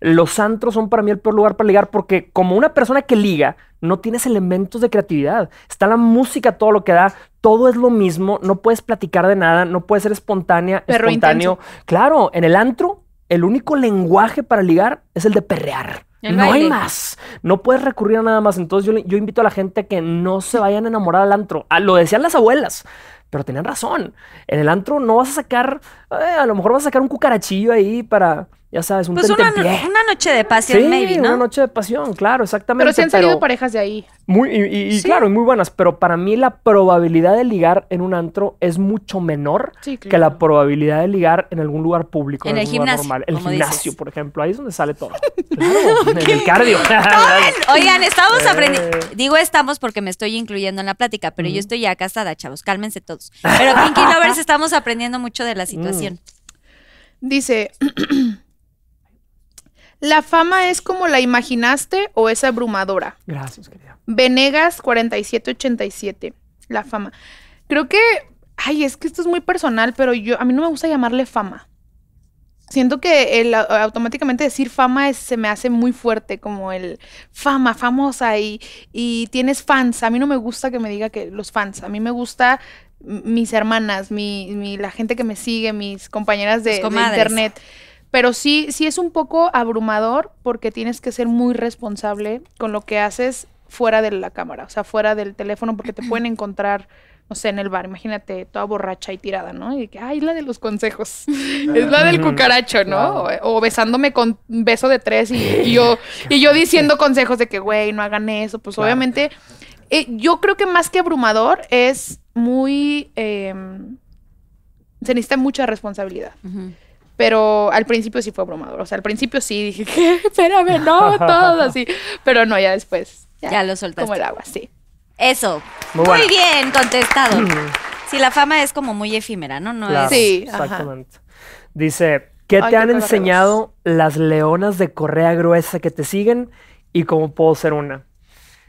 Speaker 5: Los antros son para mí el peor lugar para ligar porque como una persona que liga, no tienes elementos de creatividad. Está la música, todo lo que da, todo es lo mismo, no puedes platicar de nada, no puedes ser espontánea, espontáneo. Claro, en el antro, el único lenguaje para ligar es el de perrear.
Speaker 4: El
Speaker 5: no hay más. No puedes recurrir a nada más. Entonces yo, yo invito a la gente a que no se vayan a enamorar al antro. Ah, lo decían las abuelas, pero tenían razón. En el antro no vas a sacar, eh, a lo mejor vas a sacar un cucarachillo ahí para, ya sabes, un
Speaker 4: Pues una,
Speaker 5: tentempié.
Speaker 4: una noche de pasión,
Speaker 5: Sí,
Speaker 4: maybe, ¿no?
Speaker 5: una noche de pasión, claro, exactamente.
Speaker 6: Pero sí han salido
Speaker 5: pero
Speaker 6: parejas de ahí.
Speaker 5: muy, y, y- y
Speaker 6: Sí.
Speaker 5: claro, y muy buenas, pero para mí la probabilidad de ligar en un antro es mucho menor
Speaker 6: Sí,
Speaker 5: que la probabilidad de ligar en algún lugar público,
Speaker 4: En el
Speaker 5: algún lugar
Speaker 4: gimnasio,
Speaker 5: normal. El gimnasio,
Speaker 4: dices.
Speaker 5: por ejemplo, ahí es donde sale todo. Claro, en el cardio.
Speaker 4: Oigan, estamos
Speaker 5: Eh.
Speaker 4: aprendiendo. Digo estamos porque me estoy incluyendo en la plática, pero yo estoy ya casada, chavos. Cálmense todos. Pero Pinky Lovers estamos aprendiendo mucho de la situación.
Speaker 5: Mm.
Speaker 6: Dice, ¿La fama es como la imaginaste o es abrumadora?
Speaker 5: Gracias, querida.
Speaker 6: Venegas 4787. La fama. Creo que. Ay, es que esto es muy personal, pero yo a mí no me gusta llamarle fama. Siento que el, automáticamente decir fama es- se me hace muy fuerte, como el fama, famosa y, y tienes fans. A mí no me gusta que me diga que los fans. A mí me gusta mis hermanas, mi, mi- la gente que me sigue, mis compañeras de, internet. Pero sí, sí es un poco abrumador porque tienes que ser muy responsable con lo que haces fuera de la cámara, o sea, fuera del teléfono, porque te pueden encontrar, no sé, en el bar, imagínate, toda borracha y tirada, ¿no? Y que, ay, la de los consejos. es la del cucaracho, ¿no? O, o besándome con un beso de tres y, y yo, y yo diciendo consejos de que, güey, no hagan eso. Pues
Speaker 5: Claro.
Speaker 6: obviamente, eh, yo creo que más que abrumador es muy... eh, se necesita mucha responsabilidad. Pero al principio sí fue abrumador. O sea, al principio sí dije, ¿qué? Espérame, no, todo así. Pero no, ya después.
Speaker 4: Ya lo soltaste.
Speaker 6: Como el agua, sí.
Speaker 4: Eso.
Speaker 5: Muy
Speaker 4: bien contestado. Sí, la fama es como muy efímera, ¿no? No
Speaker 5: Claro,
Speaker 4: es.
Speaker 6: Sí, ajá.
Speaker 5: exactamente. Dice, ¿qué
Speaker 6: Ay,
Speaker 5: te han
Speaker 6: qué
Speaker 5: enseñado las leonas de correa gruesa que te siguen y cómo puedo ser una?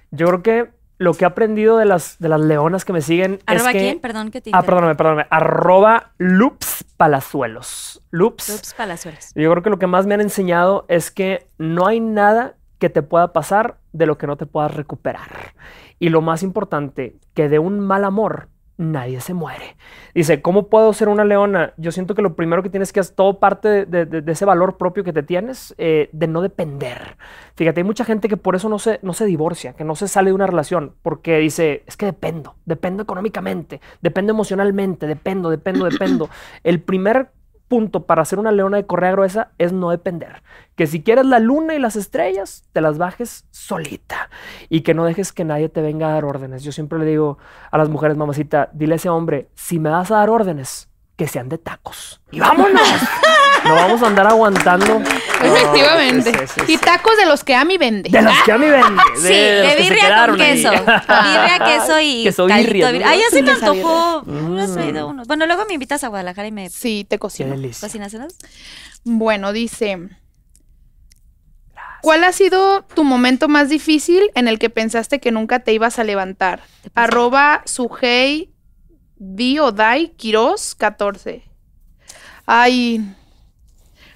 Speaker 5: Yo creo que lo que he aprendido de las, de las leonas que me siguen
Speaker 4: ¿Arroba
Speaker 5: es que...
Speaker 4: quién? Perdón que te
Speaker 5: Ah, perdóname, perdóname. Arroba Loops Palazuelos. Loops.
Speaker 4: Palazuelos.
Speaker 5: Yo creo que lo que más me han enseñado es que no hay nada que te pueda pasar de lo que no te puedas recuperar. Y lo más importante, que de un mal amor nadie se muere. Dice, ¿cómo puedo ser una leona? Yo siento que lo primero que tienes que hacer, todo parte de, de- ese valor propio que te tienes, eh, de no depender. Fíjate, hay mucha gente que por eso no se, no se divorcia, que no se sale de una relación, porque dice, es que dependo, dependo económicamente, dependo emocionalmente, dependo, dependo, dependo. El primer punto para ser una leona de correa gruesa es no depender. Que si quieres la luna y las estrellas, te las bajes solita. Y que no dejes que nadie te venga a dar órdenes. Yo siempre le digo a las mujeres, mamacita, dile a ese hombre, si me vas a dar órdenes, que sean de tacos. ¡Y vámonos! no vamos a andar aguantando. No,
Speaker 6: Efectivamente.
Speaker 5: sí, sí, sí,
Speaker 6: Y tacos de los que Ami vende.
Speaker 5: De los que a mí vende.
Speaker 4: Sí, de,
Speaker 5: que
Speaker 4: birria con queso. birria, queso y
Speaker 5: Queso birria.
Speaker 4: Ay, ya se me antojó.
Speaker 5: birria.
Speaker 4: No has
Speaker 5: Mm.
Speaker 4: traído. Bueno, luego me invitas a Guadalajara y me
Speaker 6: Sí, te cocino.
Speaker 4: cocinas.
Speaker 6: Bueno, dice. ¿Cuál ha sido tu momento más difícil en el que pensaste que nunca te ibas a levantar? Arroba Sujei Di o Dai Quiroz 14. Ay,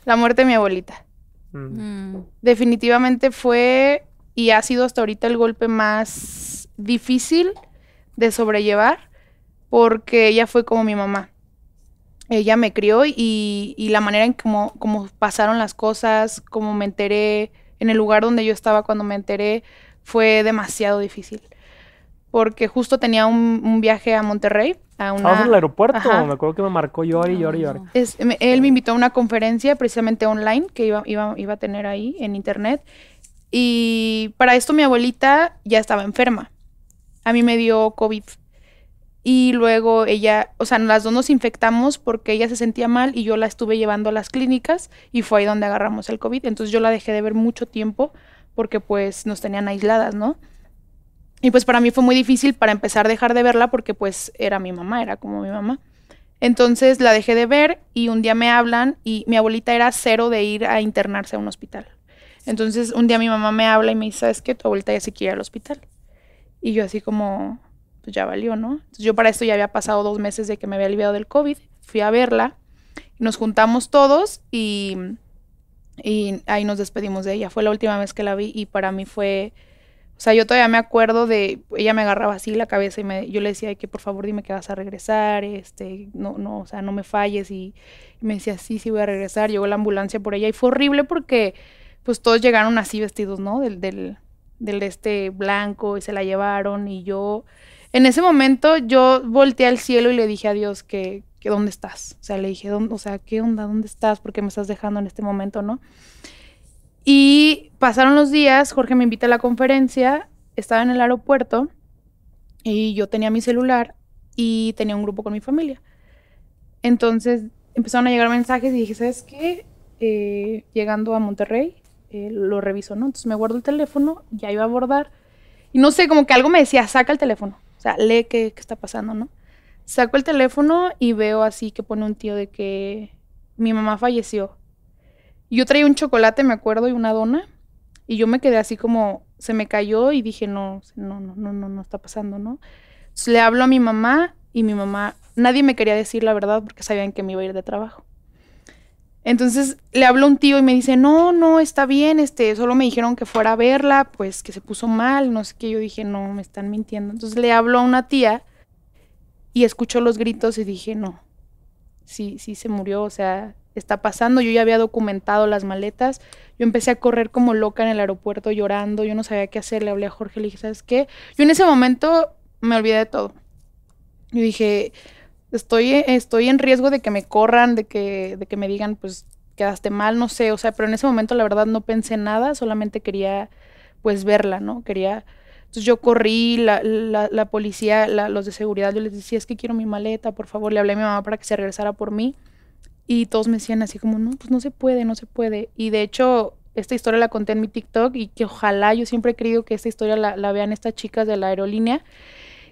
Speaker 6: la muerte de mi abuelita.
Speaker 5: Mm.
Speaker 4: Mm.
Speaker 6: Definitivamente fue y ha sido hasta ahorita el golpe más difícil de sobrellevar porque ella fue como mi mamá. Ella me crió y, y la manera en cómo como pasaron las cosas, como me enteré, en el lugar donde yo estaba cuando me enteré, fue demasiado difícil. Porque justo tenía un, un viaje a Monterrey, a una...
Speaker 5: Estábamos en el aeropuerto.
Speaker 6: Ajá.
Speaker 5: Me acuerdo que me marcó.
Speaker 4: No.
Speaker 6: Es- me- él me invitó a una conferencia precisamente online que iba, iba, iba a tener ahí en internet. Y para esto mi abuelita ya estaba enferma. A mí me dio COVID. Y luego ella, o sea, las dos nos infectamos porque ella se sentía mal y yo la estuve llevando a las clínicas y fue ahí donde agarramos el COVID. Entonces yo la dejé de ver mucho tiempo porque pues nos tenían aisladas, ¿no? Y pues para mí fue muy difícil para empezar a dejar de verla porque pues era mi mamá, era como mi mamá. Entonces la dejé de ver y un día me hablan y mi abuelita era cero de ir a internarse a un hospital. Entonces un día mi mamá me habla y me dice, ¿sabes qué? Tu abuelita ya se quiere ir al hospital. Y yo así como, pues ya valió, ¿no? Entonces yo para esto ya había pasado dos meses de que me había aliviado del COVID. Fui a verla, nos juntamos todos y, y ahí nos despedimos de ella. Fue la última vez que la vi y para mí fue... O sea, yo todavía me acuerdo de, ella me agarraba así la cabeza y me, yo le decía "Ay, que por favor dime que vas a regresar, este, no, no, o sea, no me falles y, me decía, sí, sí voy a regresar, llegó la ambulancia por ella y fue horrible porque pues todos llegaron así vestidos, ¿no? Del, del, del de este blanco y se la llevaron y yo, en ese momento yo volteé al cielo y le dije a Dios que, que ¿dónde estás? O sea, le dije, "¿Dónde- o sea, ¿qué onda? ¿Dónde estás? ¿Por qué me estás dejando en este momento, no? Y pasaron los días, Jorge me invita a la conferencia, estaba en el aeropuerto y yo tenía mi celular y tenía un grupo con mi familia. Entonces empezaron a llegar mensajes y dije, ¿sabes qué? Eh, llegando a Monterrey, eh, lo reviso, ¿no? Entonces me guardo el teléfono, ya iba a abordar. Y no sé, como que algo me decía, saca el teléfono. O sea, lee qué, qué está pasando, ¿no? Saco el teléfono y veo así que pone un tío de que mi mamá falleció. Yo traía un chocolate, me acuerdo, y una dona. Y yo me quedé así como, se me cayó y dije, no, no, no, no, no, no está pasando, ¿no? Entonces, le hablo a mi mamá y mi mamá, nadie me quería decir la verdad porque sabían que me iba a ir de trabajo. Entonces le hablo a un tío y me dice, no, no, está bien, este, solo me dijeron que fuera a verla, pues que se puso mal, no sé qué. Yo dije, no, me están mintiendo. Entonces le hablo a una tía y escucho los gritos y dije, no, sí, sí se murió, o sea, está pasando. Yo ya había documentado las maletas. Yo empecé a correr como loca en el aeropuerto llorando, yo no sabía qué hacer, le hablé a Jorge, le dije, ¿sabes qué? Yo en ese momento me olvidé de todo. Yo dije, estoy, estoy en riesgo de que me corran, de que, de que me digan, pues quedaste mal, no sé, o sea, pero en ese momento la verdad no pensé nada, solamente quería pues verla, ¿no? Quería... Entonces yo corrí, la, la, policía, los de seguridad, yo les decía, es que quiero mi maleta, por favor, le hablé a mi mamá para que se regresara por mí. Y todos me decían así como, no, pues no se puede, no se puede. Y de hecho, esta historia la conté en mi TikTok y que ojalá, yo siempre he querido que esta historia la, la vean estas chicas de la aerolínea,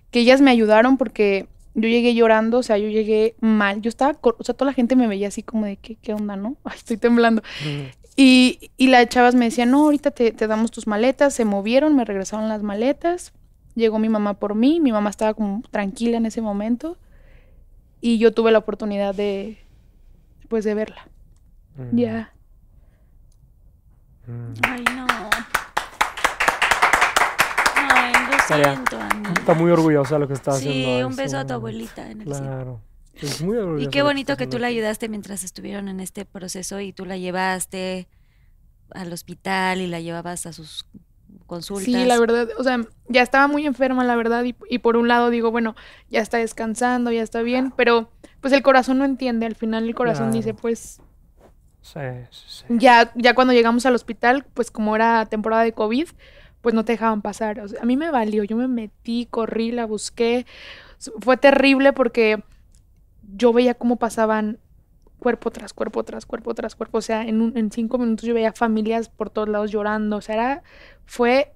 Speaker 6: que ellas me ayudaron porque yo llegué llorando, o sea, yo llegué mal. Yo estaba, o sea, toda la gente me veía así como de, ¿qué, qué onda, no? Ay, estoy temblando. Y, y las chavas me decían, no, ahorita te, te, damos tus maletas. Se movieron, me regresaron las maletas. Llegó mi mamá por mí. Mi mamá estaba como tranquila en ese momento. Y yo tuve la oportunidad de, pues, de verla. Mm. Ya.
Speaker 4: Mm. Ay, no. Ay, lo siento, Ani.
Speaker 5: Está muy orgullosa de lo que está
Speaker 4: sí,
Speaker 5: haciendo.
Speaker 4: Sí, un beso a tu abuelita en el claro. Es muy orgullosa. Y qué bonito que, que tú la ayudaste mientras estuvieron en este proceso y tú la llevaste al hospital y la llevabas a sus consultas.
Speaker 6: Sí, la verdad, o sea, ya estaba muy enferma, la verdad, y, y por un lado digo, bueno, ya está descansando, ya está bien, pero pues el corazón no entiende, al final el corazón claro. dice, pues...
Speaker 5: Sí, sí, sí.
Speaker 6: Ya, ya cuando llegamos al hospital, pues como era temporada de COVID, pues no te dejaban pasar. O sea, a mí me valió, yo me metí, corrí, la busqué. Fue terrible porque yo veía cómo pasaban cuerpo tras cuerpo, tras cuerpo, tras cuerpo. O sea, en, un, en cinco minutos yo veía familias por todos lados llorando. O sea, era, fue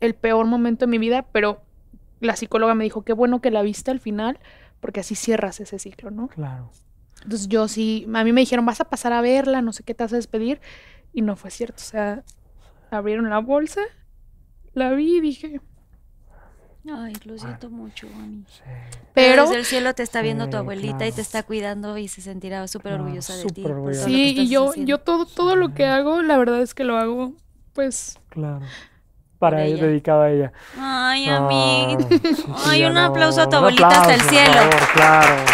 Speaker 6: el peor momento de mi vida, pero la psicóloga me dijo, qué bueno que la viste al final, porque así cierras ese ciclo, ¿no?
Speaker 5: Claro.
Speaker 6: Entonces yo sí, a mí me dijeron, vas a pasar a verla, no sé qué te vas a despedir, y no fue cierto. O sea, abrieron la bolsa, la vi y dije,
Speaker 4: Ay, lo siento mucho, mami.
Speaker 5: Sí.
Speaker 6: Pero,
Speaker 4: desde el cielo te está viendo
Speaker 5: Sí,
Speaker 4: tu abuelita
Speaker 5: claro.
Speaker 4: y te está cuidando y se sentirá súper
Speaker 5: No,
Speaker 4: orgullosa de ti.
Speaker 5: orgullosa.
Speaker 6: sí, y yo,
Speaker 4: haciendo.
Speaker 6: yo todo, todo lo que hago, la verdad es que lo hago, pues,
Speaker 5: Claro. Para ella, dedicado a ella.
Speaker 4: Ay, a mí.
Speaker 5: Ah,
Speaker 4: Ay, un
Speaker 5: no.
Speaker 4: aplauso a tu
Speaker 5: Un
Speaker 4: abuelita hasta el cielo.
Speaker 5: Por favor, claro.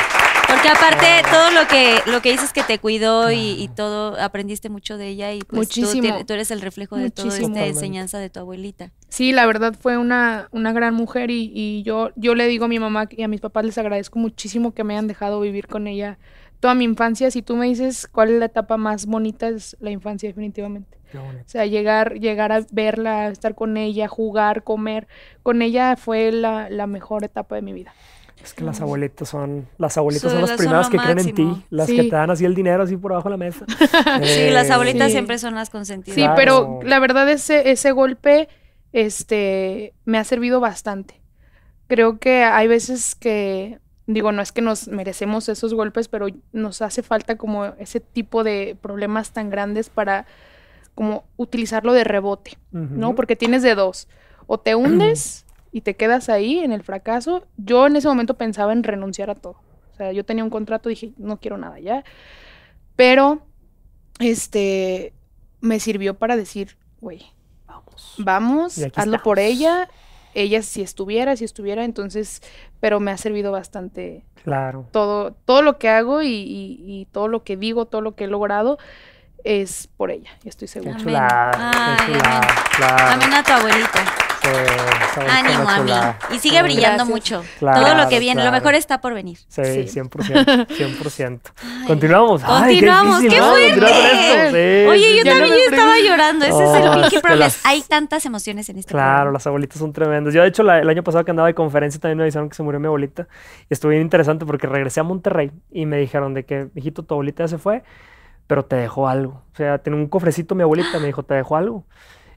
Speaker 4: Porque aparte todo lo que lo que dices que te cuidó y, y todo aprendiste mucho de ella y pues tú,
Speaker 6: Muchísimo.
Speaker 4: tú eres el reflejo de toda esta enseñanza de tu abuelita.
Speaker 6: sí, la verdad fue una, una gran mujer y, y yo, yo le digo a mi mamá y a mis papás les agradezco muchísimo que me hayan dejado vivir con ella toda mi infancia. Si tú me dices cuál es la etapa más bonita, es la infancia definitivamente.
Speaker 5: Qué bonito.
Speaker 6: O sea, llegar, llegar a verla, estar con ella, jugar, comer, con ella fue la, la mejor etapa de mi vida.
Speaker 5: Es que las abuelitas son, las abuelitas
Speaker 4: Son
Speaker 5: las primeras
Speaker 4: son
Speaker 5: que creen en ti, las
Speaker 6: Sí.
Speaker 5: que te dan así el dinero así por abajo de la mesa.
Speaker 4: Sí, las
Speaker 5: Eh,
Speaker 4: abuelitas
Speaker 6: Sí.
Speaker 4: siempre son las consentidas.
Speaker 6: Sí,
Speaker 5: Claro.
Speaker 6: pero la verdad ese, ese golpe este, me ha servido bastante. Creo que hay veces que, digo, no es que nos merecemos esos golpes, pero nos hace falta como ese tipo de problemas tan grandes para como utilizarlo de rebote, ¿no? Porque tienes de dos. O te hundes y te quedas ahí en el fracaso. Yo en ese momento pensaba en renunciar a todo. O sea, yo tenía un contrato, dije, no quiero nada ya. Pero, este, me sirvió para decir, güey,
Speaker 5: Vamos.
Speaker 6: vamos, hazlo por ella. Ella si estuviera, si estuviera, entonces, pero me ha servido bastante
Speaker 5: Claro.
Speaker 6: todo, todo lo que hago y, y- y todo lo que digo, todo lo que he logrado es por ella, y estoy segura.
Speaker 4: Amén.
Speaker 5: chulada.
Speaker 4: Ay,
Speaker 5: chulada.
Speaker 4: amén.
Speaker 5: Claro.
Speaker 4: Amén a tu abuelita.
Speaker 5: Sí,
Speaker 4: Ánimo, a mí. Y sigue brillando
Speaker 6: Gracias.
Speaker 4: mucho.
Speaker 5: Claro,
Speaker 4: Todo lo que viene, lo mejor está por venir.
Speaker 5: Sí,
Speaker 6: Sí.
Speaker 5: 100%. 100%. Continuamos. Ay,
Speaker 4: Continuamos, qué fuerte.
Speaker 5: Sí,
Speaker 4: Oye, yo
Speaker 6: no
Speaker 4: también estaba llorando. Ese es el
Speaker 5: Oh,
Speaker 4: Pinky
Speaker 5: que
Speaker 4: Promise.
Speaker 5: las-
Speaker 4: Hay tantas emociones en este
Speaker 5: Claro,
Speaker 4: programa.
Speaker 5: las abuelitas son tremendas. Yo, de hecho, la- el año pasado que andaba de conferencia también me avisaron que se murió mi abuelita. Y estuvo bien interesante porque regresé a Monterrey y me dijeron de que, hijito, tu abuelita ya se fue, pero te dejó algo. O sea, tenía un cofrecito mi abuelita, me dijo, te dejó algo.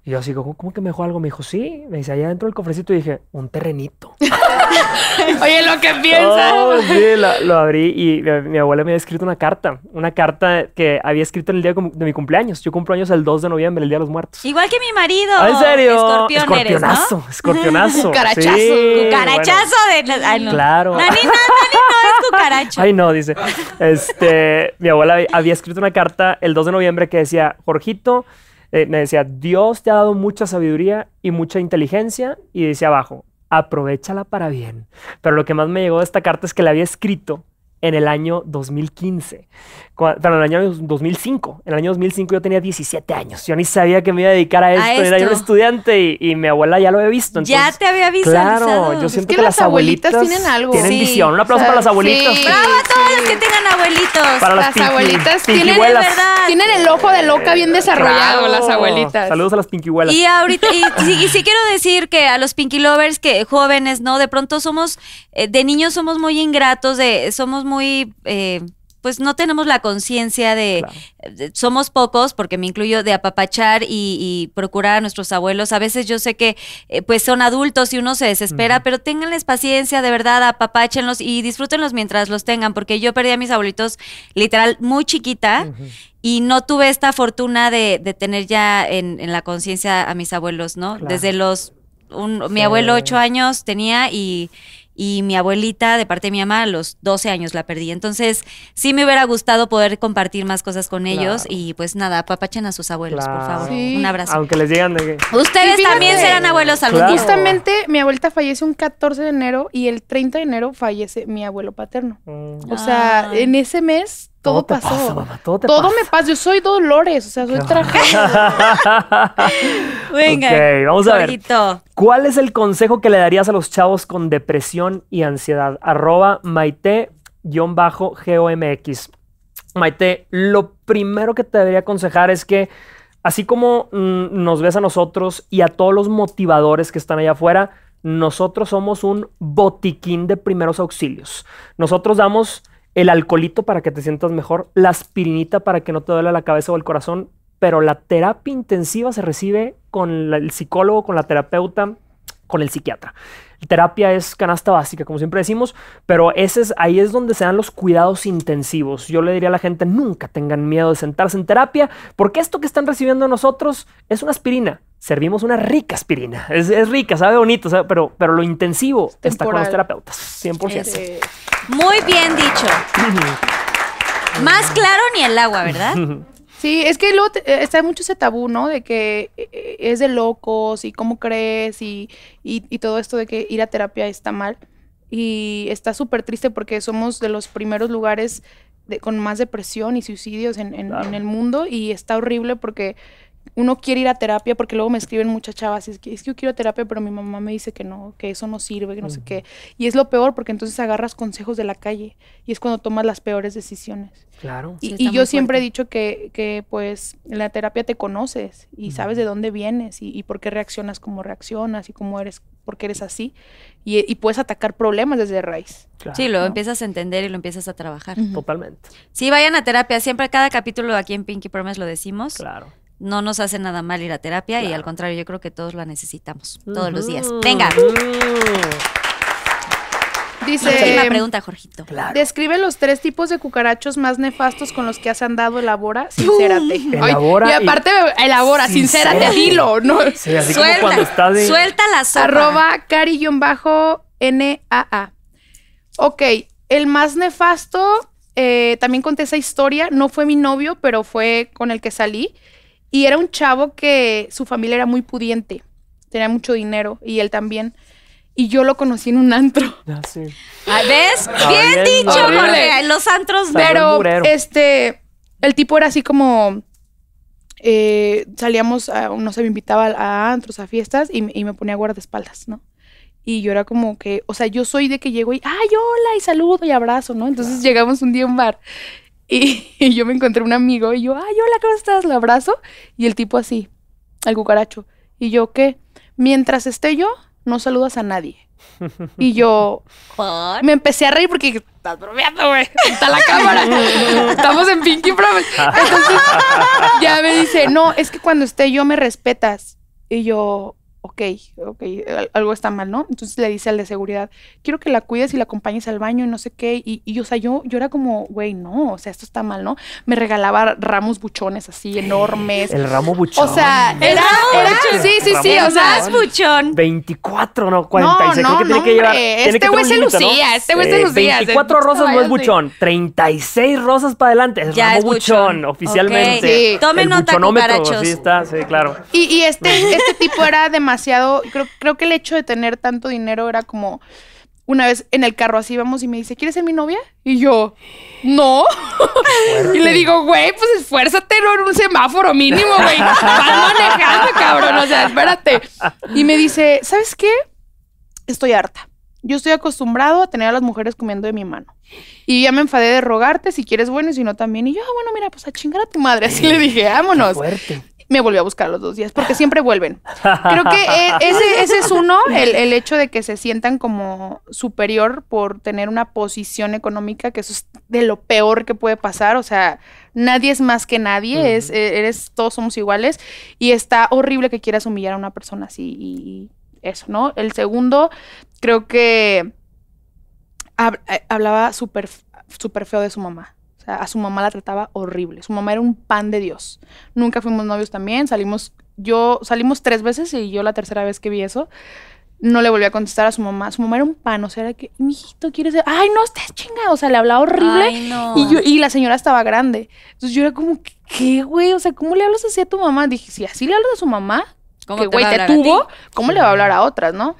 Speaker 5: Y yo así, ¿cómo, cómo que me dejó algo? Me dijo, sí. Me dice, allá dentro del cofrecito. Y dije, un terrenito.
Speaker 6: Oye, lo que piensas.
Speaker 5: Oh, sí, lo, lo abrí y mi, mi abuela me había escrito una carta. Una carta que había escrito en el día de mi cumpleaños. Yo cumplo años el 2 de noviembre, el Día de los Muertos.
Speaker 4: Igual que mi marido.
Speaker 5: Ah, ¿En serio?
Speaker 4: Escorpión eres, ¿no?
Speaker 5: Escorpionazo, escorpionazo.
Speaker 6: Cucarachazo.
Speaker 5: Sí,
Speaker 4: Cucarachazo de. Ay, no.
Speaker 5: Claro. Ay, no, dice. Este, mi abuela había- escrito una carta el 2 de noviembre que decía, Jorgito, eh, me decía, Dios te ha dado mucha sabiduría y mucha inteligencia. Y decía abajo, aprovechala para bien. Pero lo que más me llegó de esta carta es que la había escrito en el año 2015. Cua- Pero en el año 2005. En el año 2005 yo tenía 17 años. Yo ni sabía que me iba a dedicar a esto. Era yo un estudiante y, y mi abuela ya lo había visto.
Speaker 4: ya
Speaker 5: entonces-
Speaker 4: te había visualizado.
Speaker 5: Claro, yo siento
Speaker 6: que
Speaker 5: que,
Speaker 6: las abuelitas
Speaker 5: abuelitas,
Speaker 6: tienen algo.
Speaker 5: Tienen
Speaker 4: Sí.
Speaker 5: visión. Un aplauso
Speaker 6: O sea,
Speaker 5: para las abuelitas.
Speaker 6: sí.
Speaker 4: Bravo a todos los que tengan abuelitos.
Speaker 5: Para las,
Speaker 6: Las
Speaker 5: pinky-
Speaker 6: abuelitas tienen-
Speaker 5: pinkyhuelas.
Speaker 4: Es verdad.
Speaker 6: Tienen el ojo de loca bien desarrollado,
Speaker 5: Claro.
Speaker 6: las abuelitas.
Speaker 5: Saludos a las pinkyhuelas.
Speaker 4: Y ahorita, y, sí- y sí quiero decir que a los Pinky Lovers, que jóvenes, ¿no? De pronto somos, eh, de niños somos muy ingratos, de, somos muy, eh, pues no tenemos la conciencia de,
Speaker 5: Claro.
Speaker 4: de- somos pocos, porque me incluyo, de apapachar y, y procurar a nuestros abuelos. A veces yo sé que eh, pues son adultos y uno se desespera, pero ténganles paciencia, de verdad, apapáchenlos y disfrútenlos mientras los tengan, porque yo perdí a mis abuelitos literal muy chiquita y no tuve esta fortuna de, de tener ya en, en la conciencia a mis abuelos, ¿no?
Speaker 5: Claro.
Speaker 4: Desde los... un- Mi abuelo ocho años tenía y, y mi abuelita, de parte de mi mamá, a los 12 años la perdí. Entonces, sí me hubiera gustado poder compartir más cosas con ellos
Speaker 5: Claro.
Speaker 4: y pues nada, apapachen a sus abuelos, por favor.
Speaker 6: Sí.
Speaker 4: Un abrazo.
Speaker 5: Aunque les digan de que.
Speaker 4: Ustedes también serán abuelos algún
Speaker 5: Claro.
Speaker 4: día.
Speaker 6: Justamente mi abuelita fallece un 14 de enero y el 30 de enero fallece mi abuelo paterno.
Speaker 5: mm,
Speaker 6: O sea,
Speaker 4: Ay.
Speaker 6: en ese mes todo,
Speaker 5: te
Speaker 6: pasó.
Speaker 5: pasa, mamá, todo te
Speaker 6: todo
Speaker 5: pasa.
Speaker 6: me pasa. Yo soy Dolores, o sea, soy tragedia.
Speaker 4: Venga.
Speaker 5: Ok, vamos a ver. ¿Cuál es el consejo que le darías a los chavos con depresión y ansiedad? Arroba Maite-GOMX. Maite, lo primero que te debería aconsejar es que, así como mm, nos ves a nosotros y a todos los motivadores que están allá afuera, nosotros somos un botiquín de primeros auxilios. Nosotros damos el alcoholito para que te sientas mejor, la aspirinita para que no te duele la cabeza o el corazón, pero la terapia intensiva se recibe con el psicólogo, con la terapeuta, con el psiquiatra. Terapia es canasta básica, como siempre decimos, pero ese es, ahí es donde se dan los cuidados intensivos. Yo le diría a la gente, nunca tengan miedo de sentarse en terapia, porque esto que están recibiendo nosotros es una aspirina. Servimos una rica aspirina. Es, es rica, sabe bonito, sabe- pero, pero lo intensivo está con los terapeutas, 100%.
Speaker 6: Eh,
Speaker 4: Muy bien dicho. Más claro ni el agua, ¿verdad?
Speaker 6: Sí, es que luego te- eh, está mucho ese tabú, ¿no? De que eh, eh, es de locos y cómo crees y, y, y todo esto de que ir a terapia está mal. Y está súper triste porque somos de los primeros lugares de- con más depresión y suicidios en, en-
Speaker 5: Claro.
Speaker 6: en el mundo y está horrible porque uno quiere ir a terapia porque luego me escriben muchas chavas y es que, es que yo quiero terapia pero mi mamá me dice que no, que eso no sirve, que no sé qué. Y es lo peor porque entonces agarras consejos de la calle y es cuando tomas las peores decisiones.
Speaker 5: Claro.
Speaker 6: Y, yo siempre he dicho que, que, pues en la terapia te conoces y sabes de dónde vienes y, y por qué reaccionas como reaccionas y cómo eres, por qué eres así. Y, y puedes atacar problemas desde raíz.
Speaker 5: claro,
Speaker 4: Sí, lo
Speaker 6: ¿no?
Speaker 4: empiezas a entender y lo empiezas a trabajar.
Speaker 5: Totalmente.
Speaker 4: Sí, vayan a terapia. Siempre cada capítulo aquí en Pinky Promise lo decimos.
Speaker 5: Claro.
Speaker 4: No nos hace nada mal ir a terapia y al contrario, yo creo que todos la necesitamos todos los días. Venga.
Speaker 6: Dice,
Speaker 4: Última pregunta, Jorgito.
Speaker 5: Claro.
Speaker 6: describe los tres tipos de cucarachos más nefastos con los que has andado, elabora, sincérate. Ay,
Speaker 5: Elabora
Speaker 6: y
Speaker 5: y-
Speaker 6: aparte, elabora, sincérate,
Speaker 5: Sincérate.
Speaker 6: dilo, ¿no?
Speaker 5: Sí, así como cuando estás de...
Speaker 4: suelta la sopa.
Speaker 6: Arroba cari-naa. Ok, el más nefasto, eh, también conté esa historia, no fue mi novio, pero fue con el que salí. Y era un chavo que su familia era muy pudiente, tenía mucho dinero y él también. Y yo lo conocí en un antro.
Speaker 5: Ah, sí.
Speaker 4: ¿Ves?
Speaker 5: Ah,
Speaker 4: Bien
Speaker 5: bien,
Speaker 4: dicho,
Speaker 6: horrible.
Speaker 4: Jorge. Los antros
Speaker 6: Pero
Speaker 5: murero.
Speaker 6: este, el tipo era así como, eh, salíamos, a, no sé, me invitaba a, a antros, a fiestas y, me- y me ponía guardaespaldas, ¿no? Y yo era como que, o sea, yo soy de que llego y, ay, hola, y saludo y abrazo, ¿no? Entonces llegamos un día a un bar y, y yo me encontré un amigo y yo, ay, hola, ¿cómo estás? Lo abrazo y el tipo así, al cucaracho. Y yo, ¿qué? Mientras esté yo, no saludas a nadie. Y yo,
Speaker 4: ¿Por?
Speaker 6: me empecé a reír porque estás bromeando, güey. Está la cámara. Estamos en Pinky Promise. Entonces ya me dice, no, es que cuando esté yo me respetas. Y yo, ok, ok, al- algo está mal, ¿no? Entonces le dice al de seguridad, quiero que la cuides y la acompañes al baño y no sé qué. Y, y o sea, yo, yo era como, güey, no, o sea, esto está mal, ¿no? Me regalaba ramos buchones así enormes.
Speaker 5: El ramo buchón.
Speaker 6: O sea, era, era, sí, sí, sí,
Speaker 5: Ramón
Speaker 6: o sea,
Speaker 4: Más buchón.
Speaker 5: 24, no, 46.
Speaker 6: No,
Speaker 5: creo que
Speaker 6: no,
Speaker 5: tiene que llevar.
Speaker 6: este güey se
Speaker 5: ¿no?
Speaker 6: lucía, este güey se
Speaker 5: Eh,
Speaker 6: lucía,
Speaker 5: 24
Speaker 6: se-
Speaker 5: rosas no es
Speaker 6: sí.
Speaker 5: buchón. 36 rosas para adelante. Es
Speaker 4: Ya
Speaker 5: ramo
Speaker 4: es
Speaker 5: buchón,
Speaker 4: buchón.
Speaker 5: oficialmente.
Speaker 4: Ok.
Speaker 6: Sí.
Speaker 4: Tomen nota, cucarachos.
Speaker 5: Sí, está, sí, claro.
Speaker 6: Y, y este, este tipo era demasiado, creo, creo que el hecho de tener tanto dinero era como, una vez en el carro así vamos y me dice, ¿quieres ser mi novia? Y yo, no. y le digo, güey, pues esfuérzate en un semáforo mínimo, güey. Vas manejando, cabrón, o sea, espérate. Y me dice, ¿sabes qué? Estoy harta. Yo estoy acostumbrado a tener a las mujeres comiendo de mi mano. Y ya me enfadé de rogarte si quieres bueno y si no también. Y yo, ah, bueno, mira, pues a chingar a tu madre. Así le dije, vámonos
Speaker 5: Fuerte.
Speaker 6: Me volvió a buscar a los dos días, porque siempre vuelven. Creo que e- ese, ese es uno, el, el hecho de que se sientan como superior por tener una posición económica, que eso es de lo peor que puede pasar. O sea, nadie es más que nadie, es, eh, eres, todos somos iguales. Y está horrible que quieras humillar a una persona así y, eso, ¿no? El segundo, creo que eh, hablaba súper súper feo de su mamá. Sea, a su mamá la trataba horrible. Su mamá era un pan de Dios. Nunca fuimos novios también. Salimos, yo, salimos tres veces y yo la tercera vez que vi eso, no le volví a contestar a su mamá. Su mamá era un pan, o sea, era que, mijito, ¿quieres ser? Ay, no, estés chinga. O sea, le hablaba horrible.
Speaker 4: Ay, no.
Speaker 6: Y, yo, y la señora estaba grande. Entonces yo era como, ¿qué, güey? O sea, ¿cómo le hablas así a tu mamá? Dije, si así le hablas a su mamá,
Speaker 4: ¿Cómo
Speaker 6: que güey te tuvo? ¿cómo le va a hablar a otras, no?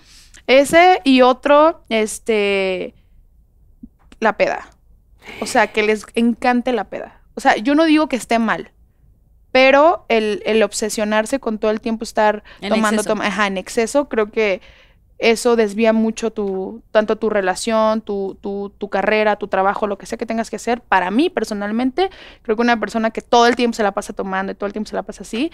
Speaker 6: Ese y otro, este, la peda. O sea, que les encante la peda. O sea, yo no digo que esté mal, pero el, el obsesionarse con todo el tiempo estar
Speaker 4: En
Speaker 6: tomando,
Speaker 4: exceso.
Speaker 6: toma- ajá, en exceso, creo que eso desvía mucho tu, tanto tu relación, tu, tu, tu carrera, tu trabajo, lo que sea que tengas que hacer. Para mí, personalmente, creo que una persona que todo el tiempo se la pasa tomando y todo el tiempo se la pasa así,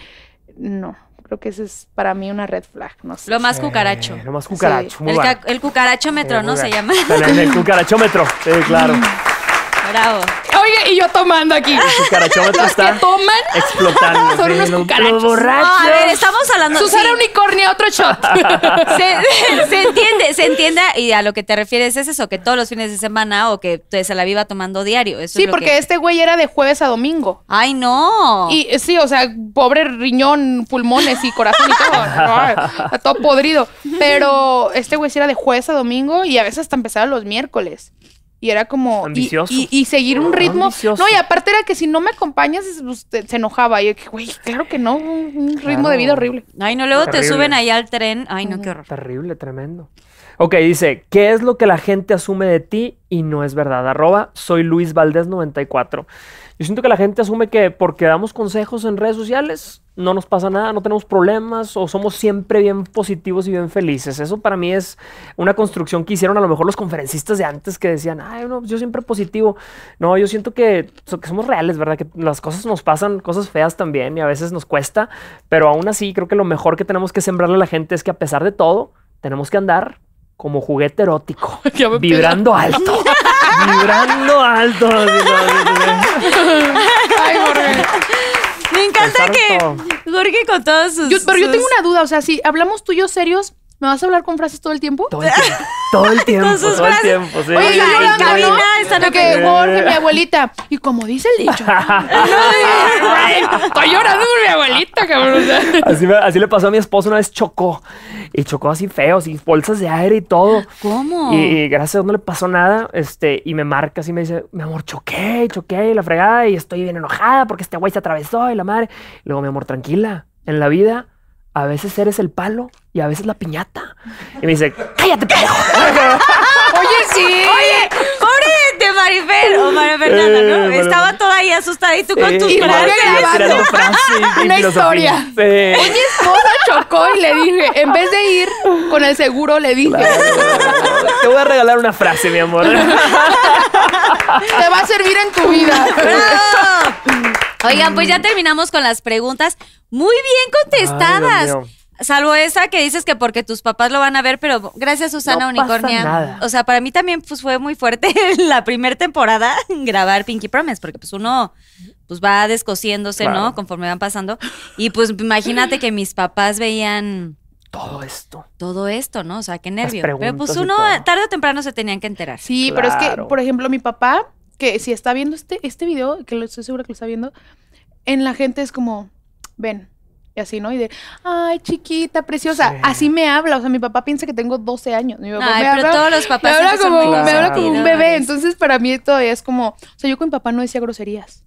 Speaker 6: no. Creo que ese es para mí una red flag, no sé.
Speaker 4: Lo más cucaracho.
Speaker 5: Eh, lo más cucaracho.
Speaker 6: Sí.
Speaker 5: Muy
Speaker 4: El,
Speaker 5: bueno.
Speaker 4: el cucarachómetro,
Speaker 5: Sí,
Speaker 4: ¿no? Se llama.
Speaker 5: El, el cucarachómetro. Sí, claro.
Speaker 4: Bravo.
Speaker 6: Oye, y yo tomando aquí. Los que
Speaker 5: está
Speaker 6: toman
Speaker 5: explotando.
Speaker 6: Son unos cucarachos.
Speaker 4: No, a ver, estamos hablando.
Speaker 6: Susana
Speaker 4: sí.
Speaker 6: Unicornia, otro shot.
Speaker 4: se, se entiende, se entiende y a lo que te refieres es eso, que todos los fines de semana o que te se la viva tomando diario. Eso
Speaker 6: sí,
Speaker 4: es lo
Speaker 6: porque
Speaker 4: que-
Speaker 6: este güey era de jueves a domingo.
Speaker 4: Ay, no.
Speaker 6: Y eh, sí, o sea, pobre riñón, pulmones y corazón y todo. Todo podrido. Pero este güey sí era de jueves a domingo y a veces hasta empezaba los miércoles. Y era como. y-
Speaker 5: Ambicioso.
Speaker 6: Y, y seguir un ritmo.
Speaker 5: Ambicioso.
Speaker 6: No, y aparte era que si no me acompañas, pues, te- se enojaba. Y yo, que, güey, claro que no. Un, un ritmo de vida horrible.
Speaker 4: Ay, no, luego te suben ahí al tren. Ay, no, qué horror.
Speaker 5: Terrible, tremendo. Ok, dice, ¿qué es lo que la gente asume de ti y no es verdad? Arroba, soy Luis Valdés 94. Yo siento que la gente asume que porque damos consejos en redes sociales no nos pasa nada, no tenemos problemas o somos siempre bien positivos y bien felices. Eso para mí es una construcción que hicieron a lo mejor los conferencistas de antes que decían, ay, no, yo siempre positivo. No, yo siento que, que somos reales, ¿verdad? Que las cosas nos pasan, cosas feas también y a veces nos cuesta, pero aún así creo que lo mejor que tenemos que sembrarle a la gente es que a pesar de todo, tenemos que andar como juguete erótico, vibrando alto, vibrando alto.
Speaker 6: Ay, Jorge.
Speaker 4: Me encanta
Speaker 5: Pensaron
Speaker 4: que. Jorge con todos sus.
Speaker 6: Yo- pero yo
Speaker 4: sus-
Speaker 6: tengo una duda. O sea, si hablamos tú y yo serios, ¿me vas a hablar con frases todo el tiempo?
Speaker 5: Todo el tiempo, todo el tiempo,
Speaker 4: Con sus
Speaker 5: todo el tiempo, sí.
Speaker 6: Oye, yo
Speaker 4: Oiga, en cabina están
Speaker 6: De que. Jorge, mi abuelita. Y como dice el dicho. Estoy llorando por mi abuelita, cabrón.
Speaker 5: Así, me- así le pasó a mi esposo una vez chocó. Y chocó así feo, así bolsas de aire y todo.
Speaker 4: ¿Cómo?
Speaker 5: Y, y gracias a Dios no le pasó nada. Este, y me marca así, me dice, mi amor, choqué, choqué, y la fregada, y estoy bien enojada porque este güey se atravesó y la madre. Y luego, mi amor, tranquila. En la vida, a veces eres el palo y a veces la piñata. Y me dice, cállate, pendejo.
Speaker 6: Oye, sí.
Speaker 4: Oye, pobre de Marifer o María Fernanda,
Speaker 5: Eh,
Speaker 4: ¿no?
Speaker 5: María-
Speaker 4: Estaba toda ahí asustada y tú con
Speaker 5: Sí,
Speaker 4: tus
Speaker 5: igual,
Speaker 6: Jorge
Speaker 4: frases.
Speaker 5: tirando
Speaker 6: Una historia.
Speaker 5: Sí.
Speaker 6: Mi esposa chocó y le dije, en vez de ir con el seguro, le dije,
Speaker 5: Te voy a regalar una frase, mi amor.
Speaker 6: te va a servir en tu vida.
Speaker 4: ¡Bravo! Oigan, pues ya terminamos con las preguntas muy bien contestadas.
Speaker 5: Ay, Dios mío.
Speaker 4: Salvo esa que dices que porque tus papás lo van a ver, pero gracias Susana
Speaker 5: No pasa
Speaker 4: Unicornia.
Speaker 5: nada.
Speaker 4: O sea, para mí también pues fue muy fuerte la primera temporada grabar Pinky Promise, porque pues uno pues va descosiéndose,
Speaker 5: Claro.
Speaker 4: ¿no? Conforme van pasando. Y pues imagínate que mis papás veían
Speaker 5: Todo esto.
Speaker 4: todo esto, ¿no? O sea, qué nervio. Pero pues uno tarde o temprano se tenían que enterar.
Speaker 6: Sí, pero es que, por ejemplo, mi papá, que si está viendo este, este video, que lo estoy segura que lo está viendo, en la gente es como, ven. Y así, ¿no? Y de, ay, chiquita, preciosa.
Speaker 5: Sí.
Speaker 6: Así me habla. O sea, mi papá piensa que tengo 12 años. Mi papá
Speaker 4: Ay,
Speaker 6: me
Speaker 4: pero
Speaker 6: habla,
Speaker 4: todos los
Speaker 6: me
Speaker 4: papás
Speaker 6: habla
Speaker 4: siempre son
Speaker 6: como, me habla como un bebé. Entonces, para mí todavía es como, o sea, yo con mi papá no decía groserías.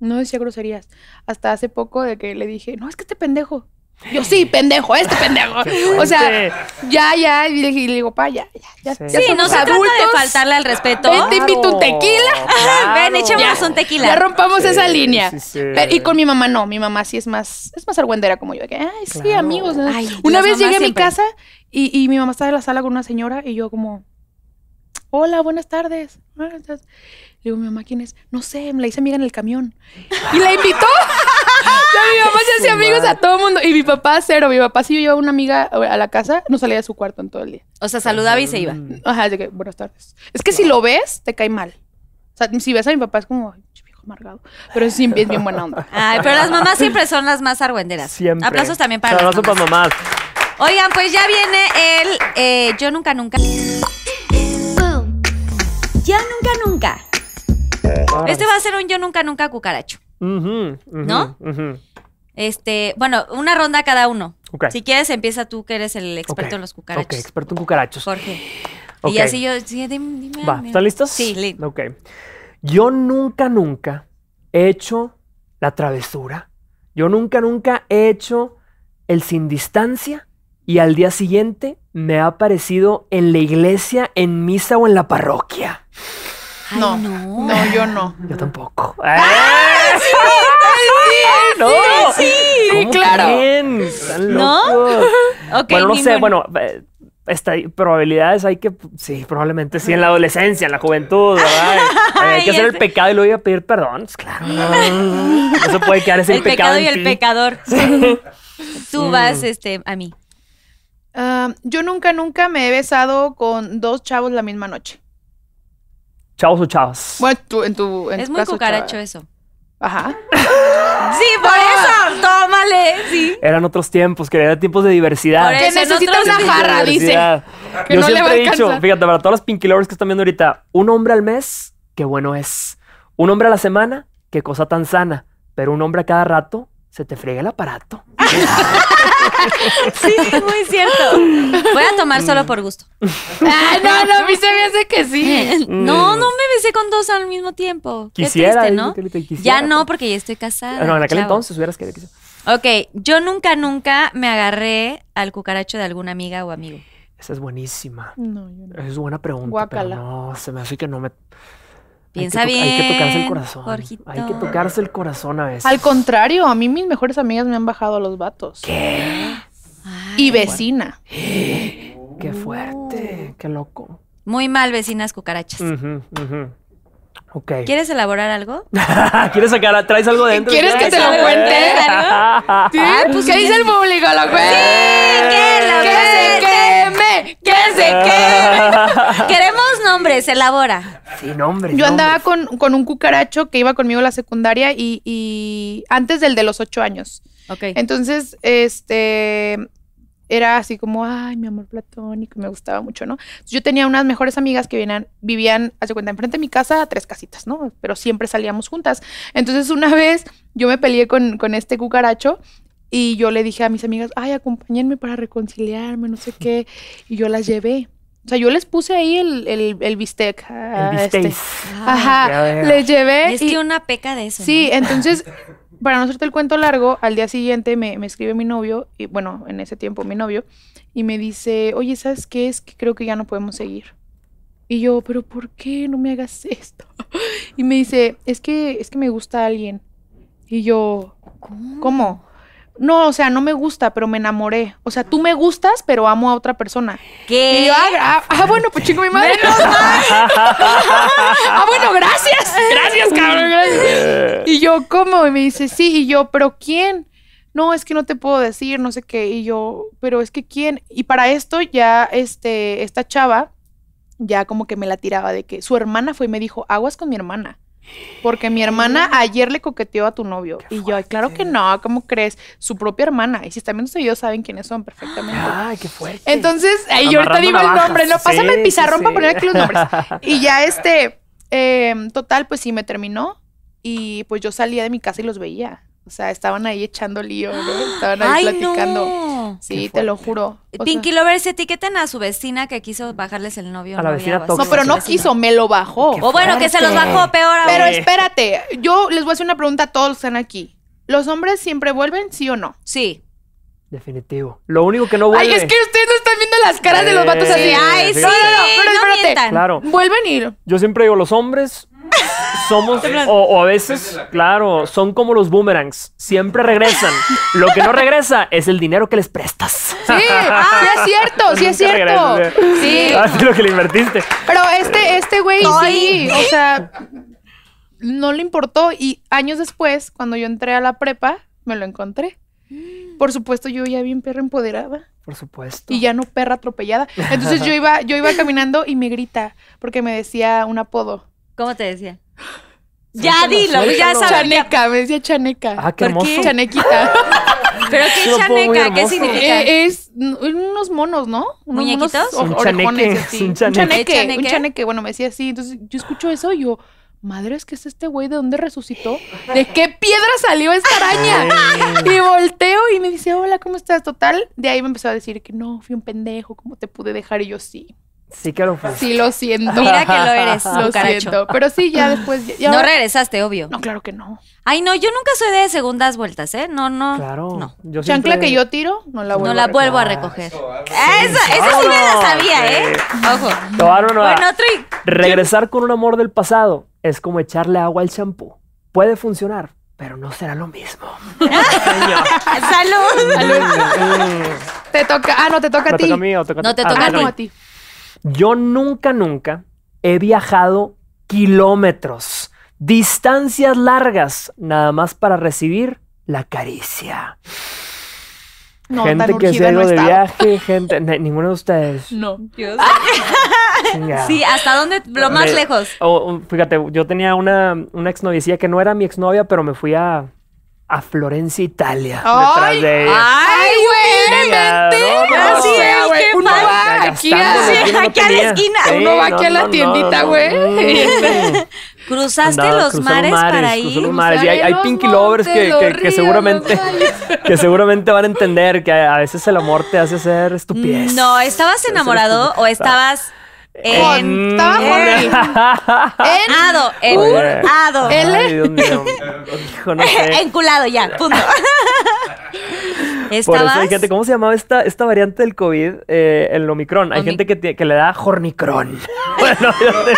Speaker 6: No decía groserías. Hasta hace poco de que le dije, no, es que este pendejo. Yo, sí, pendejo, este pendejo. O sea, ya, ya. Y le, y le digo, pa, ya, ya, ya.
Speaker 5: Sí.
Speaker 6: ya
Speaker 4: no trata de
Speaker 6: adultos.
Speaker 4: faltarle al respeto.
Speaker 6: Ven, te invito un tequila.
Speaker 4: Ven, echémonos
Speaker 6: Ya.
Speaker 4: un tequila.
Speaker 6: Ya rompamos
Speaker 5: Sí,
Speaker 6: esa línea.
Speaker 5: sí, sí.
Speaker 6: Pero- y con mi mamá no, mi mamá sí es más, es más argüendera como yo. que, Ay, sí,
Speaker 5: Claro.
Speaker 6: amigos. ¿no?
Speaker 4: Ay,
Speaker 6: una vez llegué a mi casa y, y mi mamá estaba en la sala con una señora y yo como, hola, buenas tardes. Buenas tardes. Le digo, mi mamá, ¿quién es? No sé, me la hice amiga en el camión. Y la invitó. Ya mi mamá se hacía amigos a todo el mundo. Y mi papá, cero. Mi papá, si yo llevaba una amiga a la casa, no salía de su cuarto en todo el día.
Speaker 4: O sea, saludaba y se iba.
Speaker 5: Mm.
Speaker 6: Ajá, de que, buenas tardes. Es que si lo ves, te cae mal. O sea, si ves a mi papá es como, "Ay, viejo amargado. Pero es, sí, es bien buena onda.
Speaker 4: Ay, pero las mamás siempre son las más argüenderas.
Speaker 5: Siempre.
Speaker 4: Aplausos también para las
Speaker 5: Aplausos para
Speaker 4: mamás. Oigan, pues ya viene el eh, Yo Nunca Nunca.
Speaker 3: Yo nunca, nunca.
Speaker 4: Este va a ser un Yo Nunca Nunca cucaracho. ¿No? Este, bueno, una ronda cada uno.
Speaker 5: Ok.
Speaker 4: Si quieres, empieza tú, que eres el experto en los cucarachos.
Speaker 5: Ok, experto en cucarachos.
Speaker 4: Jorge. Y así yo, sí, dime, dime,
Speaker 5: Va. ¿están listos?
Speaker 4: Sí, li-
Speaker 5: Ok. Yo nunca, nunca he hecho la travesura. Yo nunca, nunca he hecho el sin distancia y al día siguiente me ha aparecido en la iglesia, en misa o en la parroquia.
Speaker 4: Ay,
Speaker 6: No,
Speaker 4: no.
Speaker 6: no, yo no.
Speaker 5: Yo tampoco. ¡Ah! ¡No!
Speaker 6: sí,
Speaker 5: ¿Cómo
Speaker 6: claro.
Speaker 5: creen? Están
Speaker 4: ¿No?
Speaker 5: locos.
Speaker 4: Ok,
Speaker 5: bueno, no sé,
Speaker 4: ninguno.
Speaker 5: bueno, eh, esta, probabilidades hay que, sí, probablemente sí, en la adolescencia, en la juventud, ¿verdad? hay que hacer el pecado y luego ir a pedir perdón. Pues claro, no, no se puede quedar ese
Speaker 4: El pecado y
Speaker 5: en
Speaker 4: el
Speaker 5: ti.
Speaker 4: pecador. Tú vas, este, a mí.
Speaker 6: Ah, yo nunca, nunca me he besado con dos chavos la misma noche.
Speaker 5: Chavos o chavas.
Speaker 6: Bueno, tú, en tu, en
Speaker 4: Es
Speaker 6: tu
Speaker 4: muy
Speaker 6: caso,
Speaker 4: cucaracho
Speaker 6: chava.
Speaker 4: eso.
Speaker 6: Ajá.
Speaker 4: Sí, por eso. Tómale. Sí.
Speaker 5: Eran otros tiempos, que eran tiempos de diversidad.
Speaker 4: Por
Speaker 6: Que necesita una jarra, dice. Que
Speaker 5: Yo
Speaker 6: no le
Speaker 5: siempre
Speaker 6: va a
Speaker 5: he dicho, fíjate, para todos los Pinky Lovers que están viendo ahorita, un hombre al mes, qué bueno es. Un hombre a la semana, qué cosa tan sana. Pero un hombre a cada rato, se te friega el aparato.
Speaker 4: Sí, es muy cierto. Voy a tomar solo por gusto.
Speaker 6: Ay, no, no, a mí se me hace que sí.
Speaker 4: No, no me besé con dos al mismo tiempo. Qué
Speaker 5: Quisiera,
Speaker 4: triste,
Speaker 5: dice
Speaker 4: ¿no?
Speaker 5: que ahorita quisiera,
Speaker 4: Ya no, porque ya estoy casada.
Speaker 5: No, en aquel
Speaker 4: chavo.
Speaker 5: entonces hubieras querido.
Speaker 4: Ok, yo nunca, nunca me agarré al cucaracho de alguna amiga o amigo.
Speaker 5: Esa es buenísima.
Speaker 6: No, yo no.
Speaker 5: Esa es buena pregunta.
Speaker 6: Guácala.
Speaker 5: Pero no, se me hace que no me.
Speaker 4: Piensa
Speaker 5: hay que to- Hay que tocarse el
Speaker 4: bien,
Speaker 5: corazón.
Speaker 4: Jorgito.
Speaker 5: Hay que tocarse el corazón a veces.
Speaker 6: Al contrario, a mí mis mejores amigas me han bajado a los vatos.
Speaker 5: ¿Qué?
Speaker 4: Ay,
Speaker 6: Y vecina.
Speaker 5: Qué fuerte. Qué loco.
Speaker 4: Muy mal, vecinas cucarachas.
Speaker 5: Ujú, ujú. Ok.
Speaker 4: ¿Quieres elaborar algo?
Speaker 5: ¿Quieres sacar? ¿Traes algo dentro?
Speaker 6: ¿Quieres que te lo cuente? ¿Sí?
Speaker 4: pues
Speaker 6: ¿Qué dice el público? ¿Lo cuente?
Speaker 4: que lo
Speaker 6: ¡Que se queme! ¡Que se!
Speaker 4: Queremos nombres, elabora.
Speaker 5: Sí, nombres.
Speaker 6: Yo andaba
Speaker 5: nombres.
Speaker 6: con, con un cucaracho que iba conmigo a la secundaria y, y antes del de los ocho años.
Speaker 4: Ok.
Speaker 6: Entonces, este, era así como, ay, mi amor platónico, me gustaba mucho, ¿no? Yo tenía unas mejores amigas que vivían, vivían, hace cuenta, enfrente de mi casa, a tres casitas, ¿no? Pero siempre salíamos juntas. Entonces, una vez yo me peleé con, con este cucaracho y yo le dije a mis amigas, ay, acompáñenme para reconciliarme, no sé qué. Y yo las llevé. O sea, yo les puse ahí el, el, el bistec.
Speaker 5: El
Speaker 6: este.
Speaker 5: bisteis. Ya
Speaker 6: Ajá, les llevé.
Speaker 4: Es
Speaker 6: y-
Speaker 4: que una peca de eso.
Speaker 6: Sí,
Speaker 4: ¿no?
Speaker 6: entonces, para no hacerte el cuento largo, al día siguiente me, me escribe mi novio, y bueno, en ese tiempo mi novio, y me dice, oye, ¿sabes qué? Es que creo que ya no podemos seguir. Y yo, pero ¿por qué no me hagas esto? Y me dice, es que, es que me gusta alguien. Y yo, ¿cómo? No, o sea, no me gusta, pero me enamoré. O sea, tú me gustas, pero amo a otra persona.
Speaker 4: ¿Qué?
Speaker 6: Y yo, ah, ah, ah, bueno, pues chingo mi madre. ah, bueno, gracias. Gracias, cabrón. gracias. Y yo, ¿cómo? Y me dice, sí. Y yo, ¿pero quién? no, es que no te puedo decir, no sé qué. Y yo, pero es que quién. Y para esto ya, este, esta chava, ya como que me la tiraba de que su hermana fue y me dijo, aguas con mi hermana. Porque mi hermana ayer le coqueteó a tu novio. y yo, "Ay, claro que no, ¿cómo crees? Su propia hermana. Y si están viendo este video, saben quiénes son perfectamente.
Speaker 5: Ay, qué fuerte.
Speaker 6: Entonces, ahí yo ahorita digo el nombre, no, pásame el pizarrón
Speaker 5: sí,
Speaker 6: para poner aquí los nombres. Y ya este, eh, total, pues sí me terminó. Y pues yo salía de mi casa y los veía. O sea, estaban ahí echando lío, ¿no? Estaban ahí
Speaker 4: Ay,
Speaker 6: platicando.
Speaker 4: no.
Speaker 6: Sí, te lo juro. O
Speaker 4: Pinky
Speaker 6: sea,
Speaker 4: Lovers, etiqueten a su vecina que quiso bajarles el novio.
Speaker 5: A la vecina
Speaker 6: no, pero no
Speaker 4: Vecina.
Speaker 6: quiso, me lo bajó.
Speaker 4: O bueno, que se los bajó peor.
Speaker 6: Pero espérate, yo les voy a hacer una pregunta a todos los que están aquí. ¿Los hombres siempre vuelven, sí o no?
Speaker 4: Sí.
Speaker 5: Definitivo. Lo único que no vuelve.
Speaker 6: Ay, es que ustedes no están viendo las caras de los vatos
Speaker 5: Sí,
Speaker 6: así.
Speaker 4: Ay, sí.
Speaker 6: No, no, no, pero
Speaker 4: no
Speaker 6: espérate.
Speaker 4: mientan.
Speaker 5: Claro.
Speaker 6: Vuelven y...
Speaker 5: Yo siempre digo, los hombres somos, o, o a veces, claro, son como los boomerangs. Siempre regresan. Lo que no regresa es el dinero que les prestas.
Speaker 6: Sí, sí es cierto, sí es cierto.
Speaker 5: regresa.
Speaker 6: Sí.
Speaker 5: Ah, sí, lo que le invertiste.
Speaker 6: Pero este, este güey sí, o sea, no le importó. Y años después, cuando yo entré a la prepa, me lo encontré. Por supuesto, yo ya bien perra empoderada
Speaker 5: Por supuesto.
Speaker 6: y ya no perra atropellada. Entonces yo iba, yo iba caminando y me grita porque me decía un apodo.
Speaker 4: ¿Cómo te decía? Ya dilo, ya que-
Speaker 6: Chaneca, me decía chaneca.
Speaker 5: Ah, qué
Speaker 4: ¿Por
Speaker 5: hermoso.
Speaker 4: qué?
Speaker 6: Chanequita.
Speaker 4: Pero
Speaker 5: Es
Speaker 4: qué
Speaker 5: muy
Speaker 4: chaneca, ¿qué
Speaker 5: hermoso.
Speaker 4: significa?
Speaker 6: Eh, es n- unos monos, ¿no? Unos
Speaker 4: ¿Muñequitos?
Speaker 6: o-
Speaker 5: Un
Speaker 6: orejones
Speaker 5: chaneque,
Speaker 6: así.
Speaker 5: es un
Speaker 6: Un
Speaker 5: chaneque.
Speaker 6: un chaneque. Bueno, me decía así. Entonces yo escucho eso y yo, madre, es que es este güey, ¿de dónde resucitó? ¿De qué piedra salió esta araña? Y volteo y me dice, hola, ¿cómo estás? Total, de ahí me empezó a decir que no, fui un pendejo, ¿cómo te pude dejar? Y yo, sí,
Speaker 5: Sí que lo fue.
Speaker 6: sí lo siento.
Speaker 4: Mira que lo eres,
Speaker 6: lo
Speaker 4: cucaracho.
Speaker 6: siento. Pero sí, ya después... ya- ya-
Speaker 4: No regresaste, obvio.
Speaker 6: No, claro que no.
Speaker 4: Ay, no, yo nunca soy de segundas vueltas, ¿eh? No, no.
Speaker 5: Claro.
Speaker 4: No.
Speaker 5: Yo
Speaker 6: Chancla
Speaker 5: siempre-
Speaker 6: que yo tiro, no la vuelvo
Speaker 4: No la
Speaker 6: a
Speaker 4: vuelvo a
Speaker 6: recoger.
Speaker 4: recoger. Esa, esa sí me la sabía, ¿eh? Ojo.
Speaker 5: Te una nueva.
Speaker 4: Bueno, otro y...
Speaker 5: Regresar con un amor del pasado es como echarle agua al champú. Puede funcionar, pero no será lo mismo.
Speaker 4: ¡Salud!
Speaker 6: Te toca... Ah, no, te toca a
Speaker 5: ¿Me
Speaker 6: ti.
Speaker 5: toca a mí o toca
Speaker 4: No te
Speaker 5: Ah,
Speaker 4: toca
Speaker 6: Ah,
Speaker 4: a
Speaker 6: no,
Speaker 4: ti.
Speaker 5: Yo nunca, nunca he viajado kilómetros, distancias largas, nada más para recibir la caricia.
Speaker 6: No,
Speaker 5: gente que se ha
Speaker 6: no
Speaker 5: de
Speaker 6: estaba.
Speaker 5: viaje, gente, ninguno de ustedes.
Speaker 6: No.
Speaker 5: Chingado.
Speaker 4: Sí, ¿hasta dónde? Lo más
Speaker 5: Me-
Speaker 4: lejos.
Speaker 5: o- o, fíjate, yo tenía una, una exnoviecilla que no era mi exnovia, pero me fui a, a Florencia, Italia.
Speaker 6: Ay,
Speaker 5: detrás de ella.
Speaker 4: ¡Ay, güey!
Speaker 6: Aquí a,
Speaker 5: Gastándole,
Speaker 4: sí,
Speaker 5: yo no
Speaker 4: aquí a la esquina.
Speaker 6: Uno va aquí a la tiendita, güey.
Speaker 4: Cruzaste
Speaker 5: Andaba-
Speaker 4: los
Speaker 5: crucé
Speaker 4: mares, para ir.
Speaker 5: los mares. Y hay, hay pinky lovers que, que- que seguramente que seguramente van a entender que a veces el amor te hace hacer estupidez.
Speaker 4: No, ¿estabas enamorado o estabas en...
Speaker 5: Mm.
Speaker 6: Estaba. En-
Speaker 4: Ado, en... Ado.
Speaker 5: Ay, Dios mío. Hijo, no sé.
Speaker 4: Enculado ya, punto.
Speaker 5: Por eso hay gente, ¿cómo se llamaba esta, esta variante del COVID? Eh, el Omicron. Hay gente que, le da jornicron. bueno, yo tenía-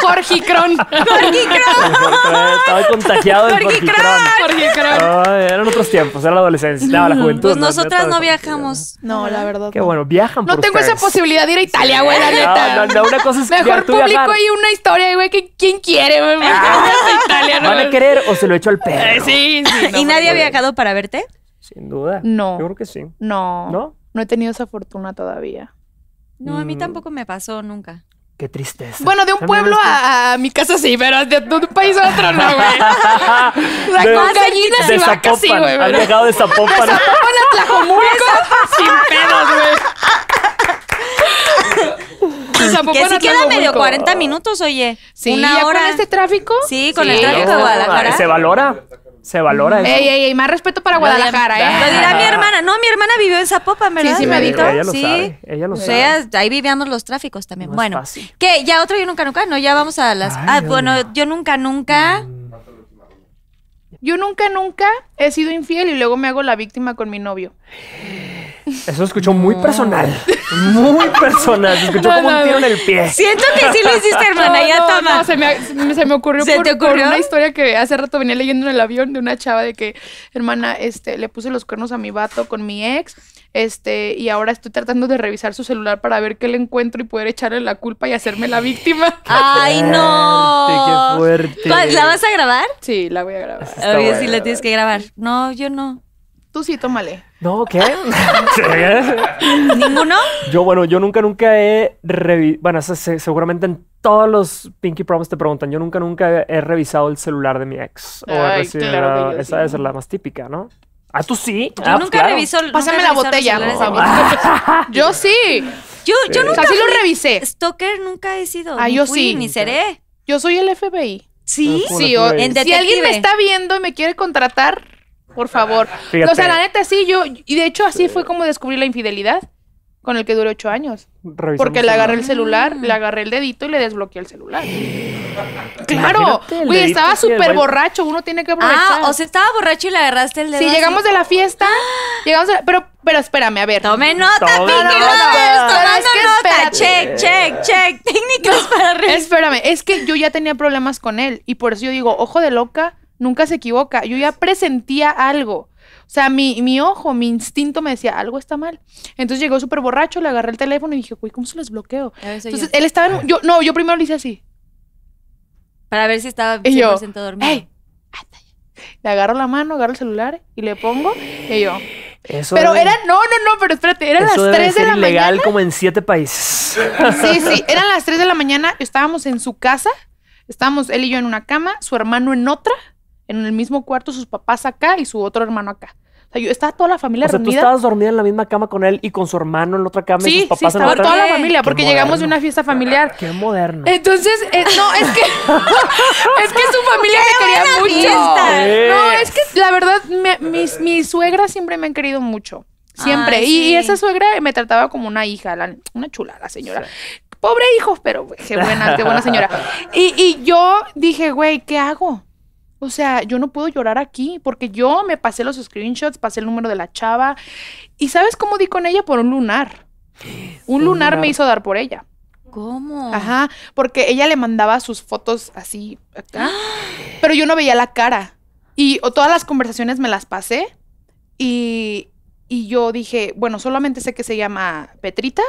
Speaker 6: Jorge Cron.
Speaker 5: estaba contagiado del
Speaker 4: Jorgicron.
Speaker 5: jornicron.
Speaker 6: Jorge Cron.
Speaker 5: Ay, eran otros tiempos, era la adolescencia, no, la juventud.
Speaker 4: Pues
Speaker 5: no,
Speaker 4: nosotras no viajamos.
Speaker 6: No, la verdad.
Speaker 5: Qué
Speaker 6: no.
Speaker 5: bueno, viajan
Speaker 6: No
Speaker 5: por
Speaker 6: tengo esa posibilidad de ir a Italia, güey, la neta.
Speaker 5: No, no, no, una cosa es
Speaker 6: Mejor publico
Speaker 5: viajar.
Speaker 6: ahí una historia, güey, que quién quiere, güey. a Italia,
Speaker 5: ¿Van a querer o se lo echo al perro?
Speaker 6: Sí, sí.
Speaker 4: ¿Y nadie ha viajado para verte?
Speaker 5: Sin duda.
Speaker 6: No.
Speaker 5: Yo creo que sí.
Speaker 6: No.
Speaker 5: ¿No?
Speaker 6: No he tenido esa fortuna todavía.
Speaker 4: No, a mí
Speaker 5: Mm.
Speaker 4: tampoco me pasó nunca.
Speaker 5: Qué tristeza.
Speaker 6: Bueno, de un pueblo a, a mi casa sí, pero de, de un país a otro no, güey. O sea,
Speaker 5: De-
Speaker 6: con gallinas
Speaker 5: de
Speaker 6: y vacas sí, güey. Pero-
Speaker 5: viajado de Zapopan.
Speaker 6: Zapopan a Tlajomulco sin pedos, güey. Zapopan
Speaker 4: Que si queda medio
Speaker 6: Tlajomulco.
Speaker 4: 40 minutos, oye.
Speaker 6: Sí,
Speaker 4: una hora.
Speaker 6: con este tráfico.
Speaker 4: Sí, con
Speaker 6: Sí.
Speaker 4: el tráfico de Guadalajara.
Speaker 5: Se valora. Se valora eso.
Speaker 6: Ey, ey, ey, más respeto para
Speaker 4: Lo
Speaker 6: Guadalajara,
Speaker 4: Lo
Speaker 6: ¿eh?
Speaker 4: dirá mi hermana. No, mi hermana vivió en Zapopan, ¿verdad?
Speaker 6: sí me
Speaker 5: Sí,
Speaker 6: dijo.
Speaker 5: Ella lo
Speaker 4: Sí.
Speaker 5: sabe. Ella lo
Speaker 4: O
Speaker 5: sabe.
Speaker 4: sea, ahí vivíamos los tráficos también.
Speaker 5: No es
Speaker 4: bueno,
Speaker 5: fácil.
Speaker 4: que ya otro yo nunca nunca, no, ya vamos a las.
Speaker 5: Ay,
Speaker 4: ah,
Speaker 5: Dios
Speaker 4: bueno, yo nunca nunca.
Speaker 6: Yo nunca, nunca he sido infiel y luego me hago la víctima con mi novio.
Speaker 5: Eso escuchó muy personal. Muy personal. Se escuchó
Speaker 6: No,
Speaker 5: como
Speaker 6: no,
Speaker 5: un tiro en el pie.
Speaker 4: Siento que sí lo hiciste, hermana,
Speaker 6: No,
Speaker 4: ya
Speaker 6: no,
Speaker 4: toma.
Speaker 6: no, se, me, se me- ocurrió,
Speaker 4: ¿Se
Speaker 6: por,
Speaker 4: te
Speaker 6: por
Speaker 4: ocurrió?
Speaker 6: una historia que hace rato venía leyendo en el avión de una chava de que, hermana, este, le puse los cuernos a mi vato con mi ex, este, y ahora estoy tratando de revisar su celular para ver qué le encuentro y poder echarle la culpa y hacerme la víctima.
Speaker 4: Ay, no.
Speaker 5: Qué fuerte.
Speaker 4: ¿Cuál- ¿La vas a grabar?
Speaker 6: Sí, la voy a grabar.
Speaker 4: Obvio, sí la tienes que grabar. No, yo no.
Speaker 6: Tú sí, tómale.
Speaker 5: No, ¿qué? Sí.
Speaker 4: ¿Ninguno?
Speaker 5: Yo, bueno, yo nunca, nunca he revisado, bueno, seguramente en todos los Pinky Promise te preguntan, yo nunca, nunca he revisado el celular de mi ex. O he recibido
Speaker 6: claro
Speaker 5: esa
Speaker 6: sí.
Speaker 5: debe ser la más típica, ¿no? Ah, ¿tú sí?
Speaker 4: Yo
Speaker 5: Ah, pues
Speaker 4: nunca
Speaker 5: claro.
Speaker 4: reviso.
Speaker 6: Pásame la botella, Yo sí.
Speaker 4: Yo, yo
Speaker 6: O
Speaker 4: nunca
Speaker 6: sea, sí lo revisé.
Speaker 4: Stalker nunca he sido.
Speaker 6: Ah,
Speaker 4: ni
Speaker 6: yo
Speaker 4: fui,
Speaker 6: sí.
Speaker 4: Ni seré.
Speaker 6: Yo soy el FBI.
Speaker 4: ¿Sí?
Speaker 5: Ah,
Speaker 6: Sí, o- si alguien me está viendo y me quiere contratar, por favor.
Speaker 5: Fíjate.
Speaker 6: O sea, la neta, sí, yo. Y de hecho, así fue como descubrí la infidelidad. Con el que duré ocho años.
Speaker 5: Revisamos
Speaker 6: Porque le agarré el
Speaker 5: celular.
Speaker 6: celular, le agarré el dedito y le desbloqueé el celular. Claro,
Speaker 5: Imagínate el
Speaker 6: güey,
Speaker 5: dedito
Speaker 6: estaba
Speaker 5: así
Speaker 6: súper borracho, uno tiene que aprovechar.
Speaker 4: Ah, o sea, estaba borracho y le agarraste el dedo.
Speaker 6: si
Speaker 4: así.
Speaker 6: llegamos de la fiesta, llegamos de la- pero, pero espérame, a ver.
Speaker 4: Tome nota,
Speaker 5: Tome
Speaker 4: Pinky
Speaker 5: nota.
Speaker 4: Lovers,
Speaker 6: Pero
Speaker 4: tomando
Speaker 6: es que
Speaker 4: nota.
Speaker 6: espérate.
Speaker 4: Check, check, check. Técnicas para revisar.
Speaker 6: Espérame, es que yo ya tenía problemas con él y por eso yo digo, ojo de loca, nunca se equivoca. Yo ya presentía algo. O sea, mi, mi ojo, mi instinto me decía, algo está mal. Entonces llegó súper borracho, le agarré el teléfono y dije, güey, ¿cómo se los bloqueo? Entonces él estaba en... Yo, no, yo primero le hice así.
Speaker 4: Para ver si estaba 100%
Speaker 6: Y yo,
Speaker 4: dormido.
Speaker 6: ¡Ey! Le agarro la mano, agarro el celular y le pongo y yo.
Speaker 5: Eso
Speaker 6: Pero
Speaker 5: debe-
Speaker 6: era, no, no, no, pero espérate, eran las
Speaker 5: eso debe
Speaker 6: 3 de la
Speaker 5: ilegal
Speaker 6: mañana.
Speaker 5: como en siete países.
Speaker 6: Sí, sí, eran las 3 de la mañana, estábamos en su casa, estábamos él y yo en una cama, su hermano en otra, en el mismo cuarto, sus papás acá y su otro hermano acá. O sea, yo estaba toda la familia
Speaker 5: O sea, tú estabas dormida en la misma cama con él y con su hermano en la otra cama y
Speaker 6: Sí,
Speaker 5: sus
Speaker 6: sí,
Speaker 5: papás en
Speaker 6: estaba
Speaker 5: la otra.
Speaker 6: toda la familia, porque llegamos de una fiesta familiar.
Speaker 5: Qué moderno.
Speaker 6: Entonces, eh, no, es que es que su familia me quería mucho.
Speaker 4: fiesta!
Speaker 6: No, es que la verdad, me- mis, mis suegras siempre me han querido mucho. Siempre.
Speaker 4: Ay,
Speaker 6: y, y
Speaker 4: sí.
Speaker 6: esa suegra me trataba como una hija, la- una chula, la señora. Pobre hijo, pero qué buena, qué buena señora. Y, y yo dije, güey, ¿qué hago? O sea, yo no puedo llorar aquí porque yo me pasé los screenshots, pasé el número de la chava. ¿Y sabes cómo di con ella? Por un lunar. Un
Speaker 5: Un
Speaker 6: lunar me hizo dar por ella.
Speaker 4: ¿Cómo?
Speaker 6: Ajá, porque ella le mandaba sus fotos así acá, pero yo no veía la cara. Y o todas las conversaciones me las pasé y, y yo dije, bueno, solamente sé que se llama Petrita,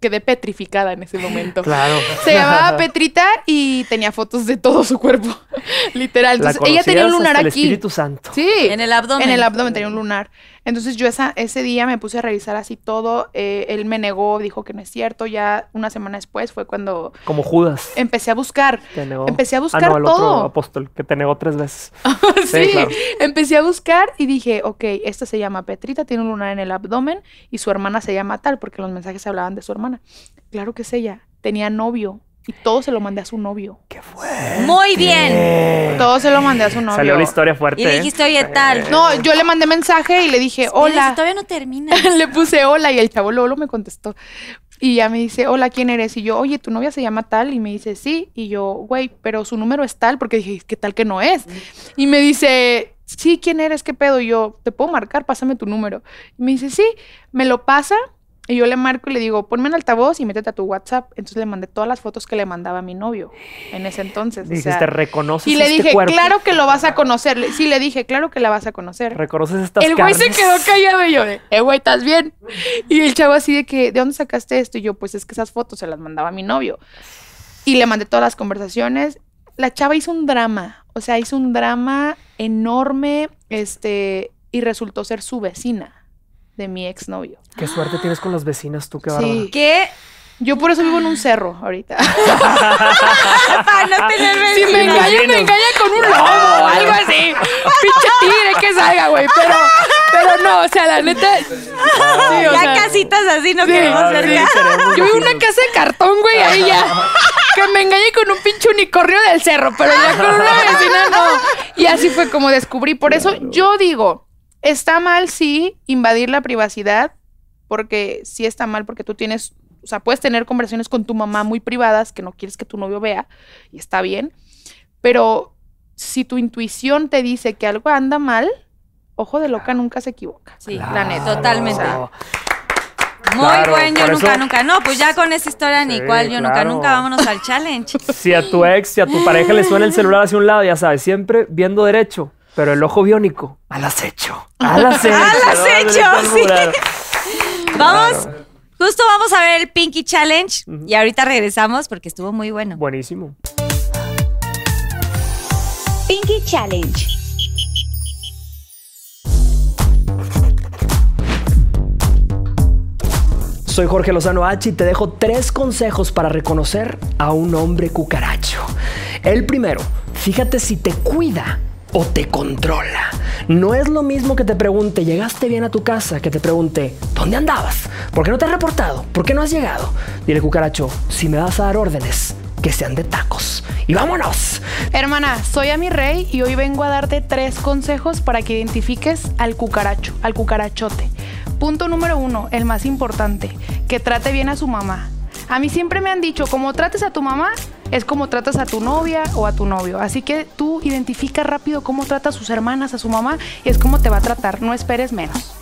Speaker 6: quedé petrificada en ese momento.
Speaker 5: Claro.
Speaker 6: Se llamaba Petrita y tenía fotos de todo su cuerpo, literal.
Speaker 5: La
Speaker 6: Entonces, ella tenía un lunar
Speaker 5: hasta el
Speaker 6: aquí.
Speaker 5: Espíritu Santo.
Speaker 6: Sí.
Speaker 4: En el abdomen.
Speaker 6: En el abdomen tenía un lunar. Entonces yo esa, ese día me puse a revisar así todo. eh, él me negó, dijo que no es cierto. Ya una semana después fue cuando
Speaker 5: Como Judas.
Speaker 6: empecé a buscar.
Speaker 5: Te negó.
Speaker 6: Empecé a
Speaker 5: Ah,
Speaker 6: buscar
Speaker 5: no, el
Speaker 6: todo.
Speaker 5: otro apóstol que te negó tres veces.
Speaker 6: sí,
Speaker 5: claro.
Speaker 6: empecé a buscar y dije, ok, esta se llama Petrita, tiene un lunar en el abdomen y su hermana se llama tal, porque los mensajes hablaban de su hermana. Claro que es ella. Tenía novio y todo se lo mandé a su novio.
Speaker 5: ¿Qué fue?
Speaker 4: Muy bien.
Speaker 6: Todo se lo mandé a su novio.
Speaker 5: Salió la historia fuerte.
Speaker 4: Y
Speaker 5: ¿eh?
Speaker 4: dijiste, oye, tal.
Speaker 6: No, yo le mandé mensaje y le dije, hola.
Speaker 4: Todavía no termina.
Speaker 6: le puse hola y el chavo luego me contestó. Y ya me dice, hola, ¿quién eres? Y yo, oye, ¿tu novia se llama tal? Y me dice, sí. Y yo, güey, pero su número es tal, porque dije, ¿qué tal que no es? Y me dice, sí, ¿quién eres? ¿Qué pedo? Y yo, ¿te puedo marcar? Pásame tu número. Y me dice, sí, me lo pasa. Y yo le marco y le digo, ponme en altavoz y métete a tu WhatsApp. Entonces le mandé todas las fotos que le mandaba a mi novio en ese entonces. o
Speaker 5: Dijiste,
Speaker 6: sea,
Speaker 5: reconoces
Speaker 6: y le
Speaker 5: este
Speaker 6: dije,
Speaker 5: cuerpo.
Speaker 6: claro que lo vas a conocer. Sí, le dije, claro que la vas a conocer.
Speaker 5: Reconoces estas
Speaker 6: El güey se quedó callado y yo de, eh, güey, ¿estás bien? Y el chavo así de que, ¿de dónde sacaste esto? Y yo, pues es que esas fotos se las mandaba a mi novio. Y le mandé todas las conversaciones. La chava hizo un drama, o sea, hizo un drama enorme, este, y resultó ser su vecina de mi exnovio.
Speaker 5: Qué suerte tienes con las vecinas tú, qué
Speaker 6: Sí.
Speaker 5: bárbaro.
Speaker 4: ¿Qué?
Speaker 6: Yo por eso vivo en un cerro ahorita.
Speaker 4: Para no tener
Speaker 6: Si me
Speaker 4: vecinos.
Speaker 6: engaña, me engaña con un lobo o algo así. Pinche tigre que salga, güey. Pero, pero no, o sea, la neta. sí, o
Speaker 4: ya
Speaker 6: sea,
Speaker 4: casitas así no
Speaker 6: Sí,
Speaker 4: queremos cerca.
Speaker 6: Yo vivo en una
Speaker 5: vecinos.
Speaker 6: casa de cartón, güey, ahí ya. Que me engañe con un pinche unicornio del cerro, pero ya con una vecina no. Y así fue como descubrí. Por eso yo digo, está mal sí invadir la privacidad, porque sí está mal porque tú tienes, o sea, puedes tener conversaciones con tu mamá muy privadas que no quieres que tu novio vea, y está bien. Pero si tu intuición te dice que algo anda mal, ojo de loca nunca se equivoca.
Speaker 4: Sí,
Speaker 6: la neta.
Speaker 4: Totalmente.
Speaker 5: Claro.
Speaker 4: Muy
Speaker 5: Claro,
Speaker 4: buen, yo nunca,
Speaker 5: eso-
Speaker 4: nunca. No, pues ya con esa historia ni
Speaker 5: Sí,
Speaker 4: cual, yo nunca,
Speaker 5: claro.
Speaker 4: nunca. Vámonos al challenge.
Speaker 5: Si a tu ex, si a tu pareja le suena el celular hacia un lado, ya sabes, siempre viendo derecho, pero el ojo biónico al acecho. Al acecho.
Speaker 4: al acecho, sí. Vamos. Justo vamos a ver el Pinky Challenge y ahorita regresamos porque estuvo muy bueno.
Speaker 5: Buenísimo.
Speaker 3: Pinky Challenge.
Speaker 5: Soy Jorge Lozano H y te dejo tres consejos para reconocer a un hombre cucaracho. El primero, fíjate si te cuida o te controla. No es lo mismo que te pregunte, ¿llegaste bien a tu casa? Que te pregunte, ¿dónde andabas? ¿Por qué no te has reportado? ¿Por qué no has llegado? Dile, cucaracho, si me vas a dar órdenes, que sean de tacos. Y vámonos.
Speaker 6: Hermana, soy Ami Rey y hoy vengo a darte tres consejos para que identifiques al cucaracho, al cucarachote. Punto número uno, el más importante, que trate bien a su mamá. A mí siempre me han dicho, como trates a tu mamá, es como tratas a tu novia o a tu novio. Así que tú identifica rápido cómo trata a sus hermanas, a su mamá, y es como te va a tratar, no esperes menos.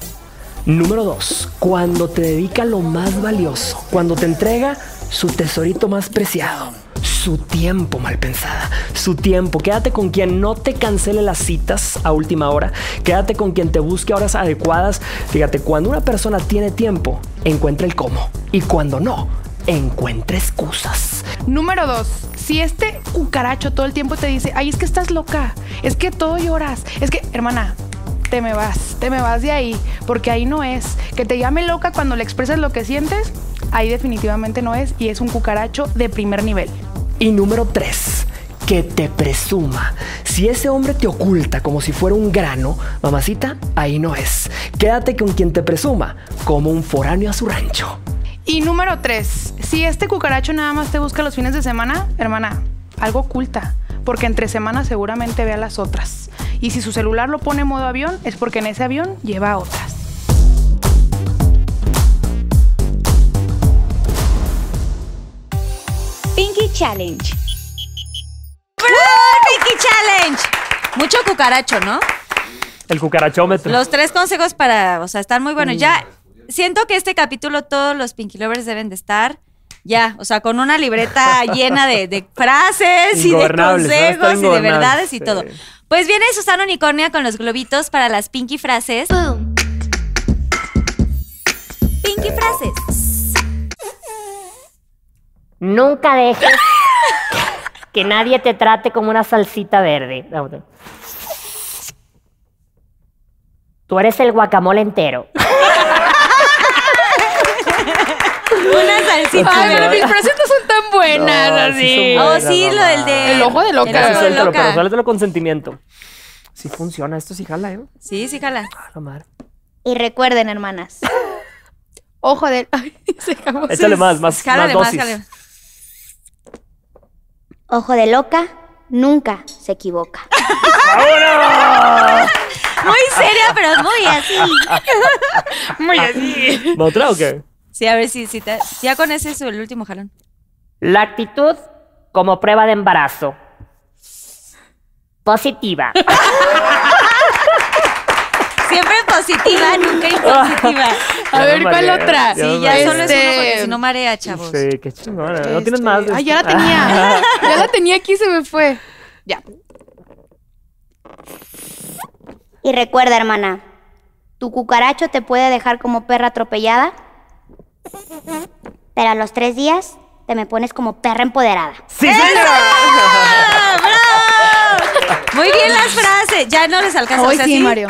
Speaker 5: Número 2. Cuando te dedica lo más valioso, cuando te entrega su tesorito más preciado, su tiempo mal pensada, su tiempo. Quédate con quien no te cancele las citas a última hora, quédate con quien te busque horas adecuadas. Fíjate, cuando una persona tiene tiempo, encuentra el cómo, y cuando no, encuentra excusas.
Speaker 6: Número dos, si este cucaracho todo el tiempo te dice, ay, es que estás loca, es que todo lloras, es que, hermana, te me vas, te me vas de ahí, porque ahí no es. Que te llame loca cuando le expresas lo que sientes, ahí definitivamente no es y es un cucaracho de primer nivel.
Speaker 5: Y número 3. Que te presuma. Si ese hombre te oculta como si fuera un grano, mamacita, ahí no es. Quédate con quien te presuma, como un foráneo a su rancho.
Speaker 6: Y número 3. Si este cucaracho nada más te busca los fines de semana, hermana, algo oculta. Porque entre semanas seguramente ve a las otras. Y si su celular lo pone en modo avión, es porque en ese avión lleva a otras.
Speaker 3: Pinky Challenge.
Speaker 4: ¡Bravo, Pinky Challenge! Mucho cucaracho, ¿no?
Speaker 5: El cucarachómetro.
Speaker 4: Los tres consejos para, o sea, están muy buenos. Ya, siento que este capítulo todos los Pinky Lovers deben de estar ya, o sea, con una libreta llena de, de frases y de consejos y de verdades y
Speaker 5: sí.
Speaker 4: todo. Pues viene Susana Unicornia con los globitos para las Pinky frases. Pinky frases.
Speaker 1: Nunca dejes que nadie te trate como una salsita verde. Tú eres el guacamole entero.
Speaker 4: Una salsita.
Speaker 6: Ay, pero mis frases no son tan buenas
Speaker 5: No,
Speaker 6: así.
Speaker 5: sí
Speaker 4: Oh, sí, lo
Speaker 5: mamá.
Speaker 4: del de.
Speaker 6: El ojo de loca.
Speaker 4: el ojo de loca.
Speaker 5: pero suéltalo con sentimiento. Sí funciona, esto sí jala, ¿eh?
Speaker 4: Sí, sí, jala.
Speaker 5: Ah, la madre.
Speaker 7: Y recuerden, hermanas,
Speaker 6: Ojo de... Ay, se acabó.
Speaker 5: Échale más, más,
Speaker 4: Jálale
Speaker 5: más
Speaker 4: más,
Speaker 5: dosis.
Speaker 4: jálale.
Speaker 7: ojo de loca nunca se equivoca.
Speaker 5: ¡Vámonos!
Speaker 4: Muy seria, pero muy así.
Speaker 6: Muy así.
Speaker 5: ¿Va otra o qué?
Speaker 4: Sí, a ver si, si te- ya con ese es el último jalón.
Speaker 1: La actitud como prueba de embarazo. Positiva.
Speaker 4: Siempre positiva, nunca impositiva.
Speaker 6: A
Speaker 5: Ya
Speaker 6: ver,
Speaker 5: me
Speaker 6: ¿cuál
Speaker 5: mareé,
Speaker 6: otra?
Speaker 5: ya
Speaker 4: Sí, ya
Speaker 5: mareé.
Speaker 4: solo es uno porque
Speaker 6: Este-
Speaker 4: si no marea, chavos.
Speaker 5: Sí, qué chingona. ¿No tienes
Speaker 6: Este,
Speaker 5: más? de
Speaker 6: Ay, ya la tenía. ya la tenía aquí y se me fue. Ya.
Speaker 7: Y recuerda, hermana, tu cucaracho te puede dejar como perra atropellada, pero a los tres días te me pones como perra empoderada.
Speaker 5: ¡Sí, señora!
Speaker 4: ¡Ah, ¡Bravo! Muy bien las frases. Ya no les alcanza.
Speaker 6: Hoy
Speaker 4: o sea,
Speaker 6: sí, Mario.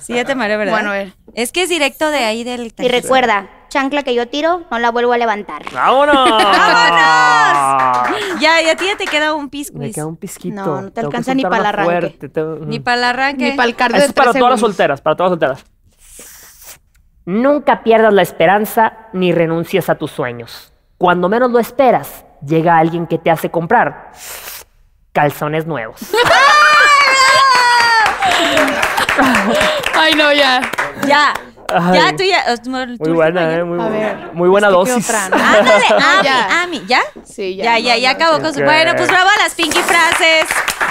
Speaker 4: Sí, ya te mareó, ¿verdad?
Speaker 6: Bueno, a ver.
Speaker 4: Es que es directo de ahí del...
Speaker 7: Y recuerda, chancla que yo tiro, no la vuelvo a levantar.
Speaker 5: ¡Vámonos!
Speaker 4: Ya, y a ti ya te queda un pisco.
Speaker 5: Me queda un pisquito.
Speaker 6: No, no te
Speaker 5: Tengo
Speaker 6: alcanza ni para el arranque.
Speaker 5: fuerte, tengo-
Speaker 4: Ni para el arranque.
Speaker 6: Ni para el cardio
Speaker 5: Eso es para todas las solteras, para todas las solteras.
Speaker 1: Nunca pierdas la esperanza ni renuncies a tus sueños. Cuando menos lo esperas, llega alguien que te hace comprar calzones nuevos.
Speaker 6: Ay, no, ya.
Speaker 4: Ya.
Speaker 5: Ay.
Speaker 4: Ya, tú ya. tú-
Speaker 5: Muy
Speaker 4: tú
Speaker 5: buena,
Speaker 4: ya.
Speaker 5: eh, muy
Speaker 6: A
Speaker 5: buena.
Speaker 6: ver,
Speaker 5: Muy buena dosis.
Speaker 4: Ándale, Ami,
Speaker 6: ya.
Speaker 4: Ami, ¿ya?
Speaker 6: Sí,
Speaker 4: Ya, ya, ya, acabó con su... Bueno, pues bravo a las Pinky frases.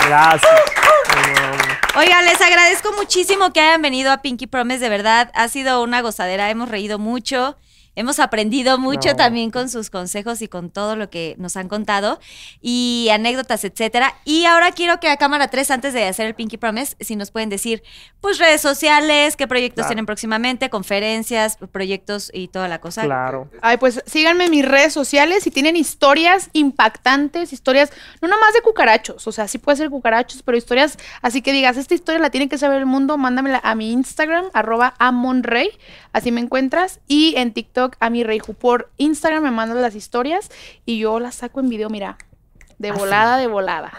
Speaker 5: Gracias.
Speaker 4: Oigan, les agradezco muchísimo que hayan venido a Pinky Promise, de verdad. Ha sido una gozadera, hemos reído mucho. Hemos aprendido mucho
Speaker 5: No.
Speaker 4: también con sus consejos y con todo lo que nos han contado y anécdotas, etcétera. Y ahora quiero que a cámara 3, antes de hacer el Pinky Promise, si nos pueden decir, pues redes sociales, qué proyectos
Speaker 5: Claro.
Speaker 4: tienen próximamente, conferencias, proyectos y toda la cosa.
Speaker 5: Claro.
Speaker 6: Ay, pues síganme en mis redes sociales si tienen historias impactantes, historias no nomás de cucarachos, o sea, sí puede ser cucarachos, pero historias así que digas, esta historia la tiene que saber el mundo, mándamela a mi Instagram, arroba amonrey, así me encuentras, y en TikTok TikTok a mi Reiju. Por Instagram me mandan las historias y yo las saco en video, mira, de volada, de volada.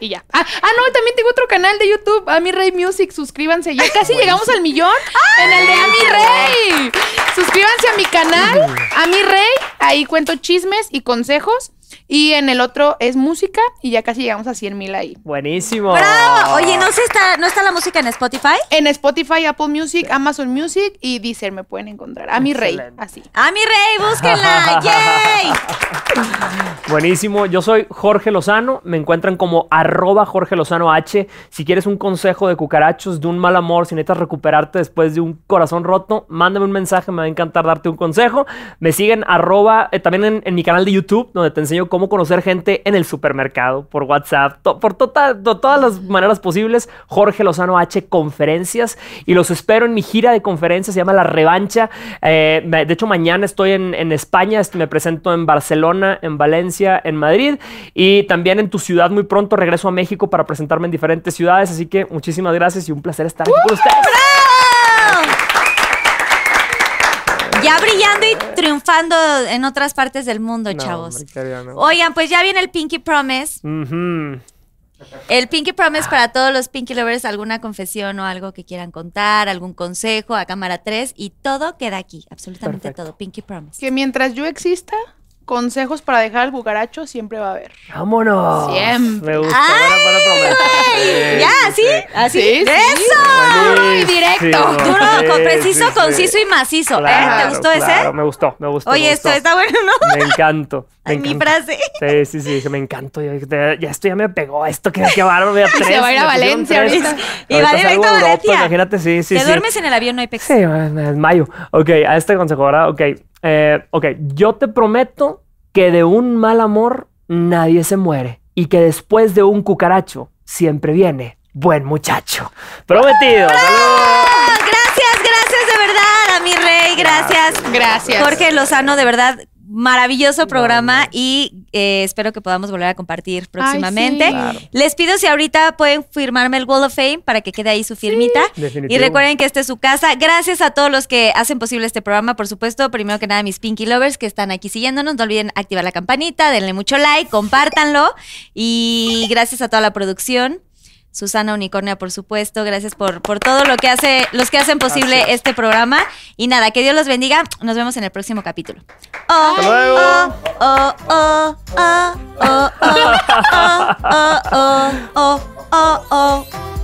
Speaker 6: Y ya. Ah, ah, no, también tengo otro canal de YouTube, Ami Rey Music. Suscríbanse. Ya casi llegamos al millón en el de Ami Rey. Suscríbanse a mi canal, Ami Rey. Ahí cuento chismes y consejos. Y en el otro es música y ya casi llegamos a 100 mil ahí.
Speaker 5: Buenísimo.
Speaker 4: ¡Bravo! Oye, ¿no, se está, ¿no está la música en Spotify?
Speaker 6: En Spotify, Apple Music, Amazon Music y Deezer me pueden encontrar. A mi rey, así.
Speaker 4: ¡A mi rey, búsquenla! ¡Yay!
Speaker 5: Buenísimo. Yo soy Jorge Lozano. Me encuentran como arroba Jorge Lozano H. Si quieres un consejo de cucarachos, de un mal amor, si necesitas recuperarte después de un corazón roto, mándame un mensaje. Me va a encantar darte un consejo. Me siguen arroba, eh, también en, en mi canal de YouTube, donde te enseño cómo conocer gente en el supermercado, por WhatsApp, to- por tota- to- todas las maneras posibles. Jorge Lozano H Conferencias. Y los espero en mi gira de conferencias. Se llama La Revancha. Eh, de hecho, mañana estoy en, en España. Me presento en Barcelona, en Valencia, en Madrid. Y también en tu ciudad muy pronto regreso a México para presentarme en diferentes ciudades. Así que muchísimas gracias y un placer estar aquí con ustedes.
Speaker 4: Ya brillando y triunfando en otras partes del mundo,
Speaker 5: No,
Speaker 4: chavos.
Speaker 5: hombre, querida, no.
Speaker 4: Oigan, pues ya viene el Pinky Promise. El Pinky Promise para todos los Pinky Lovers, alguna confesión o algo que quieran contar, algún consejo a cámara 3 y todo queda aquí, absolutamente
Speaker 5: Perfecto.
Speaker 4: todo. Pinky Promise.
Speaker 6: Que mientras yo exista, consejos para dejar al cucaracho siempre va a haber.
Speaker 5: ¡Vámonos!
Speaker 6: Siempre.
Speaker 5: Me gusta. Sí,
Speaker 4: ¿Ya? ¿Así?
Speaker 5: sí.
Speaker 4: ¿Así?
Speaker 6: Sí, sí.
Speaker 4: ¡Eso!
Speaker 6: Duro y directo.
Speaker 4: Duro,
Speaker 5: Sí,
Speaker 4: con preciso,
Speaker 5: sí, sí.
Speaker 4: conciso y macizo. ¿eh? ¿Te gustó
Speaker 5: claro,
Speaker 4: ese?
Speaker 5: Me gustó, me gustó.
Speaker 4: Oye,
Speaker 5: me
Speaker 4: esto está bueno, ¿no?
Speaker 5: Me encanto. Me
Speaker 4: Ay, mi
Speaker 5: encanta.
Speaker 4: frase.
Speaker 5: Sí, sí, sí, que me encantó. Ya, ya esto ya me pegó. Esto que, que bárbaro.
Speaker 6: Se
Speaker 5: tres,
Speaker 6: va a ir a
Speaker 5: me
Speaker 6: Valencia
Speaker 5: tres.
Speaker 6: ahorita.
Speaker 4: Y va directo a Valencia.
Speaker 5: Imagínate, sí, sí,
Speaker 4: Te
Speaker 5: sí.
Speaker 4: duermes en el avión, no hay pex.
Speaker 5: Sí, es mayo. Ok, a este consejo, ¿verdad? Ok. Eh, ok, yo te prometo que de un mal amor nadie se muere y que después de un cucaracho siempre viene buen muchacho. Prometido. ¡Salud!
Speaker 4: Ah, Gracias, gracias de verdad a mi rey, gracias.
Speaker 6: Gracias.
Speaker 4: Jorge Lozano, de verdad, maravilloso programa y eh, espero que podamos volver a compartir próximamente.
Speaker 6: sí.
Speaker 5: Claro.
Speaker 4: Les pido si ahorita pueden firmarme el Wall of Fame para que quede ahí su firmita.
Speaker 5: Definitivo.
Speaker 4: Y recuerden que esta es su casa. Gracias a todos los que hacen posible este programa, por supuesto. Primero que nada, mis Pinky Lovers que están aquí siguiéndonos. No olviden activar la campanita, denle mucho like, compártanlo. Y gracias a toda la producción. Susana Unicornia, por supuesto. Gracias por, por todo lo que hace, los que hacen posible
Speaker 5: Gracias.
Speaker 4: este programa. Y nada, que Dios los bendiga. Nos vemos en el próximo capítulo. Oh,
Speaker 5: Hasta luego.
Speaker 4: oh, oh, oh, oh, oh, oh, oh, oh, oh, oh, oh, oh.